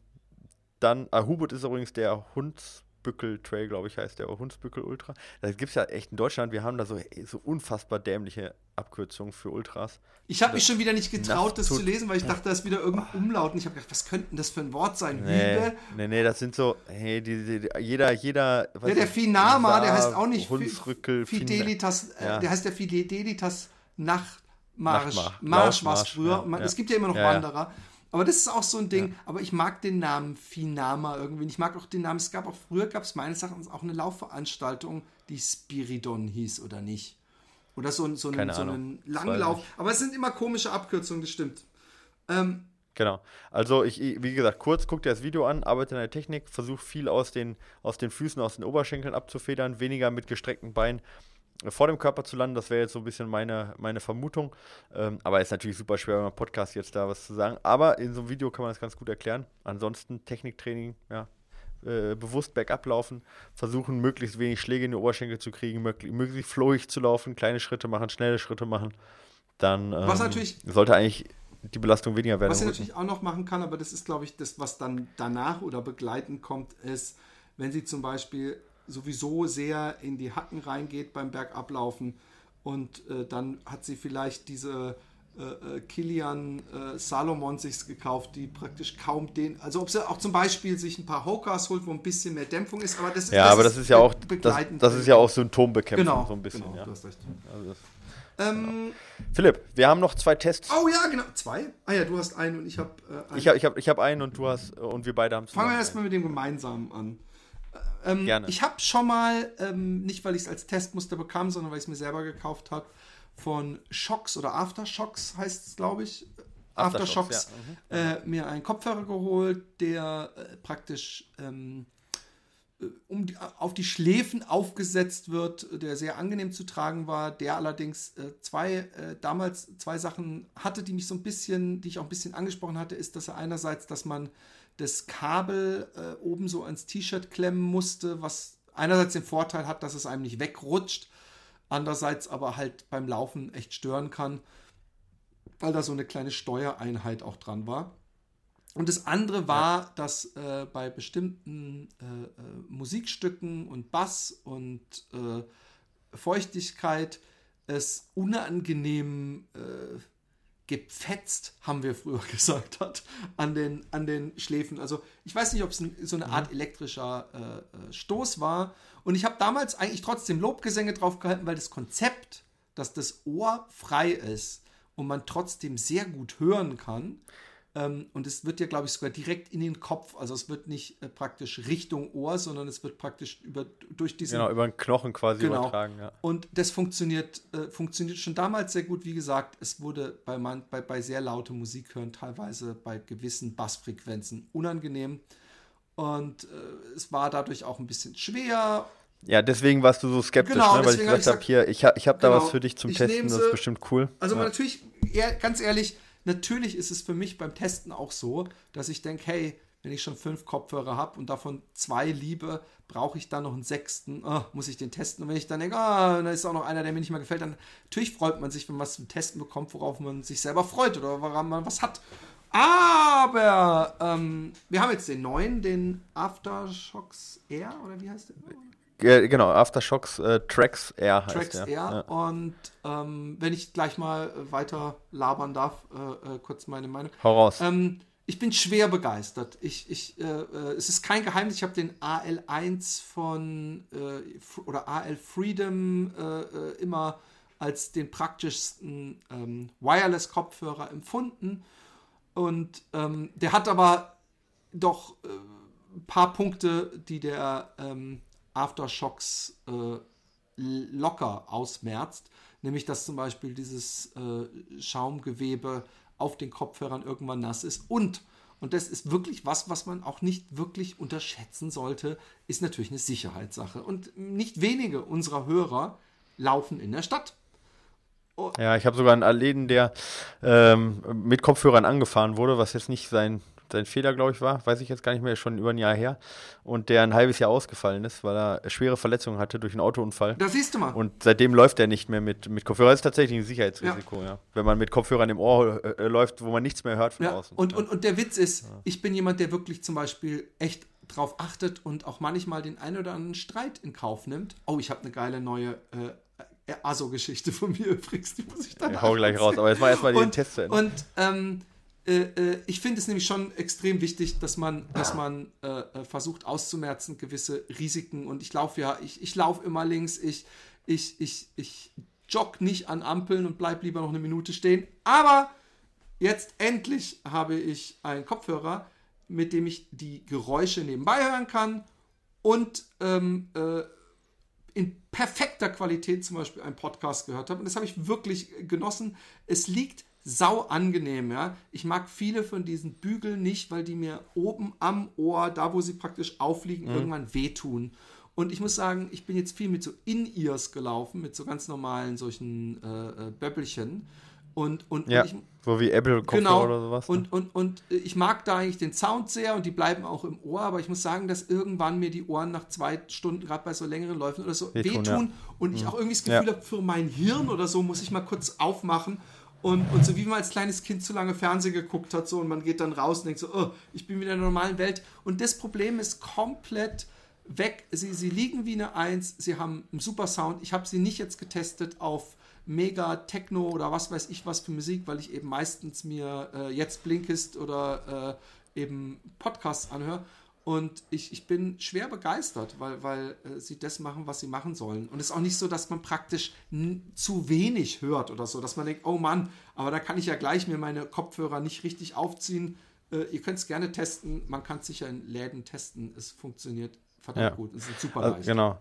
dann, ah, Hubert ist übrigens der Hunds Hunsbückel Trail, glaube ich, heißt der, oder Hunsbückel Ultra. Das gibt es ja echt in Deutschland. Wir haben da so, so unfassbar dämliche Abkürzungen für Ultras.
Ich habe mich schon wieder nicht getraut, das zu lesen, weil ich dachte, das ist wieder irgendein oh. Umlaut. Und ich habe gedacht, was könnte das für ein Wort sein?
Nee, Hübe? nee, nee, das sind so, hey, die, die, die, jeder, jeder.
Ja, der Finama, der heißt auch nicht Hunsrückel, Fidelitas, äh, ja. der heißt der Fidelitas Nachtmarsch. Nachtmarsch, Marsch war es früher. Ja, ja. Es gibt ja immer noch Wanderer. Aber das ist auch so ein Ding. Ja. Aber ich mag den Namen Finama irgendwie. Ich mag auch den Namen. Es gab auch früher, gab es meines Erachtens auch eine Laufveranstaltung, die Spiridon hieß oder nicht. Oder so, so, einen, so einen Langlauf. Aber es sind immer komische Abkürzungen, das stimmt. Ähm,
Genau. Also ich, wie gesagt, kurz guck dir das Video an, arbeite in der Technik, versuch viel aus den, aus den Füßen, aus den Oberschenkeln abzufedern, weniger mit gestreckten Beinen vor dem Körper zu landen. Das wäre jetzt so ein bisschen meine, meine Vermutung. Ähm, aber ist natürlich super schwer, beim Podcast jetzt da was zu sagen. Aber in so einem Video kann man das ganz gut erklären. Ansonsten Techniktraining, ja, äh, bewusst bergab laufen, versuchen möglichst wenig Schläge in die Oberschenkel zu kriegen, möglichst, flowig zu laufen, kleine Schritte machen, schnelle Schritte machen. Dann ähm,
was natürlich,
sollte eigentlich die Belastung weniger werden.
Was ich natürlich auch noch machen kann, aber das ist, glaube ich, das, was dann danach oder begleitend kommt, ist, wenn sie zum Beispiel sowieso sehr in die Hacken reingeht beim Bergablaufen und äh, dann hat sie vielleicht diese äh, äh, Kilian äh, Salomon sich gekauft, die praktisch kaum den, also ob sie auch zum Beispiel sich ein paar Hokas holt, wo ein bisschen mehr Dämpfung ist, aber das ist
ja, das aber das ist, ist ja auch das, das, ist ja auch Symptombekämpfung
genau,
so ein bisschen.
Genau,
ja.
du hast recht.
Also das, ähm, genau. Philipp, wir haben noch zwei Tests.
Oh ja, genau, zwei. Ah ja, du hast einen und ich habe äh,
einen. Ich habe ich hab, ich hab einen und du hast und wir beide haben.
Fangen wir erstmal mit dem gemeinsamen an. Ähm, Gerne. Ich habe schon mal, ähm, nicht weil ich es als Testmuster bekam, sondern weil ich es mir selber gekauft habe, von Shocks oder Aftershocks heißt es, glaube ich. Aftershocks, Aftershocks ja. mhm. äh, mir einen Kopfhörer geholt, der äh, praktisch ähm, äh, um die, auf die Schläfen aufgesetzt wird, der sehr angenehm zu tragen war, der allerdings äh, zwei, äh, damals zwei Sachen hatte, die mich so ein bisschen, die ich auch ein bisschen angesprochen hatte, ist, dass er einerseits, dass man das Kabel äh, oben so ans T-Shirt klemmen musste, was einerseits den Vorteil hat, dass es einem nicht wegrutscht, andererseits aber halt beim Laufen echt stören kann, weil da so eine kleine Steuereinheit auch dran war. Und das andere war, ja. dass äh, bei bestimmten äh, äh Musikstücken und Bass und äh, Feuchtigkeit es unangenehm äh, gepfetzt, haben wir früher gesagt hat, an den, an den Schläfen. Also ich weiß nicht, ob es so eine Art mhm. elektrischer äh, äh, Stoß war. Und ich habe damals eigentlich trotzdem Lobgesänge drauf gehalten, weil das Konzept dass das Ohr frei ist und man trotzdem sehr gut hören kann. Ähm, und es wird ja, glaube ich, sogar direkt in den Kopf. Also es wird nicht äh, praktisch Richtung Ohr, sondern es wird praktisch über, durch diesen.
Genau, über den Knochen quasi
Genau.
übertragen. Ja.
Und das funktioniert, äh, funktioniert schon damals sehr gut. Wie gesagt, es wurde bei, man, bei, bei sehr lauter Musik hören teilweise bei gewissen Bassfrequenzen unangenehm. Und äh, es war dadurch auch ein bisschen schwer.
ja, deswegen warst du so skeptisch,
Genau,
ne? weil ich gesagt habe, hier, ich habe ich hab da
Genau,
was für dich zum Testen, das ist bestimmt cool.
Also
ja.
natürlich, ganz ehrlich, natürlich ist es für mich beim Testen auch so, dass ich denke, hey, wenn ich schon fünf Kopfhörer habe und davon zwei liebe, brauche ich dann noch einen sechsten, ah, muss ich den testen. Und wenn ich dann denke, ah, da ist auch noch einer, der mir nicht mehr gefällt, dann natürlich freut man sich, wenn man was zum Testen bekommt, worauf man sich selber freut oder woran man was hat. Aber ähm, wir haben jetzt den neuen, den Aftershocks Air, oder wie heißt der?
Äh, genau, Aftershocks äh, Tracks Air heißt
Tracks. Air.
Ja.
Und ähm, wenn ich gleich mal äh, weiter labern darf, äh, äh, kurz meine Meinung.
Hau raus.
Ähm, ich bin schwer begeistert. Ich, ich, äh, es ist kein Geheimnis, ich habe den AL1 von oder AL Freedom immer als den praktischsten ähm, Wireless-Kopfhörer empfunden. Und ähm, der hat aber doch ein paar Punkte, die der ähm, Aftershocks äh, locker ausmerzt. Nämlich, dass zum Beispiel dieses äh, Schaumgewebe auf den Kopfhörern irgendwann nass ist. Und, und das ist wirklich was, was man auch nicht wirklich unterschätzen sollte, ist natürlich eine Sicherheitssache. Und nicht wenige unserer Hörer laufen in der Stadt.
Ja, ich habe sogar einen Athleten, der ähm, mit Kopfhörern angefahren wurde, was jetzt nicht sein, sein Fehler, glaube ich, war. Weiß ich jetzt gar nicht mehr, ist schon über ein Jahr her. Und der ein halbes Jahr ausgefallen ist, weil er schwere Verletzungen hatte durch einen Autounfall.
Da siehst du mal.
Und seitdem läuft er nicht mehr mit, mit Kopfhörer. Das ist tatsächlich ein Sicherheitsrisiko, ja. Wenn man mit Kopfhörern im Ohr äh, äh, läuft, wo man nichts mehr hört von
Ja,
außen.
und,
ja.
und, und der Witz ist, ich bin jemand, der wirklich zum Beispiel echt drauf achtet und auch manchmal den einen oder anderen Streit in Kauf nimmt. Oh, ich habe eine geile neue äh, ASO-Geschichte von mir übrigens, die muss ich dann
Ja, hau gleich raus, aber jetzt mal erstmal den Test zu Ende.
Und ähm, äh, äh, ich finde es nämlich schon extrem wichtig, dass man, dass man äh, äh, versucht auszumerzen gewisse Risiken. Und ich laufe ja, ich, ich laufe immer links, ich, ich, ich, ich jogge nicht an Ampeln und bleib lieber noch eine Minute stehen. Aber jetzt endlich habe ich einen Kopfhörer, mit dem ich die Geräusche nebenbei hören kann und ähm, äh, in perfekter Qualität zum Beispiel einen Podcast gehört habe. Und das habe ich wirklich genossen. Es liegt sau angenehm, ja. Ich mag viele von diesen Bügeln nicht, weil die mir oben am Ohr, da wo sie praktisch aufliegen, irgendwann wehtun. Und ich muss sagen, ich bin jetzt viel mit so In-Ears gelaufen, mit so ganz normalen solchen äh, äh, Böppelchen. Und, und,
ja,
und ich,
so wie Apple-Kopfhörer
genau.
oder sowas. ne?
Und, und, und äh, ich mag da eigentlich den Sound sehr und die bleiben auch im Ohr, aber ich muss sagen, dass irgendwann mir die Ohren nach zwei Stunden, gerade bei so längeren Läufen oder so,
Wehtun,
wehtun,
ja.
und ich auch irgendwie das
Ja.
Gefühl habe, für mein Hirn oder so muss ich mal kurz aufmachen. Und, und so wie man als kleines Kind zu lange Fernsehen geguckt hat, so und man geht dann raus und denkt so, oh, ich bin wieder in der normalen Welt. Und das Problem ist komplett weg. Sie, sie liegen wie eine Eins, sie haben einen super Sound. Ich habe sie nicht jetzt getestet auf mega Techno oder was weiß ich was für Musik, weil ich eben meistens mir äh, jetzt Blinkist oder äh, eben Podcasts anhöre. Und ich, ich bin schwer begeistert, weil, weil äh, sie das machen, was sie machen sollen. Und es ist auch nicht so, dass man praktisch zu wenig hört oder so, dass man denkt, oh Mann, aber da kann ich ja gleich mir meine Kopfhörer nicht richtig aufziehen. Äh, ihr könnt es gerne testen. Man kann es sicher in Läden testen. Es funktioniert verdammt
Ja.
gut. Es ist super
Also,
leicht.
genau.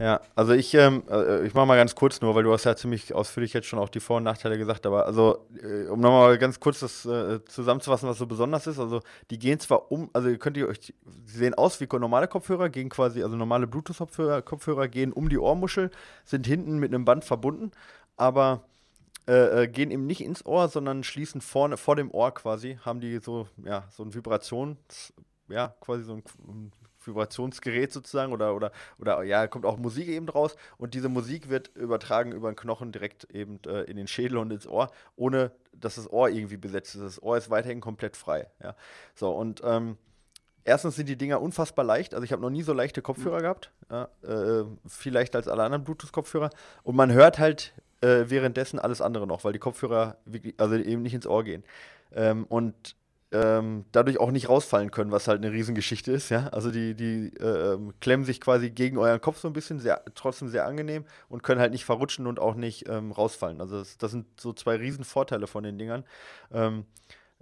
Ja, also ich, ähm, äh, ich mache mal ganz kurz nur, weil du hast ja ziemlich ausführlich jetzt schon auch die Vor- und Nachteile gesagt, aber also, äh, um nochmal ganz kurz das äh, zusammenzufassen, was so besonders ist, also die gehen zwar um, also könnt ihr euch, sie sehen aus wie normale Kopfhörer, gehen quasi, also normale Bluetooth-Kopfhörer Kopfhörer gehen um die Ohrmuschel, sind hinten mit einem Band verbunden, aber äh, äh, gehen eben nicht ins Ohr, sondern schließen vorne, vor dem Ohr quasi, haben die so, ja, so ein Vibrations, ja, quasi so ein Vibrationsgerät sozusagen oder, oder, oder ja, kommt auch Musik eben draus und diese Musik wird übertragen über den Knochen direkt eben äh, in den Schädel und ins Ohr, ohne dass das Ohr irgendwie besetzt ist. Das Ohr ist weiterhin komplett frei. Ja. So, und ähm, erstens sind die Dinger unfassbar leicht. Also ich habe noch nie so leichte Kopfhörer gehabt. Ja, äh, viel leichter als alle anderen Bluetooth-Kopfhörer. Und man hört halt äh, währenddessen alles andere noch, weil die Kopfhörer wirklich, also eben nicht ins Ohr gehen. Ähm, und ähm, dadurch auch nicht rausfallen können, was halt eine Riesengeschichte ist, ja. Also die, die äh, klemmen sich quasi gegen euren Kopf so ein bisschen, sehr, trotzdem sehr angenehm und können halt nicht verrutschen und auch nicht ähm, rausfallen. Also das, das, sind so zwei Riesenvorteile von den Dingern. Ähm,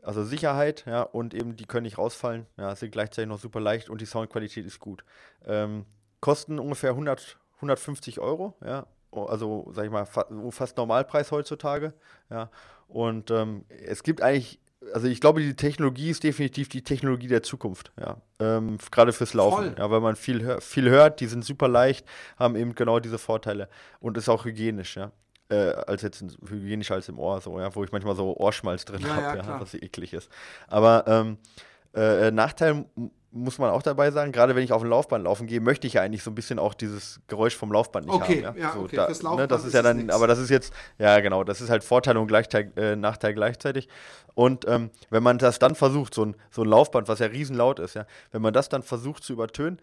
also Sicherheit, ja, und eben die können nicht rausfallen, ja, sind gleichzeitig noch super leicht und die Soundqualität ist gut. Ähm, kosten ungefähr 100, 150 Euro, ja, also sag ich mal fa fast Normalpreis heutzutage, ja. Und ähm, es gibt eigentlich also ich glaube, die Technologie ist definitiv die Technologie der Zukunft, ja. Ähm, Gerade fürs Laufen. Voll. Ja, weil man viel, hör viel hört, die sind super leicht, haben eben genau diese Vorteile und ist auch hygienisch, ja. Äh, als jetzt hygienisch als im Ohr, so, ja, wo ich manchmal so Ohrschmalz drin ja, habe, ja, ja, was eklig ist. Aber ähm, äh, Nachteil muss man auch dabei sagen, gerade wenn ich auf ein Laufband laufen gehe, möchte ich ja eigentlich so ein bisschen auch dieses Geräusch vom Laufband nicht
okay,
haben.
Ja, ja so, okay,
da,
fürs
Laufband ne, das ist ja dann, nix. aber das ist jetzt, ja genau, das ist halt Vorteil und Gleichteil, äh, Nachteil gleichzeitig. Und ähm, wenn man das dann versucht, so ein, so ein Laufband, was ja riesenlaut ist, ja, wenn man das dann versucht zu übertönen,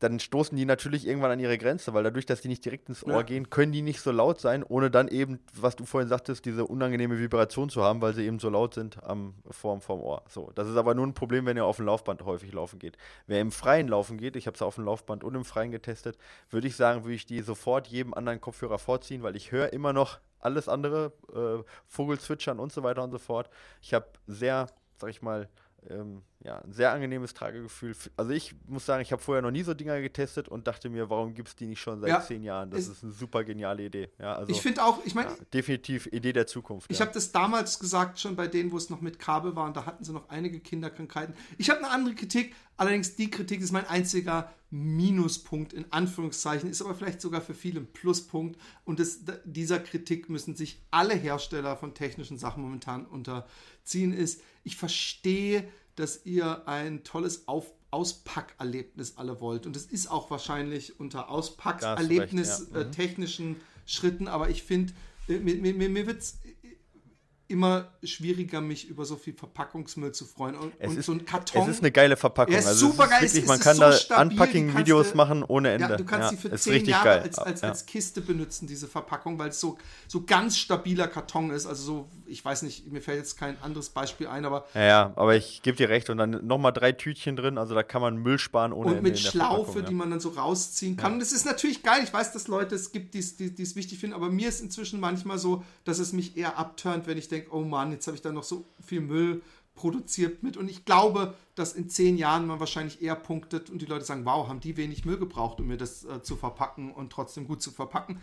dann stoßen die natürlich irgendwann an ihre Grenze, weil dadurch, dass die nicht direkt ins Ohr ja. gehen, können die nicht so laut sein, ohne dann eben, was du vorhin sagtest, diese unangenehme Vibration zu haben, weil sie eben so laut sind am vorm vom Ohr. So, das ist aber nur ein Problem, wenn ihr auf dem Laufband häufig laufen geht. Wer im Freien laufen geht, ich habe es auf dem Laufband und im Freien getestet, würde ich sagen, würde ich die sofort jedem anderen Kopfhörer vorziehen, weil ich höre immer noch alles andere, äh, Vogelzwitschern und so weiter und so fort. Ich habe sehr, sag ich mal, ähm, ja, ein sehr angenehmes Tragegefühl. Also ich muss sagen, ich habe vorher noch nie so Dinger getestet und dachte mir, warum gibt es die nicht schon seit ja, zehn Jahren? Das ist eine super geniale Idee. Ja, also,
ich finde auch, ich meine,
ja, definitiv Idee der Zukunft.
Ich habe das damals gesagt, schon bei denen, wo es noch mit Kabel war und da hatten sie noch einige Kinderkrankheiten. Ich habe eine andere Kritik, allerdings die Kritik ist mein einziger Minuspunkt in Anführungszeichen, ist aber vielleicht sogar für viele ein Pluspunkt und das, dieser Kritik müssen sich alle Hersteller von technischen Sachen momentan unterziehen, ist, ich verstehe dass ihr ein tolles Auf Auspackerlebnis alle wollt. Und es ist auch wahrscheinlich unter Auspackerlebnis ja. äh, mhm. technischen Schritten, aber ich finde, äh, mir, mir, mir wird es immer schwieriger, mich über so viel Verpackungsmüll zu freuen. Und,
es
und
ist,
so ein Karton.
Es ist eine geile Verpackung.
Er ist also super geil.
Wirklich, man kann so da Unpacking-Videos machen ohne Ende.
Ja, du kannst ja, sie für zehn Jahre geil. als, als, ja. als Kiste benutzen, diese Verpackung, weil es so, so ganz stabiler Karton ist. Also so, ich weiß nicht, mir fällt jetzt kein anderes Beispiel ein, aber.
Ja, ja aber ich gebe dir recht. Und dann nochmal drei Tütchen drin, also da kann man Müll sparen ohne
und Ende. Und mit Schlaufe, die man dann so rausziehen kann. Und das ist natürlich geil. Ich weiß, dass Leute es gibt, die es wichtig finden, aber mir ist inzwischen manchmal so, dass es mich eher abturnt, wenn ich denke, oh Mann, jetzt habe ich da noch so viel Müll produziert mit. Und ich glaube, dass in zehn Jahren man wahrscheinlich eher punktet und die Leute sagen, wow, haben die wenig Müll gebraucht, um mir das äh, zu verpacken und trotzdem gut zu verpacken.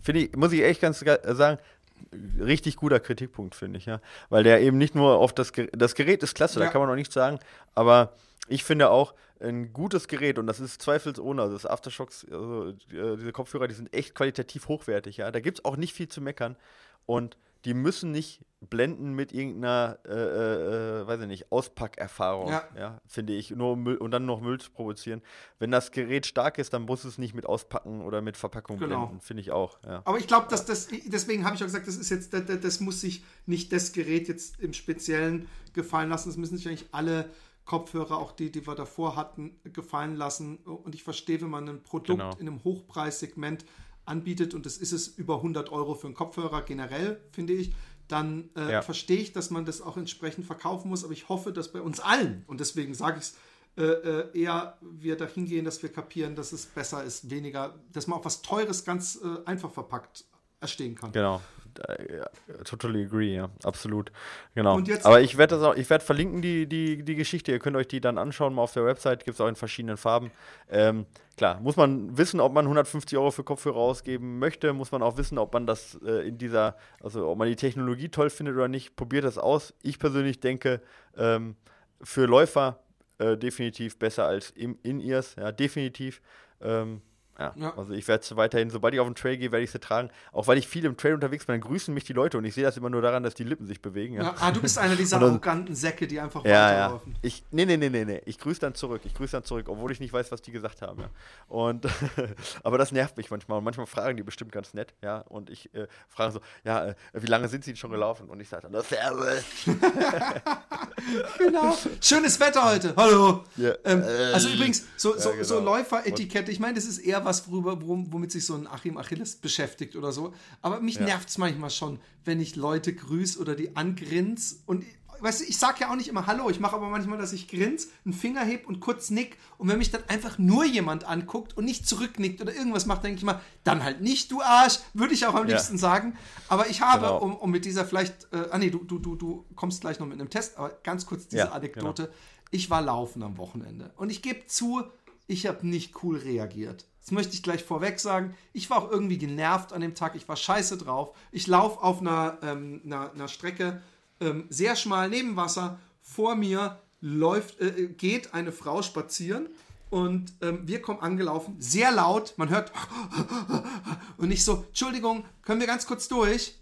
Finde ich, muss ich echt ganz sagen, richtig guter Kritikpunkt, finde ich, ja. Weil der eben nicht nur auf das Gerät, das Gerät ist klasse, ja. da kann man noch nichts sagen, aber ich finde auch, ein gutes Gerät und das ist zweifelsohne, also das Aftershocks, also äh, diese Kopfhörer, die sind echt qualitativ hochwertig, ja. Da gibt es auch nicht viel zu meckern und die müssen nicht blenden mit irgendeiner, äh, äh, äh, weiß ich nicht, Auspackerfahrung, ja. ja. finde ich, nur Müll, und dann noch Müll zu produzieren. Wenn das Gerät stark ist, dann muss es nicht mit Auspacken oder mit Verpackung genau. blenden, finde ich auch. Ja.
Aber ich glaube, dass das, deswegen habe ich auch gesagt, das ist jetzt, das, das, muss sich nicht das Gerät jetzt im Speziellen gefallen lassen. Das müssen sich eigentlich alle Kopfhörer, auch die, die wir davor hatten, gefallen lassen. Und ich verstehe, wenn man ein Produkt genau. in einem Hochpreissegment anbietet und das ist es über 100 Euro für einen Kopfhörer generell, finde ich, dann äh, ja. verstehe ich, dass man das auch entsprechend verkaufen muss. Aber ich hoffe, dass bei uns allen, und deswegen sage ich es, äh, äh, eher wir dahin gehen, dass wir kapieren, dass es besser ist, weniger, dass man auch was Teures ganz äh, einfach verpackt erstehen kann.
Genau. Ja, totally agree, ja, absolut. Genau. Aber ich werde das auch, ich werde verlinken die, die, die Geschichte. Ihr könnt euch die dann anschauen, mal auf der Website, gibt es auch in verschiedenen Farben. Ähm, klar, muss man wissen, ob man 150 Euro für Kopfhörer ausgeben möchte, muss man auch wissen, ob man das äh, in dieser, also ob man die Technologie toll findet oder nicht. Probiert das aus. Ich persönlich denke, ähm, für Läufer äh, definitiv besser als In-Ears, ja, definitiv. Ähm, ja, ja, also ich werde es weiterhin, sobald ich auf den Trail gehe, werde ich sie tragen. Auch weil ich viel im Trail unterwegs bin, dann grüßen mich die Leute und ich sehe das immer nur daran, dass die Lippen sich bewegen. Ja. ja
ah, du bist einer dieser dann, arroganten Säcke, die einfach
ja, weiterlaufen. Ja. Ich, nee, nee, nee, nee, nee. Ich grüße dann zurück. Ich grüße dann zurück, obwohl ich nicht weiß, was die gesagt haben. Ja. Und, aber das nervt mich manchmal. Und manchmal fragen die bestimmt ganz nett, ja. Und ich äh, frage so, ja, äh, wie lange sind sie schon gelaufen? Und ich sage dann, Servus.
genau. Schönes Wetter heute. Hallo. Yeah. Ähm, also übrigens, so, so, genau. so Läuferetikette, ich meine, das ist eher was, worüber, womit sich so ein Achim Achilles beschäftigt oder so. Aber mich ja. nervt es manchmal schon, wenn ich Leute grüße oder die angrins und weißt du, ich sag ja auch nicht immer Hallo, ich mache aber manchmal, dass ich grins, einen Finger heb und kurz nick. Und wenn mich dann einfach nur jemand anguckt und nicht zurücknickt oder irgendwas macht, denke ich mal, dann halt nicht, du Arsch, würde ich auch am
Ja.
liebsten sagen. Aber ich habe,
Genau.
um, um mit dieser vielleicht, äh, ah nee, du, du, du, du kommst gleich noch mit einem Test, aber ganz kurz diese
Ja, genau.
Anekdote. Ich war laufen am Wochenende und ich gebe zu, ich habe nicht cool reagiert. Das möchte ich gleich vorweg sagen. Ich war auch irgendwie genervt an dem Tag. Ich war scheiße drauf. Ich laufe auf einer, ähm, einer, einer Strecke ähm, sehr schmal neben Wasser. Vor mir läuft, äh, geht eine Frau spazieren und ähm, wir kommen angelaufen, sehr laut. Man hört und ich so, Entschuldigung, können wir ganz kurz durch?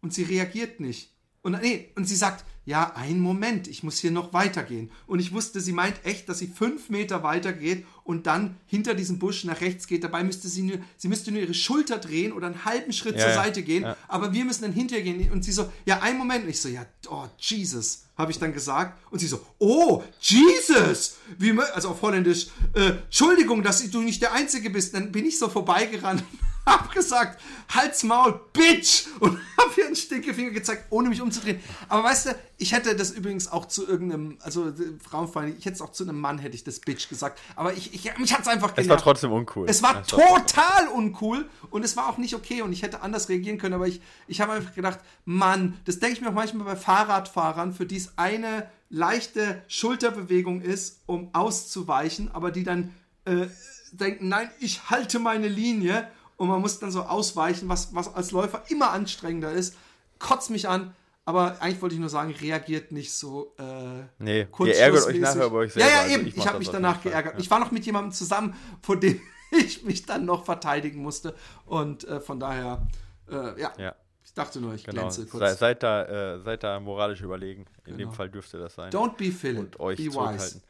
Und sie reagiert nicht. Und, nee, und sie sagt, ja, einen Moment, ich muss hier noch weitergehen. Und ich wusste, sie meint echt, dass sie fünf Meter weitergeht und dann hinter diesem Busch nach rechts geht. Dabei müsste sie nur, sie müsste nur ihre Schulter drehen oder einen halben Schritt
Ja,
zur Seite gehen.
ja.
Aber wir müssen dann hinterher gehen. Und sie so, ja, einen Moment. Und ich so, ja, oh, Jesus, habe ich dann gesagt. Und sie so, oh, Jesus! Wie, also auf Holländisch, äh, Entschuldigung, dass du nicht der Einzige bist. Dann bin ich so vorbeigerannt hab gesagt, Halt's Maul, Bitch! Und hab ihr einen Stinkefinger gezeigt, ohne mich umzudrehen. Aber weißt du, ich hätte das übrigens auch zu irgendeinem, also äh, Frauenfeindlich, ich hätte es auch zu einem Mann, hätte ich das Bitch gesagt. Aber ich, ich mich hat's einfach
Es war
genervt.
trotzdem uncool.
Es war
Es war-
total uncool und es war auch nicht okay und ich hätte anders reagieren können, aber ich, ich habe einfach gedacht, Mann, das denke ich mir auch manchmal bei Fahrradfahrern, für die es eine leichte Schulterbewegung ist, um auszuweichen, aber die dann äh, denken, nein, ich halte meine Linie und man muss dann so ausweichen, was, was als Läufer immer anstrengender ist. Kotzt mich an, aber eigentlich wollte ich nur sagen, reagiert nicht so äh,
Nee, ihr ärgert euch nachher über euch
Ja,
selber.
ja,
Also
eben.
ich
Ich,
mach
habe mich danach geärgert.
ja.
Ich war noch mit jemandem zusammen, vor dem ich mich dann noch verteidigen musste. Und äh, von daher, äh, ja,
Ja,
ich dachte nur, ich
genau.
glänze kurz.
Sei, seid, da, äh, seid da moralisch überlegen. In
Genau.
dem Fall dürfte das sein.
Don't be Philip.
und euch
be wise.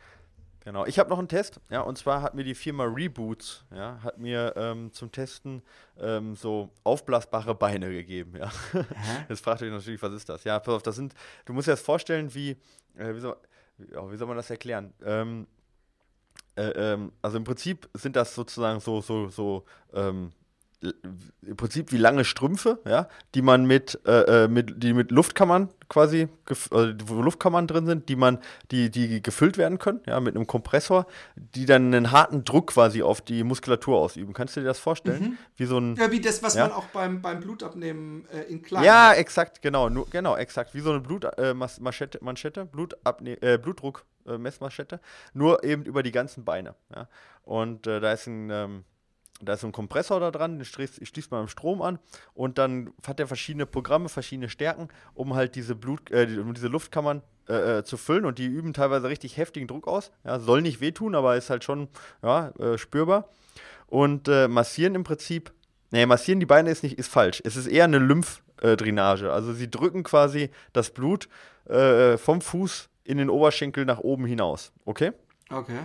Genau. Ich habe noch einen Test, ja, und zwar hat mir die Firma Reboots, ja, hat mir ähm, zum Testen ähm, so aufblasbare Beine gegeben, ja. Jetzt fragt ihr euch natürlich, was ist das? Ja, pass auf, das sind, du musst dir das vorstellen, wie, äh, wie, soll, ja, wie soll man das erklären? Ähm, äh, ähm, also im Prinzip sind das sozusagen so, so, so, ähm, im Prinzip wie lange Strümpfe, ja, die man mit, äh, äh, mit, die mit Luftkammern quasi, äh, wo Luftkammern drin sind, die man, die, die gefüllt werden können, ja, mit einem Kompressor, die dann einen harten Druck quasi auf die Muskulatur ausüben. Kannst du dir das vorstellen? Wie so ein,
Ja, wie das, was
Ja.
man auch beim, beim Blutabnehmen äh, in klein
ja,
hat.
exakt, genau, nur, genau, exakt. Wie so eine Blut, äh, Manschette, Blutabne äh, Blutdruck, äh, Messmaschette, nur eben über die ganzen Beine. Ja? Und da ist ein, ähm, da ist so ein Kompressor da dran, den schließt, schließt man am Strom an und dann hat er verschiedene Programme, verschiedene Stärken, um halt diese Blut, äh, um diese Luftkammern äh, äh, zu füllen und die üben teilweise richtig heftigen Druck aus. Ja, soll nicht wehtun, aber ist halt schon ja, äh, spürbar. Und äh, massieren im Prinzip, nee, massieren die Beine ist nicht, ist falsch. Es ist eher eine Lymphdrainage. Also sie drücken quasi das Blut äh, vom Fuß in den Oberschenkel nach oben hinaus. Okay?
Okay.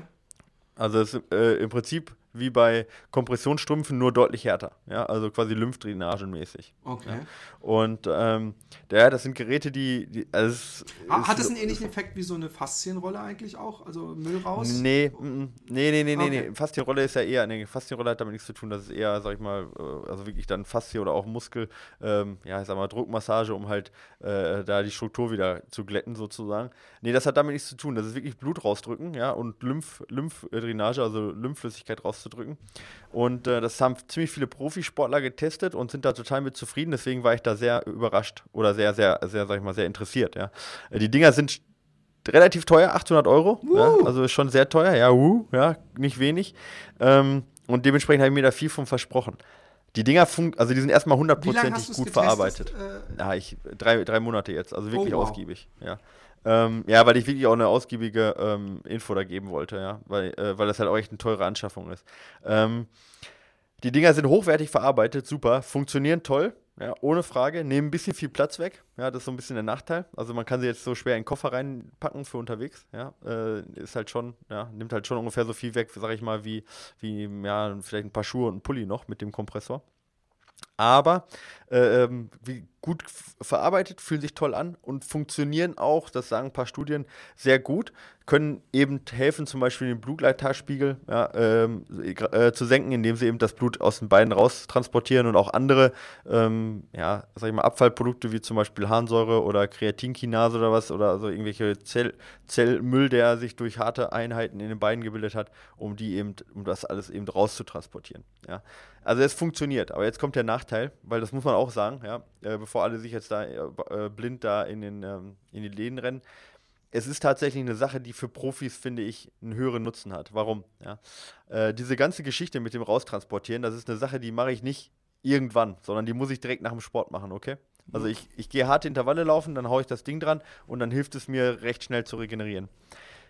Also es im Prinzip wie bei Kompressionsstrümpfen nur deutlich härter. Ja, also quasi Lymphdrainagenmäßig.
Okay.
Und ähm, ja, das sind Geräte, die. die also es,
Ah, Hat es einen ähnlichen Effekt wie so eine Faszienrolle eigentlich auch? Also Müll raus?
Nee, mm, mm. nee, nee, nee,
Okay.
nee. Faszienrolle ist ja eher, nee, Faszienrolle hat damit nichts zu tun, das ist eher, sag ich mal, äh, also wirklich dann Faszien oder auch Muskel, ähm, ja, ich sag mal, Druckmassage, um halt äh, da die Struktur wieder zu glätten sozusagen. Nee, das hat damit nichts zu tun, das ist wirklich Blut rausdrücken, ja, und Lymph, Lymphdrainage, also Lymphflüssigkeit rauszudrücken. Und äh, das haben ziemlich viele Profisportler getestet und sind da total mit zufrieden, deswegen war ich da sehr überrascht oder sehr, sehr, sehr, sag ich mal, sehr interessiert, ja. Äh, Die Dinger sind relativ teuer, 800 Euro. Ja, also ist schon sehr teuer, ja, uh, ja, nicht wenig. Ähm, und dementsprechend habe ich mir da viel von versprochen. Die Dinger fun also die sind erstmal hundertprozentig gut
getestet?
verarbeitet.
Äh,
Ja, ich drei, drei Monate jetzt, also wirklich
Oh, wow.
ausgiebig, ja. Ähm, ja, weil ich wirklich auch eine ausgiebige ähm, Info da geben wollte, ja, weil, äh, weil das halt auch echt eine teure Anschaffung ist. Ähm, die Dinger sind hochwertig verarbeitet, super, funktionieren toll, ja, ohne Frage, nehmen ein bisschen viel Platz weg, ja, das ist so ein bisschen der Nachteil. Also man kann sie jetzt so schwer in den Koffer reinpacken für unterwegs, ja, äh, ist halt schon, ja, nimmt halt schon ungefähr so viel weg, sag ich mal, wie, wie, ja, vielleicht ein paar Schuhe und ein Pulli noch mit dem Kompressor. Aber äh, ähm, wie gut verarbeitet, fühlen sich toll an und funktionieren auch, das sagen ein paar Studien, sehr gut können eben helfen, zum Beispiel den Blutleittarspiegel ja, ähm, äh, zu senken, indem sie eben das Blut aus den Beinen raus transportieren und auch andere, ähm, ja, sag ich mal, Abfallprodukte wie zum Beispiel Harnsäure oder Kreatinkinase oder was oder also irgendwelche Zell Zellmüll, der sich durch harte Einheiten in den Beinen gebildet hat, um die eben, um das alles eben rauszutransportieren. Ja. Also es funktioniert, aber jetzt kommt der Nachteil, weil das muss man auch sagen, ja, äh, bevor alle sich jetzt da äh, blind da in den ähm, in die Läden rennen es ist tatsächlich eine Sache, die für Profis, finde ich, einen höheren Nutzen hat. Warum? Ja? Äh, diese ganze Geschichte mit dem Raustransportieren, das ist eine Sache, die mache ich nicht irgendwann, sondern die muss ich direkt nach dem Sport machen, okay? Also ich, ich gehe harte Intervalle laufen, dann haue ich das Ding dran und dann hilft es mir recht schnell zu regenerieren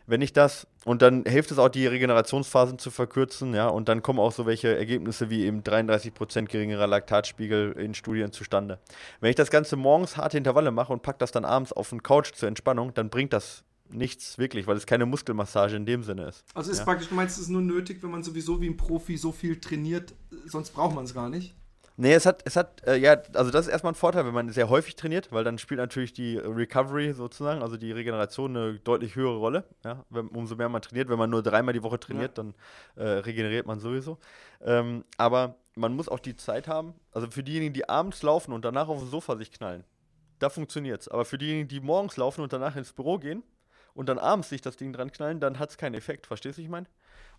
wenn ich das, und dann hilft es auch, die Regenerationsphasen zu verkürzen, ja, und dann kommen auch so welche Ergebnisse wie eben 33% geringerer Laktatspiegel in Studien zustande. Wenn ich das Ganze morgens harte Intervalle mache und packe das dann abends auf den Couch zur Entspannung, dann bringt das nichts wirklich, weil es keine Muskelmassage in dem Sinne ist.
Also ist
ja.
praktisch, du meinst, es ist nur nötig, wenn man sowieso wie ein Profi so viel trainiert, sonst braucht man es gar nicht?
Nee, es hat, es hat, äh, ja, also das ist erstmal ein Vorteil, wenn man sehr häufig trainiert, weil dann spielt natürlich die Recovery sozusagen, also die Regeneration eine deutlich höhere Rolle. Ja? Wenn, umso mehr man trainiert, wenn man nur dreimal die Woche trainiert, ja. dann äh, regeneriert man sowieso. Ähm, aber man muss auch die Zeit haben, also für diejenigen, die abends laufen und danach auf dem Sofa sich knallen, da funktioniert es. Aber für diejenigen, die morgens laufen und danach ins Büro gehen und dann abends sich das Ding dran knallen, dann hat es keinen Effekt. Verstehst du, ich meine?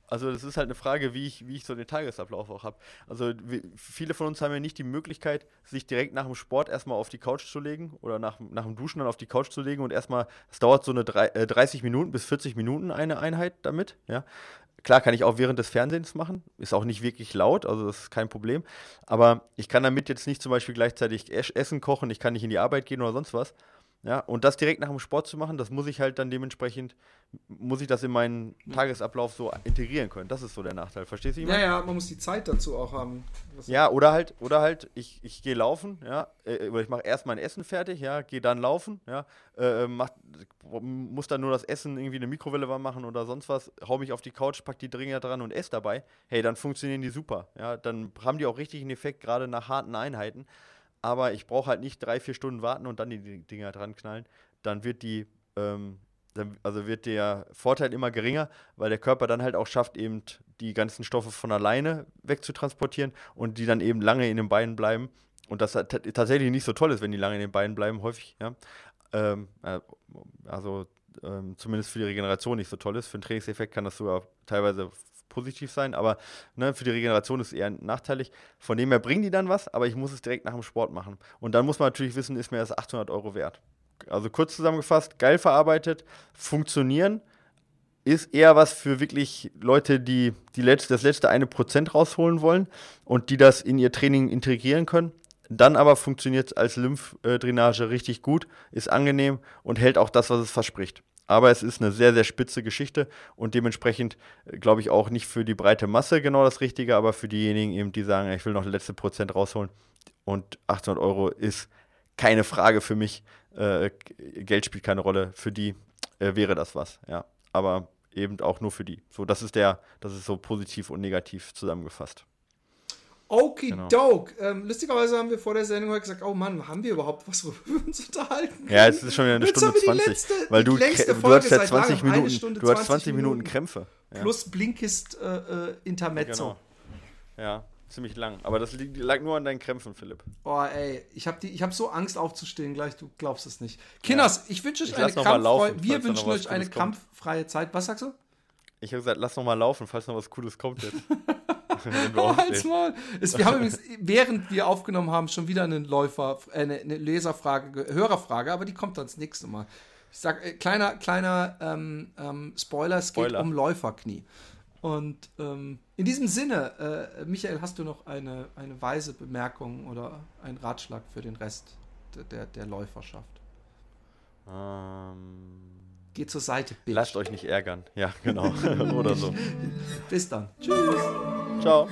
Also das ist halt eine Frage, wie ich, wie ich so den Tagesablauf auch habe. Also wie, viele von uns haben ja nicht die Möglichkeit, sich direkt nach dem Sport erstmal auf die Couch zu legen oder nach, nach dem Duschen dann auf die Couch zu legen und erstmal, es dauert so eine drei, äh, 30 Minuten bis 40 Minuten eine Einheit damit, ja. Klar kann ich auch während des Fernsehens machen, ist auch nicht wirklich laut, also das ist kein Problem. Aber ich kann damit jetzt nicht zum Beispiel gleichzeitig Essen kochen, ich kann nicht in die Arbeit gehen oder sonst was. Ja, und das direkt nach dem Sport zu machen, das muss ich halt dann dementsprechend, muss ich das in meinen Tagesablauf so integrieren können. Das ist so der Nachteil. Verstehst du?
Ja, ja, man muss die Zeit dazu auch haben.
Was ja, oder halt, oder halt, ich, ich gehe laufen, ja, äh, oder ich mache erst mein Essen fertig, ja, gehe dann laufen, ja, äh, mach, muss dann nur das Essen irgendwie eine Mikrowelle warm machen oder sonst was, hau mich auf die Couch, pack die Dringer dran und esse dabei. Hey, dann funktionieren die super. Ja, dann haben die auch richtig einen Effekt, gerade nach harten Einheiten aber ich brauche halt nicht drei, vier Stunden warten und dann die Dinger dran knallen. Dann wird die, ähm, dann, also wird der Vorteil immer geringer, weil der Körper dann halt auch schafft, eben die ganzen Stoffe von alleine wegzutransportieren und die dann eben lange in den Beinen bleiben. Und das tatsächlich nicht so toll ist, wenn die lange in den Beinen bleiben, häufig, ja. Ähm, äh, also ähm, zumindest für die Regeneration nicht so toll ist. Für den Trainingseffekt kann das sogar teilweise positiv sein, aber ne, für die Regeneration ist es eher nachteilig. Von dem her bringen die dann was, aber ich muss es direkt nach dem Sport machen. Und dann muss man natürlich wissen, ist mir das 800 Euro wert. Also kurz zusammengefasst, geil verarbeitet, funktionieren, ist eher was für wirklich Leute, die, die letzte, das letzte eine Prozent rausholen wollen und die das in ihr Training integrieren können. Dann aber funktioniert es als Lymphdrainage richtig gut, ist angenehm und hält auch das, was es verspricht. Aber es ist eine sehr, sehr spitze Geschichte und dementsprechend, äh, glaube ich, auch nicht für die breite Masse genau das Richtige, aber für diejenigen eben, die sagen, ich will noch letzte Prozent rausholen. Und 800 Euro ist keine Frage für mich. Äh, Geld spielt keine Rolle. Für die äh, wäre das was, ja. Aber eben auch nur für die. So, das ist der, das ist so positiv und negativ zusammengefasst.
Okidoke. Genau. Ähm, lustigerweise haben wir vor der Sendung heute gesagt, oh Mann, haben wir überhaupt was, worüber wir uns unterhalten
Ja, es ist schon wieder eine Jetzt Stunde 20. Letzte, weil du, du hast ja 20 Minuten, du hast 20 Minuten, Krämpfe.
Ja. Plus Blinkist äh, äh, Intermezzo.
Genau. Ja, ziemlich lang. Aber das lag nur an deinen Krämpfen, Philipp.
Oh, ey, ich habe hab so Angst aufzustehen gleich, du glaubst es nicht. Kinders, ja. ich wünsche euch ich eine kampffreie, wir wünschen euch eine kampffreie Zeit. Was sagst du?
Ich habe gesagt, lass noch mal laufen, falls noch was Cooles kommt jetzt.
oh, halt's mal. Es, wir haben übrigens, während wir aufgenommen haben, schon wieder einen Läufer, äh, eine, eine Leserfrage, Hörerfrage, aber die kommt dann das nächste Mal. Ich sag, äh, kleiner, kleiner ähm, ähm, Spoiler, es
Spoiler.
geht um Läuferknie. Und ähm, in diesem Sinne, äh, Michael, hast du noch eine, eine weise Bemerkung oder einen Ratschlag für den Rest der, der, der Läuferschaft?
Ähm.
Geht zur Seite,
Bitch. Lasst euch nicht ärgern. Ja, genau. Oder so.
Bis dann. Tschüss.
Ciao.